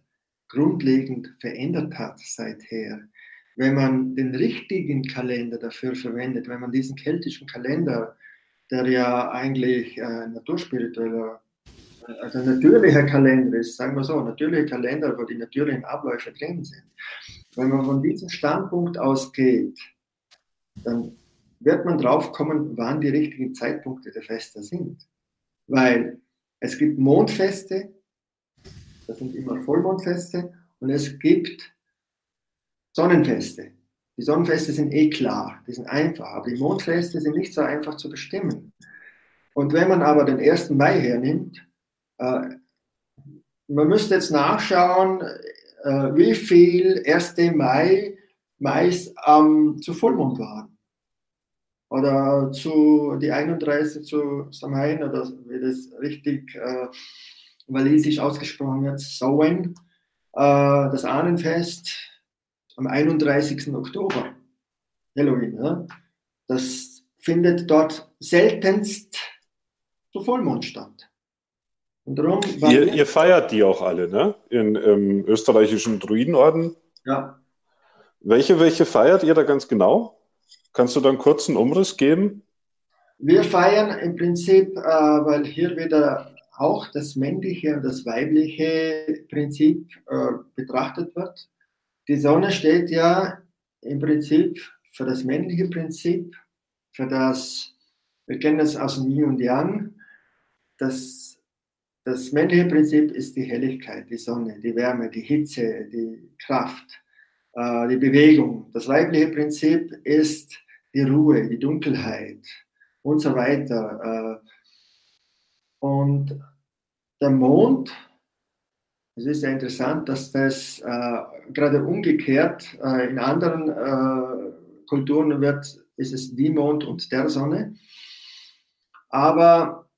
grundlegend verändert hat seither. Wenn man den richtigen Kalender dafür verwendet, wenn man diesen keltischen Kalender, der ja eigentlich äh, naturspiritueller, also natürlicher Kalender ist, sagen wir so, natürlicher Kalender, wo die natürlichen Abläufe drin sind. Wenn man von diesem Standpunkt ausgeht, dann wird man drauf kommen, wann die richtigen Zeitpunkte der Feste sind. Weil es gibt Mondfeste, das sind immer Vollmondfeste, und es gibt Sonnenfeste. Die Sonnenfeste sind eh klar, die sind einfach, aber die Mondfeste sind nicht so einfach zu bestimmen. Und wenn man aber den 1. Mai hernimmt, äh, man müsste jetzt nachschauen, äh, wie viel 1. Mai Mais ähm, zu Vollmond waren oder zu die 31 zu Samhain oder wie das richtig äh, walisisch ausgesprochen wird, Samhain, äh, das Ahnenfest am 31. Oktober, Halloween. Ja? Das findet dort seltenst zu Vollmond statt. Darum, ihr, ihr, feiert die auch alle, ne? In, Im österreichischen Druidenorden. Ja. Welche, welche feiert ihr da ganz genau? Kannst du dann kurz einen Umriss geben? Wir feiern im Prinzip, äh, weil hier wieder auch das männliche und das weibliche Prinzip äh, betrachtet wird. Die Sonne steht ja im Prinzip für das männliche Prinzip, für das, wir kennen das aus dem Yin und Yang, das das männliche Prinzip ist die Helligkeit, die Sonne, die Wärme, die Hitze, die Kraft, äh, die Bewegung. Das weibliche Prinzip ist die Ruhe, die Dunkelheit und so weiter. Äh, und der Mond, es ist ja interessant, dass das äh, gerade umgekehrt in anderen Kulturen wird, ist es die Mond und der Sonne. Aber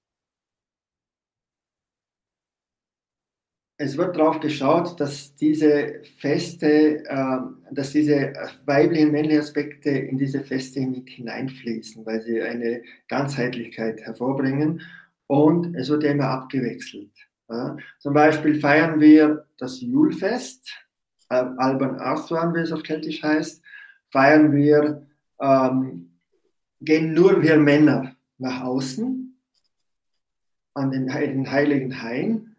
es wird darauf geschaut, dass diese Feste, äh, dass diese weiblichen, männlichen Aspekte in diese Feste mit hineinfließen, weil sie eine Ganzheitlichkeit hervorbringen. Und es wird ja immer abgewechselt. Ja. Zum Beispiel feiern wir das Julfest, äh, Alban Arthur, wie es auf Keltisch heißt, feiern wir, ähm, gehen nur wir Männer nach außen an den, den heiligen Hain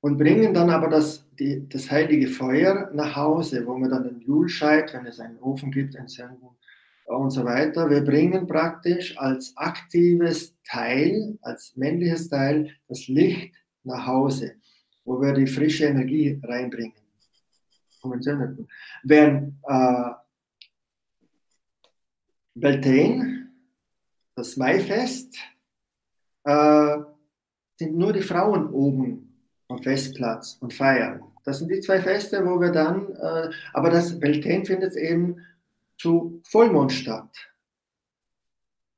und bringen dann aber das, die, das heilige Feuer nach Hause, wo wir dann den Julscheit, wenn es einen Ofen gibt, entzünden und so weiter. Wir bringen praktisch als aktives Teil, als männliches Teil, das Licht nach Hause, wo wir die frische Energie reinbringen. Während äh, Beltane, das Maifest, äh, sind nur die Frauen oben am Festplatz und feiern. Das sind die zwei Feste, wo wir dann, äh, aber das Beltane findet eben zu Vollmond statt.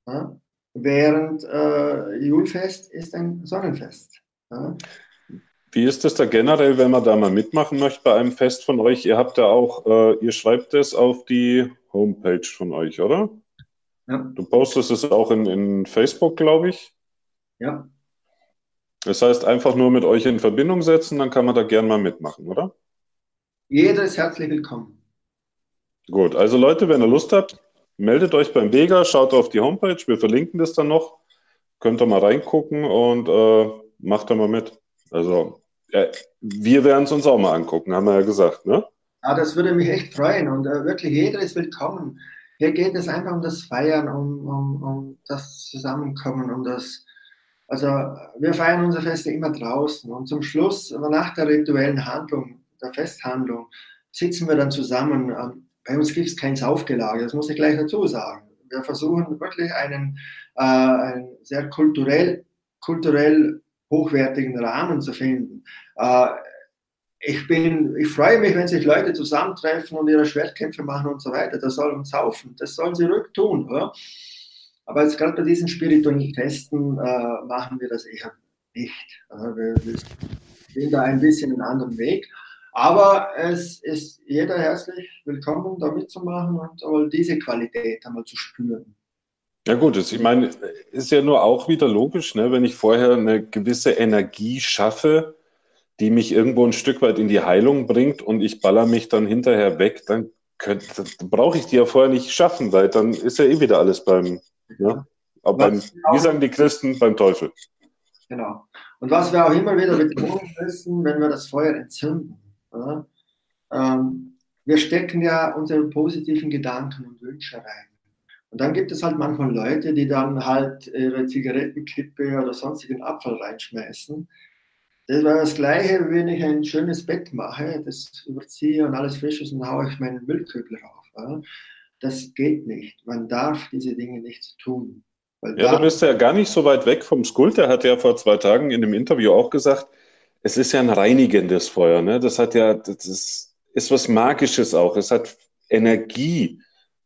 Ja? Während äh, Julfest ist ein Sonnenfest. Ja? Wie ist das da generell, wenn man da mal mitmachen möchte bei einem Fest von euch? Ihr habt da auch, äh, ihr schreibt es auf die Homepage von euch, oder? Ja. Du postest es auch in, in Facebook, glaube ich. Ja. Das heißt, einfach nur mit euch in Verbindung setzen, dann kann man da gern mal mitmachen, oder? Jeder ist herzlich willkommen. Gut, also Leute, wenn ihr Lust habt, meldet euch beim Vega, schaut auf die Homepage, wir verlinken das dann noch. Könnt ihr mal reingucken und äh, macht da mal mit. Also, ja, wir werden es uns auch mal angucken, haben wir ja gesagt, ne? Ja, das würde mich echt freuen und äh, wirklich jeder ist willkommen. Hier geht es einfach um das Feiern, um, um, um das Zusammenkommen, um das also wir feiern unsere Feste immer draußen und zum Schluss, nach der rituellen Handlung, der Festhandlung, sitzen wir dann zusammen. Bei uns gibt es kein Saufgelage, das muss ich gleich dazu sagen. Wir versuchen wirklich einen, äh, einen sehr kulturell, kulturell hochwertigen Rahmen zu finden. Äh, ich, bin, ich freue mich, wenn sich Leute zusammentreffen und ihre Schwertkämpfe machen und so weiter. Das soll uns saufen. Das sollen sie rück tun. Oder? Aber jetzt gerade bei diesen spirituellen Testen äh, machen wir das eher nicht. Also wir, wir gehen da ein bisschen einen anderen Weg. Aber es ist jeder herzlich willkommen, da mitzumachen und diese Qualität einmal zu spüren. Ja gut, ich meine, ist ja nur auch wieder logisch, ne? wenn ich vorher eine gewisse Energie schaffe, die mich irgendwo ein Stück weit in die Heilung bringt und ich baller mich dann hinterher weg, dann, dann brauche ich die ja vorher nicht schaffen, weil dann ist ja eh wieder alles beim, ja? Aber beim, wie sagen die Christen, beim Teufel. Genau. Und was wir auch immer wieder betonen müssen, wenn wir das Feuer entzünden, ähm, wir stecken ja unsere positiven Gedanken und Wünsche rein. Und dann gibt es halt manchmal Leute, die dann halt ihre Zigarettenkippe oder sonstigen Abfall reinschmeißen. Das war das Gleiche, wenn ich ein schönes Bett mache, das überziehe und alles frisch ist und haue ich meinen Müllkübel rauf. Ja? Das geht nicht. Man darf diese Dinge nicht tun. ja, da bist du ja gar nicht so weit weg vom Skult. Der hat ja vor zwei Tagen in einem Interview auch gesagt, es ist ja ein reinigendes Feuer. Ne? Das hat ja, das ist, ist was Magisches auch. Es hat Energie.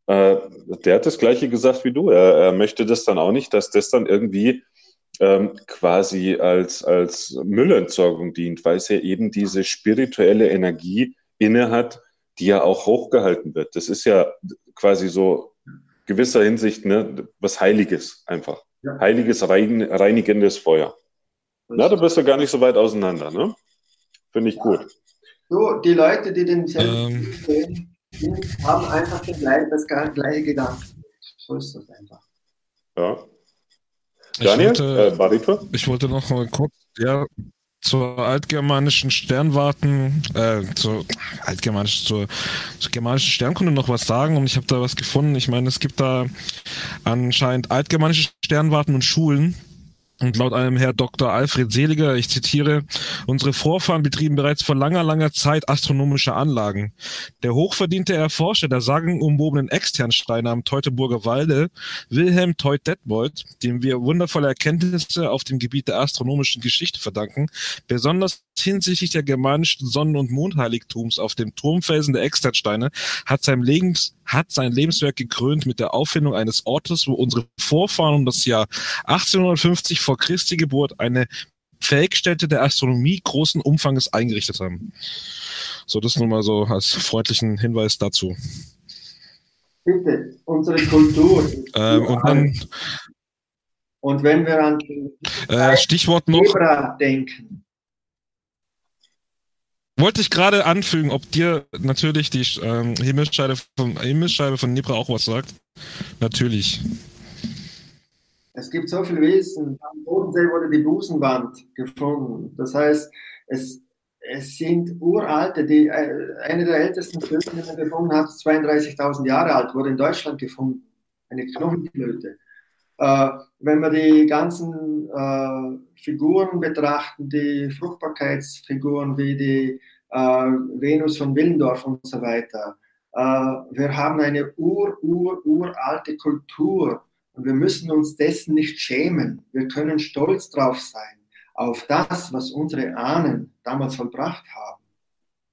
Äh, der hat das Gleiche gesagt wie du. Er, er, möchte das dann auch nicht, dass das dann irgendwie ähm, quasi als, als Müllentsorgung dient, weil es ja eben diese spirituelle Energie inne hat, die ja auch hochgehalten wird. Das ist ja quasi so gewisser Hinsicht ne, was Heiliges einfach. Ja. Heiliges, reinigendes Feuer. Na, da bist du gar nicht so weit auseinander, ne? Finde ich ja. gut. So, die Leute, die den ähm. sehen, haben einfach den, das gleiche Gedanken. So ist das einfach. Ja. Daniel, ich wollte, äh, ich wollte noch mal kurz, ja, zur altgermanischen Sternwarten, äh, zur altgermanischen, zur, zur germanischen Sternkunde noch was sagen und ich habe da was gefunden. Ich meine, es gibt da anscheinend altgermanische Sternwarten und Schulen Und laut einem Herr Dr. Alfred Seliger, ich zitiere, unsere Vorfahren betrieben bereits vor langer, langer Zeit astronomische Anlagen. Der hochverdiente Erforscher der sagenumwobenen Externsteine am Teutoburger Walde, Wilhelm Teut-Detmold, dem wir wundervolle Erkenntnisse auf dem Gebiet der astronomischen Geschichte verdanken, besonders hinsichtlich der germanischen Sonnen- und Mondheiligtums auf dem Turmfelsen der Externsteine, hat sein, Lebens, hat sein Lebenswerk gekrönt mit der Auffindung eines Ortes, wo unsere Vorfahren um das Jahr 1850 vor Christi Geburt eine Feldstätte der Astronomie großen Umfanges eingerichtet haben. So, das nur mal so als freundlichen Hinweis dazu. Bitte, unsere Kultur. Ähm, und dann. Und wenn wir an äh, Stichwort noch. Denken. Wollte ich gerade anfügen, ob dir natürlich die ähm, Himmelsscheibe, von, Himmelsscheibe von Nebra auch was sagt? Natürlich. Es gibt so viel Wissen. Am Bodensee wurde die Busenwand gefunden. Das heißt, es, es sind uralte, die, äh, eine der ältesten Flöten, die man gefunden hat, 32.000 Jahre alt, wurde in Deutschland gefunden. Eine Knochenflöte. Äh, wenn wir die ganzen äh, Figuren betrachten, die Fruchtbarkeitsfiguren wie die äh, Venus von Willendorf und so weiter, äh, wir haben eine ur, ur, uralte Kultur und wir müssen uns dessen nicht schämen. Wir können stolz drauf sein, auf das, was unsere Ahnen damals vollbracht haben.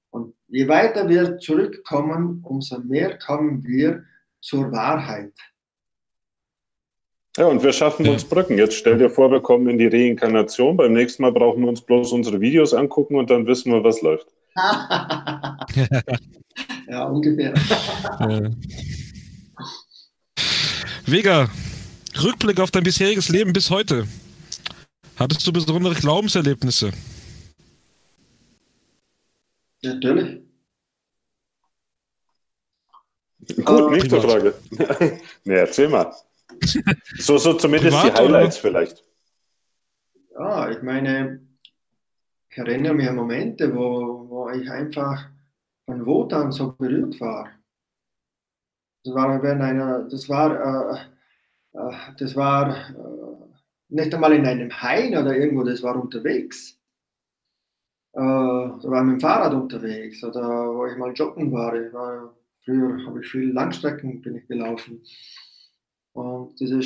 Und je weiter wir zurückkommen, umso mehr kommen wir zur Wahrheit. Ja, und wir schaffen uns Brücken. Jetzt stell dir vor, wir kommen in die Reinkarnation. Beim nächsten Mal brauchen wir uns bloß unsere Videos angucken und dann wissen wir, was läuft. <laughs> ja, ungefähr. Vega, Rückblick auf dein bisheriges Leben bis heute. Hattest du besondere Glaubenserlebnisse? Natürlich. Gut, nächste Frage. <laughs> nee, erzähl mal. So, so zumindest Privat, die Highlights oder? vielleicht. Ja, ich meine, ich erinnere mich an Momente, wo, wo ich einfach von Wotan so berührt war. Das war, wenn einer, das war, äh, äh, das war äh, nicht einmal in einem Hain oder irgendwo, das war unterwegs. Äh, da war ich mit dem Fahrrad unterwegs oder wo ich mal joggen war. Ich war früher habe ich viel Langstrecken bin ich gelaufen. Und diese,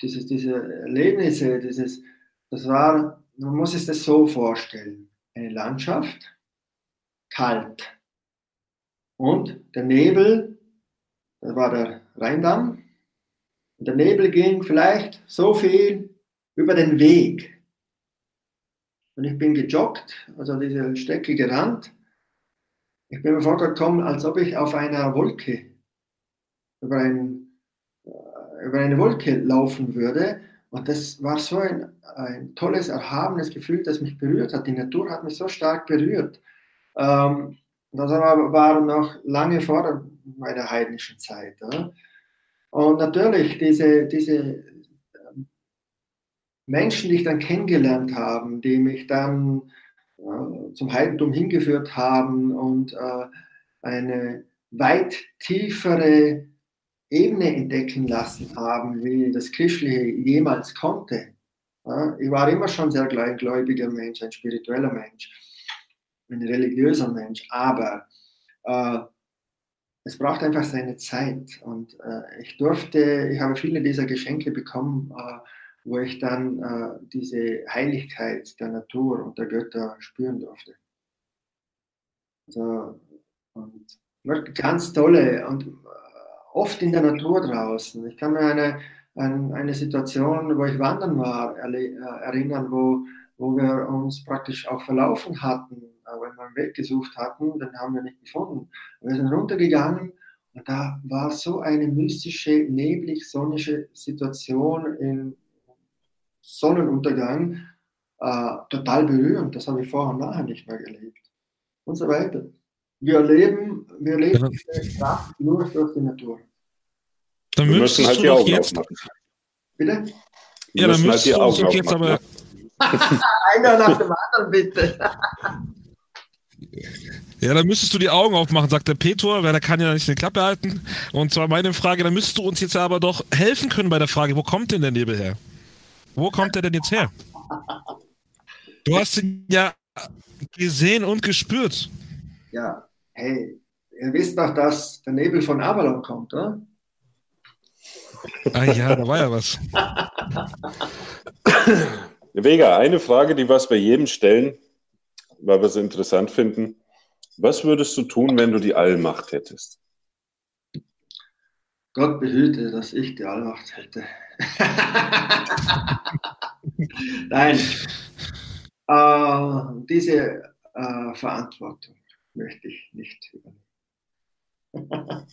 diese, diese Erlebnisse, dieses, das war, man muss sich das so vorstellen. Eine Landschaft, kalt. Und der Nebel, das war der Rheindamm. Und der Nebel ging vielleicht so viel über den Weg. Und ich bin gejoggt, also diese Strecke gerannt. Ich bin mir vorgekommen, als ob ich auf einer Wolke über ein über eine Wolke laufen würde. Und das war so ein, ein tolles, erhabenes Gefühl, das mich berührt hat. Die Natur hat mich so stark berührt. Ähm, das war, war noch lange vor meiner heidnischen Zeit. Ja. Und natürlich diese, diese ähm, Menschen, die ich dann kennengelernt habe, die mich dann äh, zum Heidentum hingeführt haben und äh, eine weit tiefere Ebene entdecken lassen haben, wie das Christliche jemals konnte. Ich war immer schon sehr gläubiger Mensch, ein spiritueller Mensch, ein religiöser Mensch, aber äh, es braucht einfach seine Zeit und äh, ich durfte, ich habe viele dieser Geschenke bekommen, äh, wo ich dann äh, diese Heiligkeit der Natur und der Götter spüren durfte. Also, und ganz tolle und oft in der Natur draußen. Ich kann mir eine, eine, eine Situation, wo ich wandern war, äh, erinnern, wo, wo wir uns praktisch auch verlaufen hatten, wenn wir einen Weg gesucht hatten, dann haben wir nicht gefunden. Wir sind runtergegangen und da war so eine mystische, neblig sonnige Situation im Sonnenuntergang, äh, total berührend. Das habe ich vorher und nachher nicht mehr gelebt. Und so weiter. Wir leben, wir leben diese Kraft nur durch die Natur. Dann wir müssen halt die Augen jetzt. Aufmachen. Bitte? Wir ja, dann müsstest halt die Augen du jetzt aber. <laughs> Einer nach dem anderen, bitte. <laughs> Ja, dann müsstest du die Augen aufmachen, sagt der Petor, weil er kann ja nicht eine Klappe halten. Und zwar meine Frage, dann müsstest du uns jetzt aber doch helfen können bei der Frage, wo kommt denn der Nebel her? Wo kommt der denn jetzt her? Du hast ihn ja gesehen und gespürt. Ja, hey, ihr wisst doch, dass der Nebel von Avalon kommt, oder? Ah ja, da war ja was. <laughs> Vega, eine Frage, die wir bei jedem stellen, weil wir es interessant finden. Was würdest du tun, wenn du die Allmacht hättest? Gott behüte, dass ich die Allmacht hätte. <laughs> Nein, äh, diese äh, Verantwortung möchte ich nicht übernehmen. <laughs>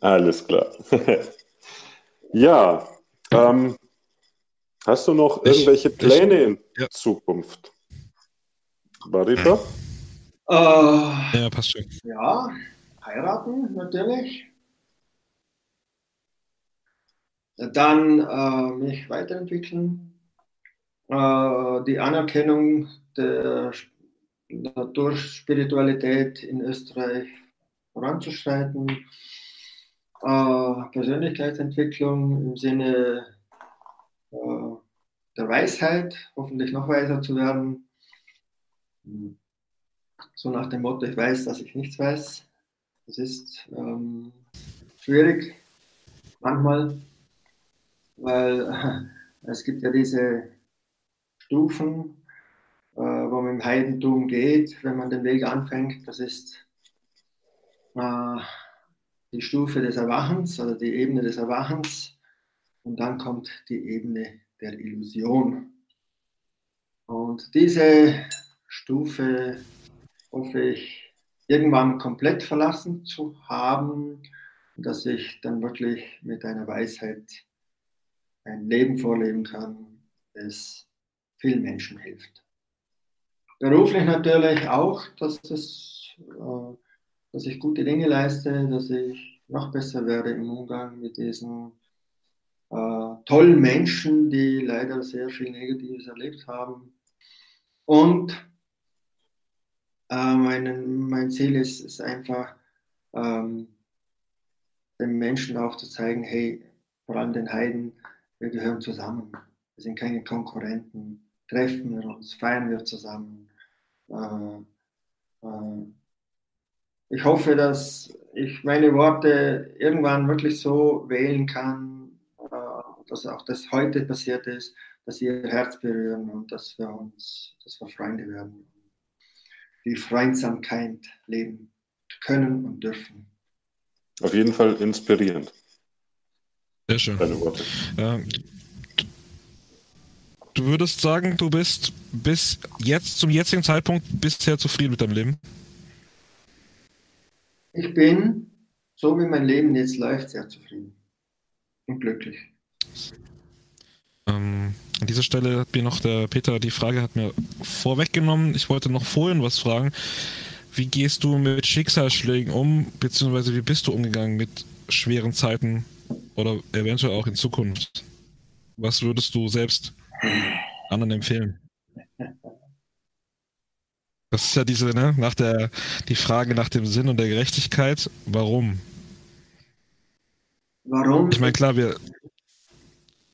Alles klar. <laughs> ja, ähm, hast du noch irgendwelche ich, Pläne ich, in ja. Zukunft? Barita? Äh, ja, passt schon. Ja, heiraten natürlich. Dann äh, mich weiterentwickeln. Äh, die Anerkennung der Naturspiritualität in Österreich voranzuschreiten. Äh, Persönlichkeitsentwicklung im Sinne äh, der Weisheit, hoffentlich noch weiser zu werden. So nach dem Motto, ich weiß, dass ich nichts weiß. Das ist ähm, schwierig manchmal, weil äh, <laughs> es gibt ja diese Stufen, äh, wo man im Heidentum geht, wenn man den Weg anfängt. Das ist äh, die Stufe des Erwachens oder die Ebene des Erwachens. Und dann kommt die Ebene der Illusion. Und diese Stufe hoffe ich irgendwann komplett verlassen zu haben, dass ich dann wirklich mit einer Weisheit ein Leben vorleben kann, das vielen Menschen hilft. Beruflich natürlich auch, dass, das, äh, dass ich gute Dinge leiste, dass ich noch besser werde im Umgang mit diesen äh, tollen Menschen, die leider sehr viel Negatives erlebt haben. Und äh, mein, mein Ziel ist, ist einfach, ähm, den Menschen auch zu zeigen, hey, vor allem den Heiden, wir gehören zusammen. Wir sind keine Konkurrenten. Treffen wir uns, feiern wir zusammen. Äh, äh, ich hoffe, dass ich meine Worte irgendwann wirklich so wählen kann, äh, dass auch das heute passiert ist, dass sie ihr Herz berühren und dass wir uns, dass wir Freunde werden die Freundsamkeit leben können und dürfen. Auf jeden Fall inspirierend. Sehr schön. Deine Worte. Ähm, du würdest sagen, du bist bis jetzt, zum jetzigen Zeitpunkt, bisher zufrieden mit deinem Leben? Ich bin, so wie mein Leben jetzt läuft, sehr zufrieden und glücklich. Ähm, an dieser Stelle hat mir noch der Peter die Frage hat mir vorweggenommen. Ich wollte noch vorhin was fragen. Wie gehst du mit Schicksalsschlägen um, beziehungsweise wie bist du umgegangen mit schweren Zeiten oder eventuell auch in Zukunft? Was würdest du selbst anderen empfehlen? Das ist ja diese, ne, nach der, die Frage nach dem Sinn und der Gerechtigkeit. Warum? Warum? Ich meine, klar, wir,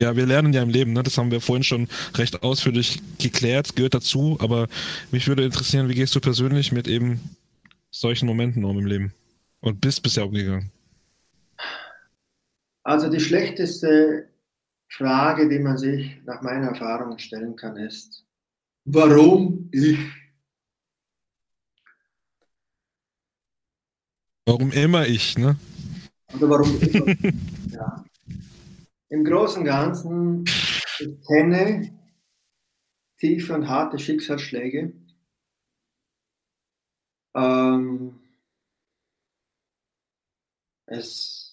ja, wir lernen ja im Leben, ne? das haben wir vorhin schon recht ausführlich geklärt, gehört dazu, aber mich würde interessieren, wie gehst du persönlich mit eben solchen Momenten um im Leben und bist bisher umgegangen? Also die schlechteste Frage, die man sich nach meiner Erfahrung stellen kann, ist, warum ich? Warum immer ich, ne? Oder warum immer? <laughs> ja im Großen und Ganzen, ich kenne tiefe und harte Schicksalsschläge. Ähm, es,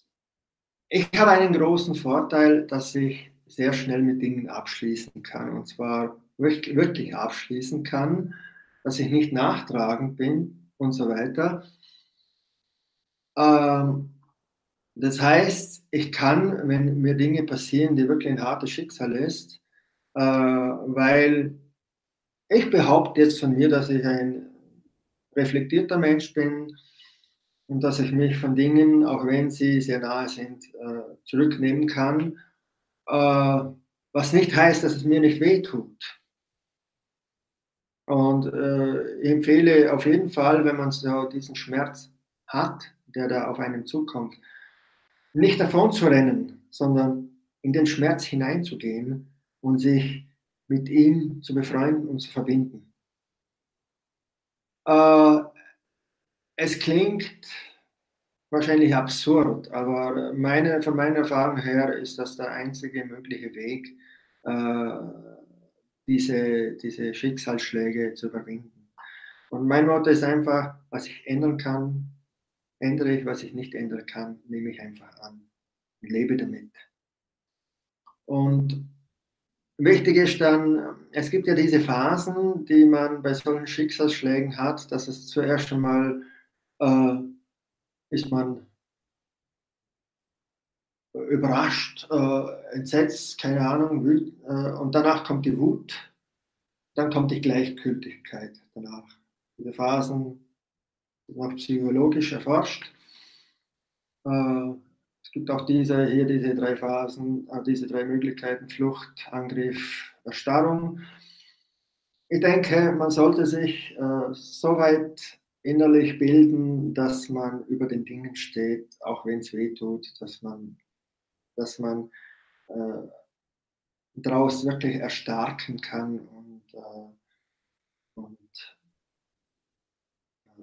ich habe einen großen Vorteil, dass ich sehr schnell mit Dingen abschließen kann. Und zwar wirklich, abschließen kann, dass ich nicht nachtragend bin und so weiter. Ähm, das heißt, ich kann, wenn mir Dinge passieren, die wirklich ein hartes Schicksal ist, äh, weil ich behaupte jetzt von mir, dass ich ein reflektierter Mensch bin und dass ich mich von Dingen, auch wenn sie sehr nahe sind, äh, zurücknehmen kann. Äh, was nicht heißt, dass es mir nicht wehtut. Und äh, ich empfehle auf jeden Fall, wenn man so diesen Schmerz hat, der da auf einen zukommt, nicht davon zu rennen, sondern in den Schmerz hineinzugehen und sich mit ihm zu befreunden und zu verbinden. Äh, es klingt wahrscheinlich absurd, aber meine, von meiner Erfahrung her ist das der einzige mögliche Weg, äh, diese, diese Schicksalsschläge zu überwinden. Und mein Motto ist einfach, was ich ändern kann, ändere ich, was ich nicht ändern kann, nehme ich einfach an und lebe damit. Und wichtig ist dann, es gibt ja diese Phasen, die man bei solchen Schicksalsschlägen hat, dass es zuerst einmal äh, ist man überrascht, äh, entsetzt, keine Ahnung, wüt, äh, und danach kommt die Wut, dann kommt die Gleichgültigkeit danach. Diese Phasen sind auch psychologisch erforscht. Äh, es gibt auch diese, hier diese drei Phasen, äh, diese drei Möglichkeiten, Flucht, Angriff, Erstarrung. Ich denke, man sollte sich äh, so weit innerlich bilden, dass man über den Dingen steht, auch wenn es weh tut, dass man dass man äh, daraus wirklich erstarken kann und, äh, und äh,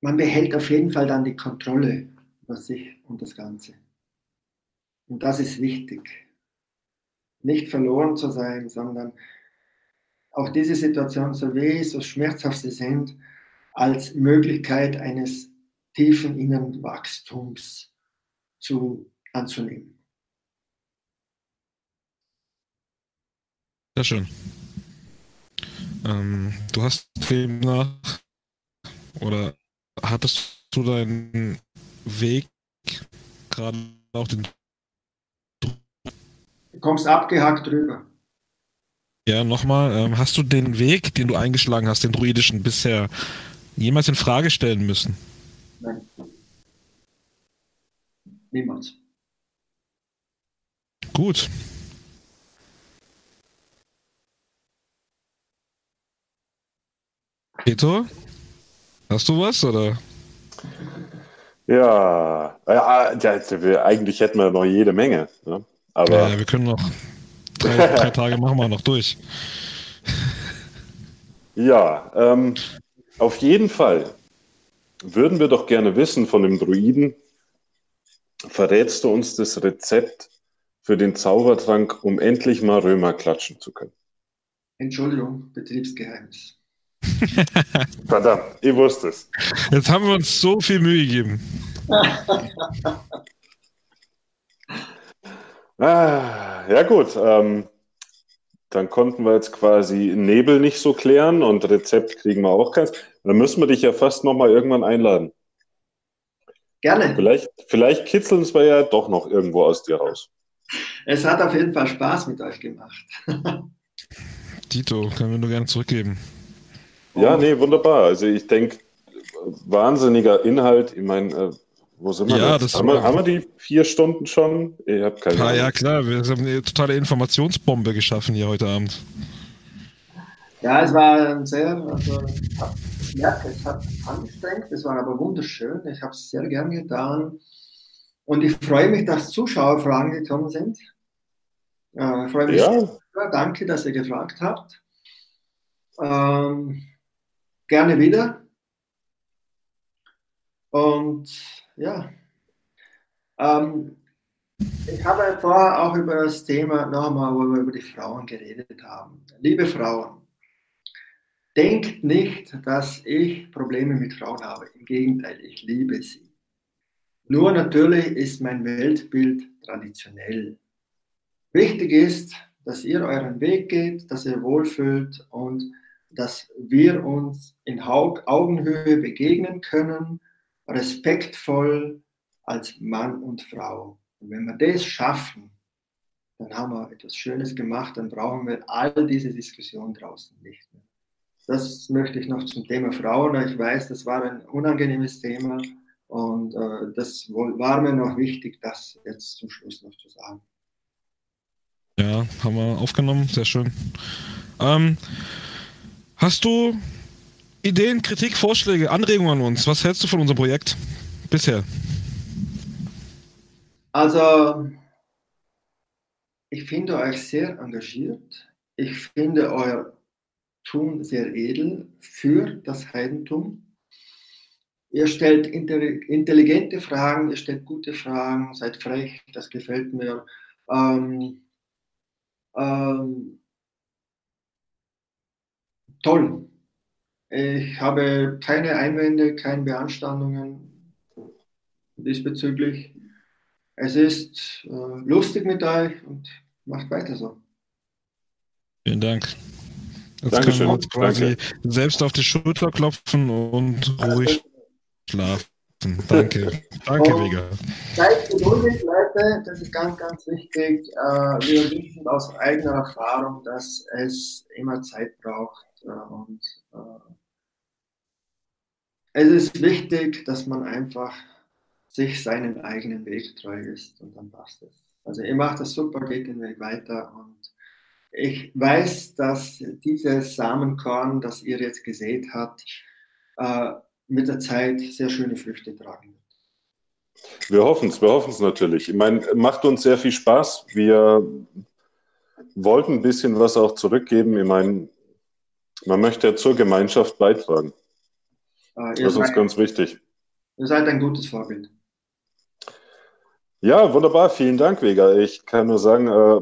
man behält auf jeden Fall dann die Kontrolle über sich und das Ganze. Und das ist wichtig. Nicht verloren zu sein, sondern auch diese Situation, so weh, so schmerzhaft sie sind, als Möglichkeit eines tiefen inneren Wachstums zu, anzunehmen. Sehr schön. Ähm, du hast nach oder hattest du deinen Weg gerade auch den Du kommst abgehackt drüber. Ja, nochmal, ähm, hast du den Weg, den du eingeschlagen hast, den druidischen, bisher jemals in Frage stellen müssen? Nein. Niemals. Gut. Peter, hast du was oder? Ja, ja, ja eigentlich hätten wir noch jede Menge. Ne? Aber ja, wir können noch drei, <laughs> drei Tage machen wir noch durch. Ja, ähm, auf jeden Fall würden wir doch gerne wissen von dem Druiden, verrätst du uns das Rezept für den Zaubertrank, um endlich mal Römer klatschen zu können? Entschuldigung, Betriebsgeheimnis. <laughs> Verdammt, ich wusste es. Jetzt haben wir uns so viel Mühe gegeben. <laughs> ah, ja gut, ähm, dann konnten wir jetzt quasi Nebel nicht so klären und Rezept kriegen wir auch keins. Dann müssen wir dich ja fast nochmal irgendwann einladen. Gerne. Vielleicht, vielleicht kitzeln es wir ja doch noch irgendwo aus dir raus. Es hat auf jeden Fall Spaß mit euch gemacht. <laughs> Tito, können wir nur gerne zurückgeben. Ja, nee, wunderbar. Also ich denke, wahnsinniger Inhalt. Ich meine, äh, wo sind wir? Ja, das haben, wir, haben wir die vier Stunden schon? Ich habe keine ah, Ahnung. Ja, klar, wir haben eine totale Informationsbombe geschaffen hier heute Abend. Ja, es war ein sehr, also ich habe gemerkt, es hat angestrengt, es war aber wunderschön. Ich habe es sehr gern getan. Und ich freue mich, dass Zuschauerfragen gekommen sind. Äh, ich freue mich ja. sehr. Danke, dass ihr gefragt habt. Ähm, gerne wieder. Und ja. Ähm, ich habe vorher auch über das Thema nochmal, wo wir über die Frauen geredet haben. Liebe Frauen, denkt nicht, dass ich Probleme mit Frauen habe. Im Gegenteil, ich liebe sie. Nur natürlich ist mein Weltbild traditionell. Wichtig ist, dass ihr euren Weg geht, dass ihr wohlfühlt und dass wir uns in Augenhöhe begegnen können respektvoll als Mann und Frau. Und wenn wir das schaffen, dann haben wir etwas Schönes gemacht, dann brauchen wir all diese Diskussion draußen nicht mehr. Das möchte ich noch zum Thema Frauen. Ich weiß, das war ein unangenehmes Thema Und äh, das war mir noch wichtig, das jetzt zum Schluss noch zu sagen. Ja, haben wir aufgenommen, sehr schön. Ähm, hast du Ideen, Kritik, Vorschläge, Anregungen an uns? Was hältst du von unserem Projekt bisher? Also, ich finde euch sehr engagiert. Ich finde euer Tun sehr edel für das Heidentum. Ihr stellt intelligente Fragen, ihr stellt gute Fragen, seid frech, das gefällt mir. Ähm, ähm, toll. Ich habe keine Einwände, keine Beanstandungen diesbezüglich. Es ist äh, lustig mit euch und macht weiter so. Vielen Dank. Jetzt Dankeschön. können wir uns quasi Danke. selbst auf die Schulter klopfen und ruhig schlafen. Danke. <laughs> Danke, Oh. Vega. Seid geduldig, Leute, das ist ganz, ganz wichtig. Äh, wir wissen aus eigener Erfahrung, dass es immer Zeit braucht. Äh, und äh, es ist wichtig, dass man einfach sich seinen eigenen Weg treu ist und dann passt es. Also ihr macht das super, geht den Weg weiter und ich weiß, dass dieses Samenkorn, das ihr jetzt gesät habt, äh, mit der Zeit sehr schöne Früchte tragen wird. Wir hoffen es, wir hoffen es natürlich. Ich meine, macht uns sehr viel Spaß. Wir wollten ein bisschen was auch zurückgeben. Ich meine, man möchte ja zur Gemeinschaft beitragen. Äh, Das ist uns ganz wichtig. ihr seid ein gutes Vorbild. Ja, wunderbar. Vielen Dank, Vega. Ich kann nur sagen, äh,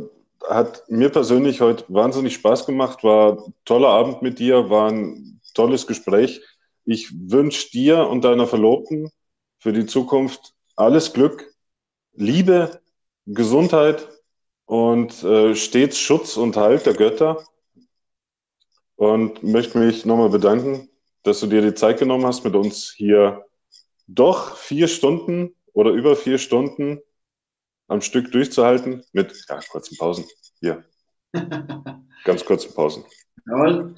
hat mir persönlich heute wahnsinnig Spaß gemacht. War toller Abend mit dir, war ein tolles Gespräch. Ich wünsche dir und deiner Verlobten für die Zukunft alles Glück, Liebe, Gesundheit und äh, stets Schutz und Halt der Götter. Und möchte mich nochmal bedanken, dass du dir die Zeit genommen hast, mit uns hier doch vier Stunden oder über vier Stunden am Stück durchzuhalten mit ja, kurzen Pausen. Hier, <laughs> ganz kurzen Pausen. Jawohl.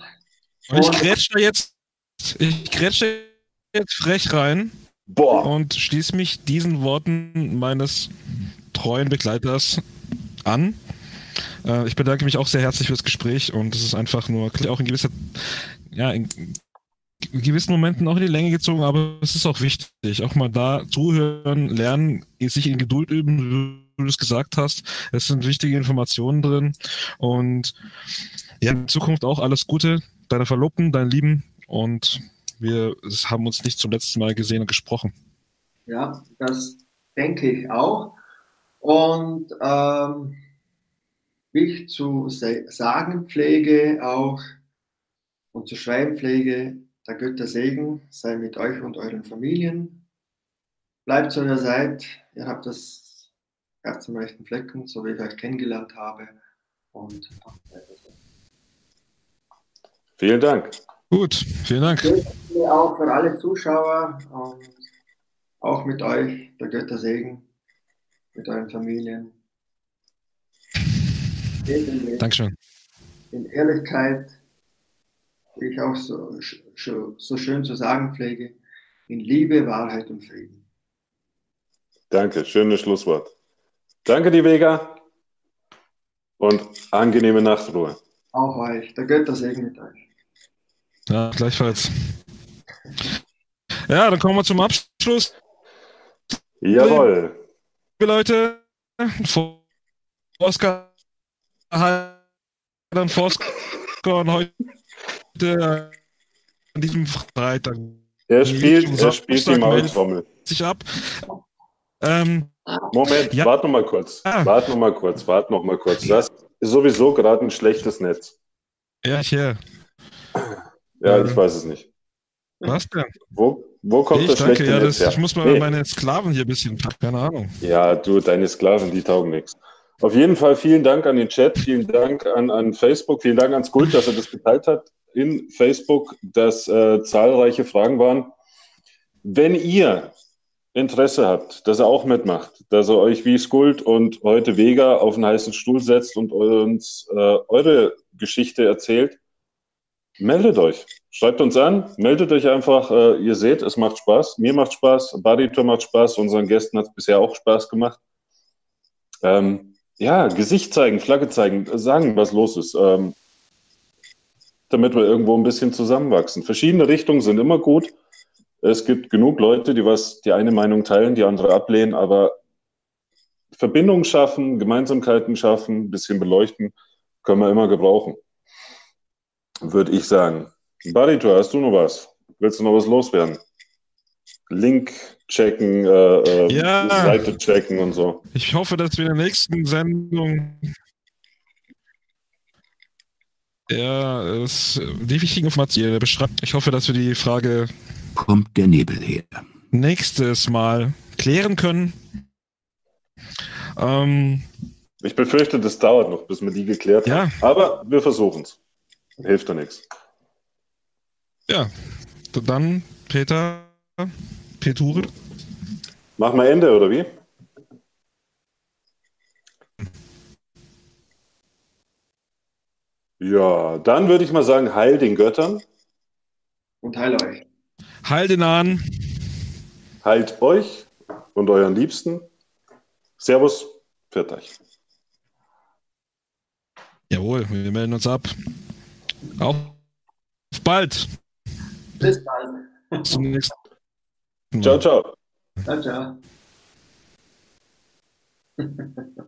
Und ich grätsch da jetzt, ich grätsch da jetzt frech rein Boah, und schließe mich diesen Worten meines treuen Begleiters an. Äh, ich bedanke mich auch sehr herzlich fürs Gespräch und es ist einfach nur auch in gewisser, ja, in gewissen Momenten auch in die Länge gezogen, aber es ist auch wichtig, auch mal da zuhören, lernen, sich in Geduld üben, wie du es gesagt hast. Es sind wichtige Informationen drin und ja, in Zukunft auch alles Gute, deiner Verlobten, deinen Lieben und wir haben uns nicht zum letzten Mal gesehen und gesprochen. Ja, das denke ich auch. Und ähm, ich zu sagen pflege auch und zu schreiben pflege, der Götter Segen sei mit euch und euren Familien. Bleibt so, wie ihr seid. Ihr habt das Herz am rechten Flecken, so wie ich euch kennengelernt habe. Und vielen Dank. Gut, vielen Dank. Danke auch für alle Zuschauer und auch mit euch, der Götter Segen, mit euren Familien. Dankeschön. in Ehrlichkeit, wie ich auch so, so schön zu sagen pflege, in Liebe, Wahrheit und Frieden. Danke, schönes Schlusswort. Danke, die Vega. Und angenehme Nachtruhe. Auch euch, der Götter Segen mit euch. Ja, gleichfalls. Ja, dann kommen wir zum Abschluss. Jawohl. Liebe Leute, Oscar dann Forskorn heute an diesem Freitag Er spielt, er Samstag spielt die Maultrommel. sich ab. Ähm, Moment, Ja. warte noch mal kurz. Ah. Warte noch mal kurz, warte noch mal kurz. Das ist sowieso gerade ein schlechtes Netz. ja, hier. Ja, Ja. ich weiß es nicht. Was denn? Wo, wo kommt Ich das danke, schlechte ja, Netz das, her? ich muss mal Nee. meine Sklaven hier ein bisschen, keine Ahnung. Ja, du, deine Sklaven, die taugen nichts. Auf jeden Fall vielen Dank an den Chat, vielen Dank an, an Facebook, vielen Dank ans Kult, dass er das geteilt hat in Facebook, dass äh, zahlreiche Fragen waren. Wenn ihr Interesse habt, dass er auch mitmacht, dass er euch wie Skuld und heute Vega auf einen heißen Stuhl setzt und uns äh, eure Geschichte erzählt, meldet euch. Schreibt uns an, meldet euch einfach. Äh, ihr seht, es macht Spaß. Mir macht Spaß, Baritor macht Spaß, unseren Gästen hat es bisher auch Spaß gemacht. Ähm, ja, Gesicht zeigen, Flagge zeigen, sagen, was los ist, ähm, damit wir irgendwo ein bisschen zusammenwachsen. Verschiedene Richtungen sind immer gut. Es gibt genug Leute, die was die eine Meinung teilen, die andere ablehnen, aber Verbindungen schaffen, Gemeinsamkeiten schaffen, ein bisschen beleuchten, können wir immer gebrauchen. Würde ich sagen. Barito, hast du noch was? Willst du noch was loswerden? Link checken, äh, äh, ja. Seite checken und so. Ich hoffe, dass wir in der nächsten Sendung ja, es, die wichtigen Informationen beschreibt. Ich hoffe, dass wir die Frage kommt der Nebel her. Nächstes Mal klären können. Ähm, ich befürchte, das dauert noch, bis wir die geklärt ja. haben. Aber wir versuchen es. Hilft doch nichts. Ja, dann Peter, Petur. Machen wir Ende, oder wie? Ja, dann würde ich mal sagen, heil den Göttern. Und heil euch. Heil den Ahnen. Heilt euch und euren Liebsten. Servus, pfiat euch. Jawohl, wir melden uns ab. Auf bald. Bis bald. Zum nächsten Mal. Ciao, ciao. Ciao, ciao. <laughs>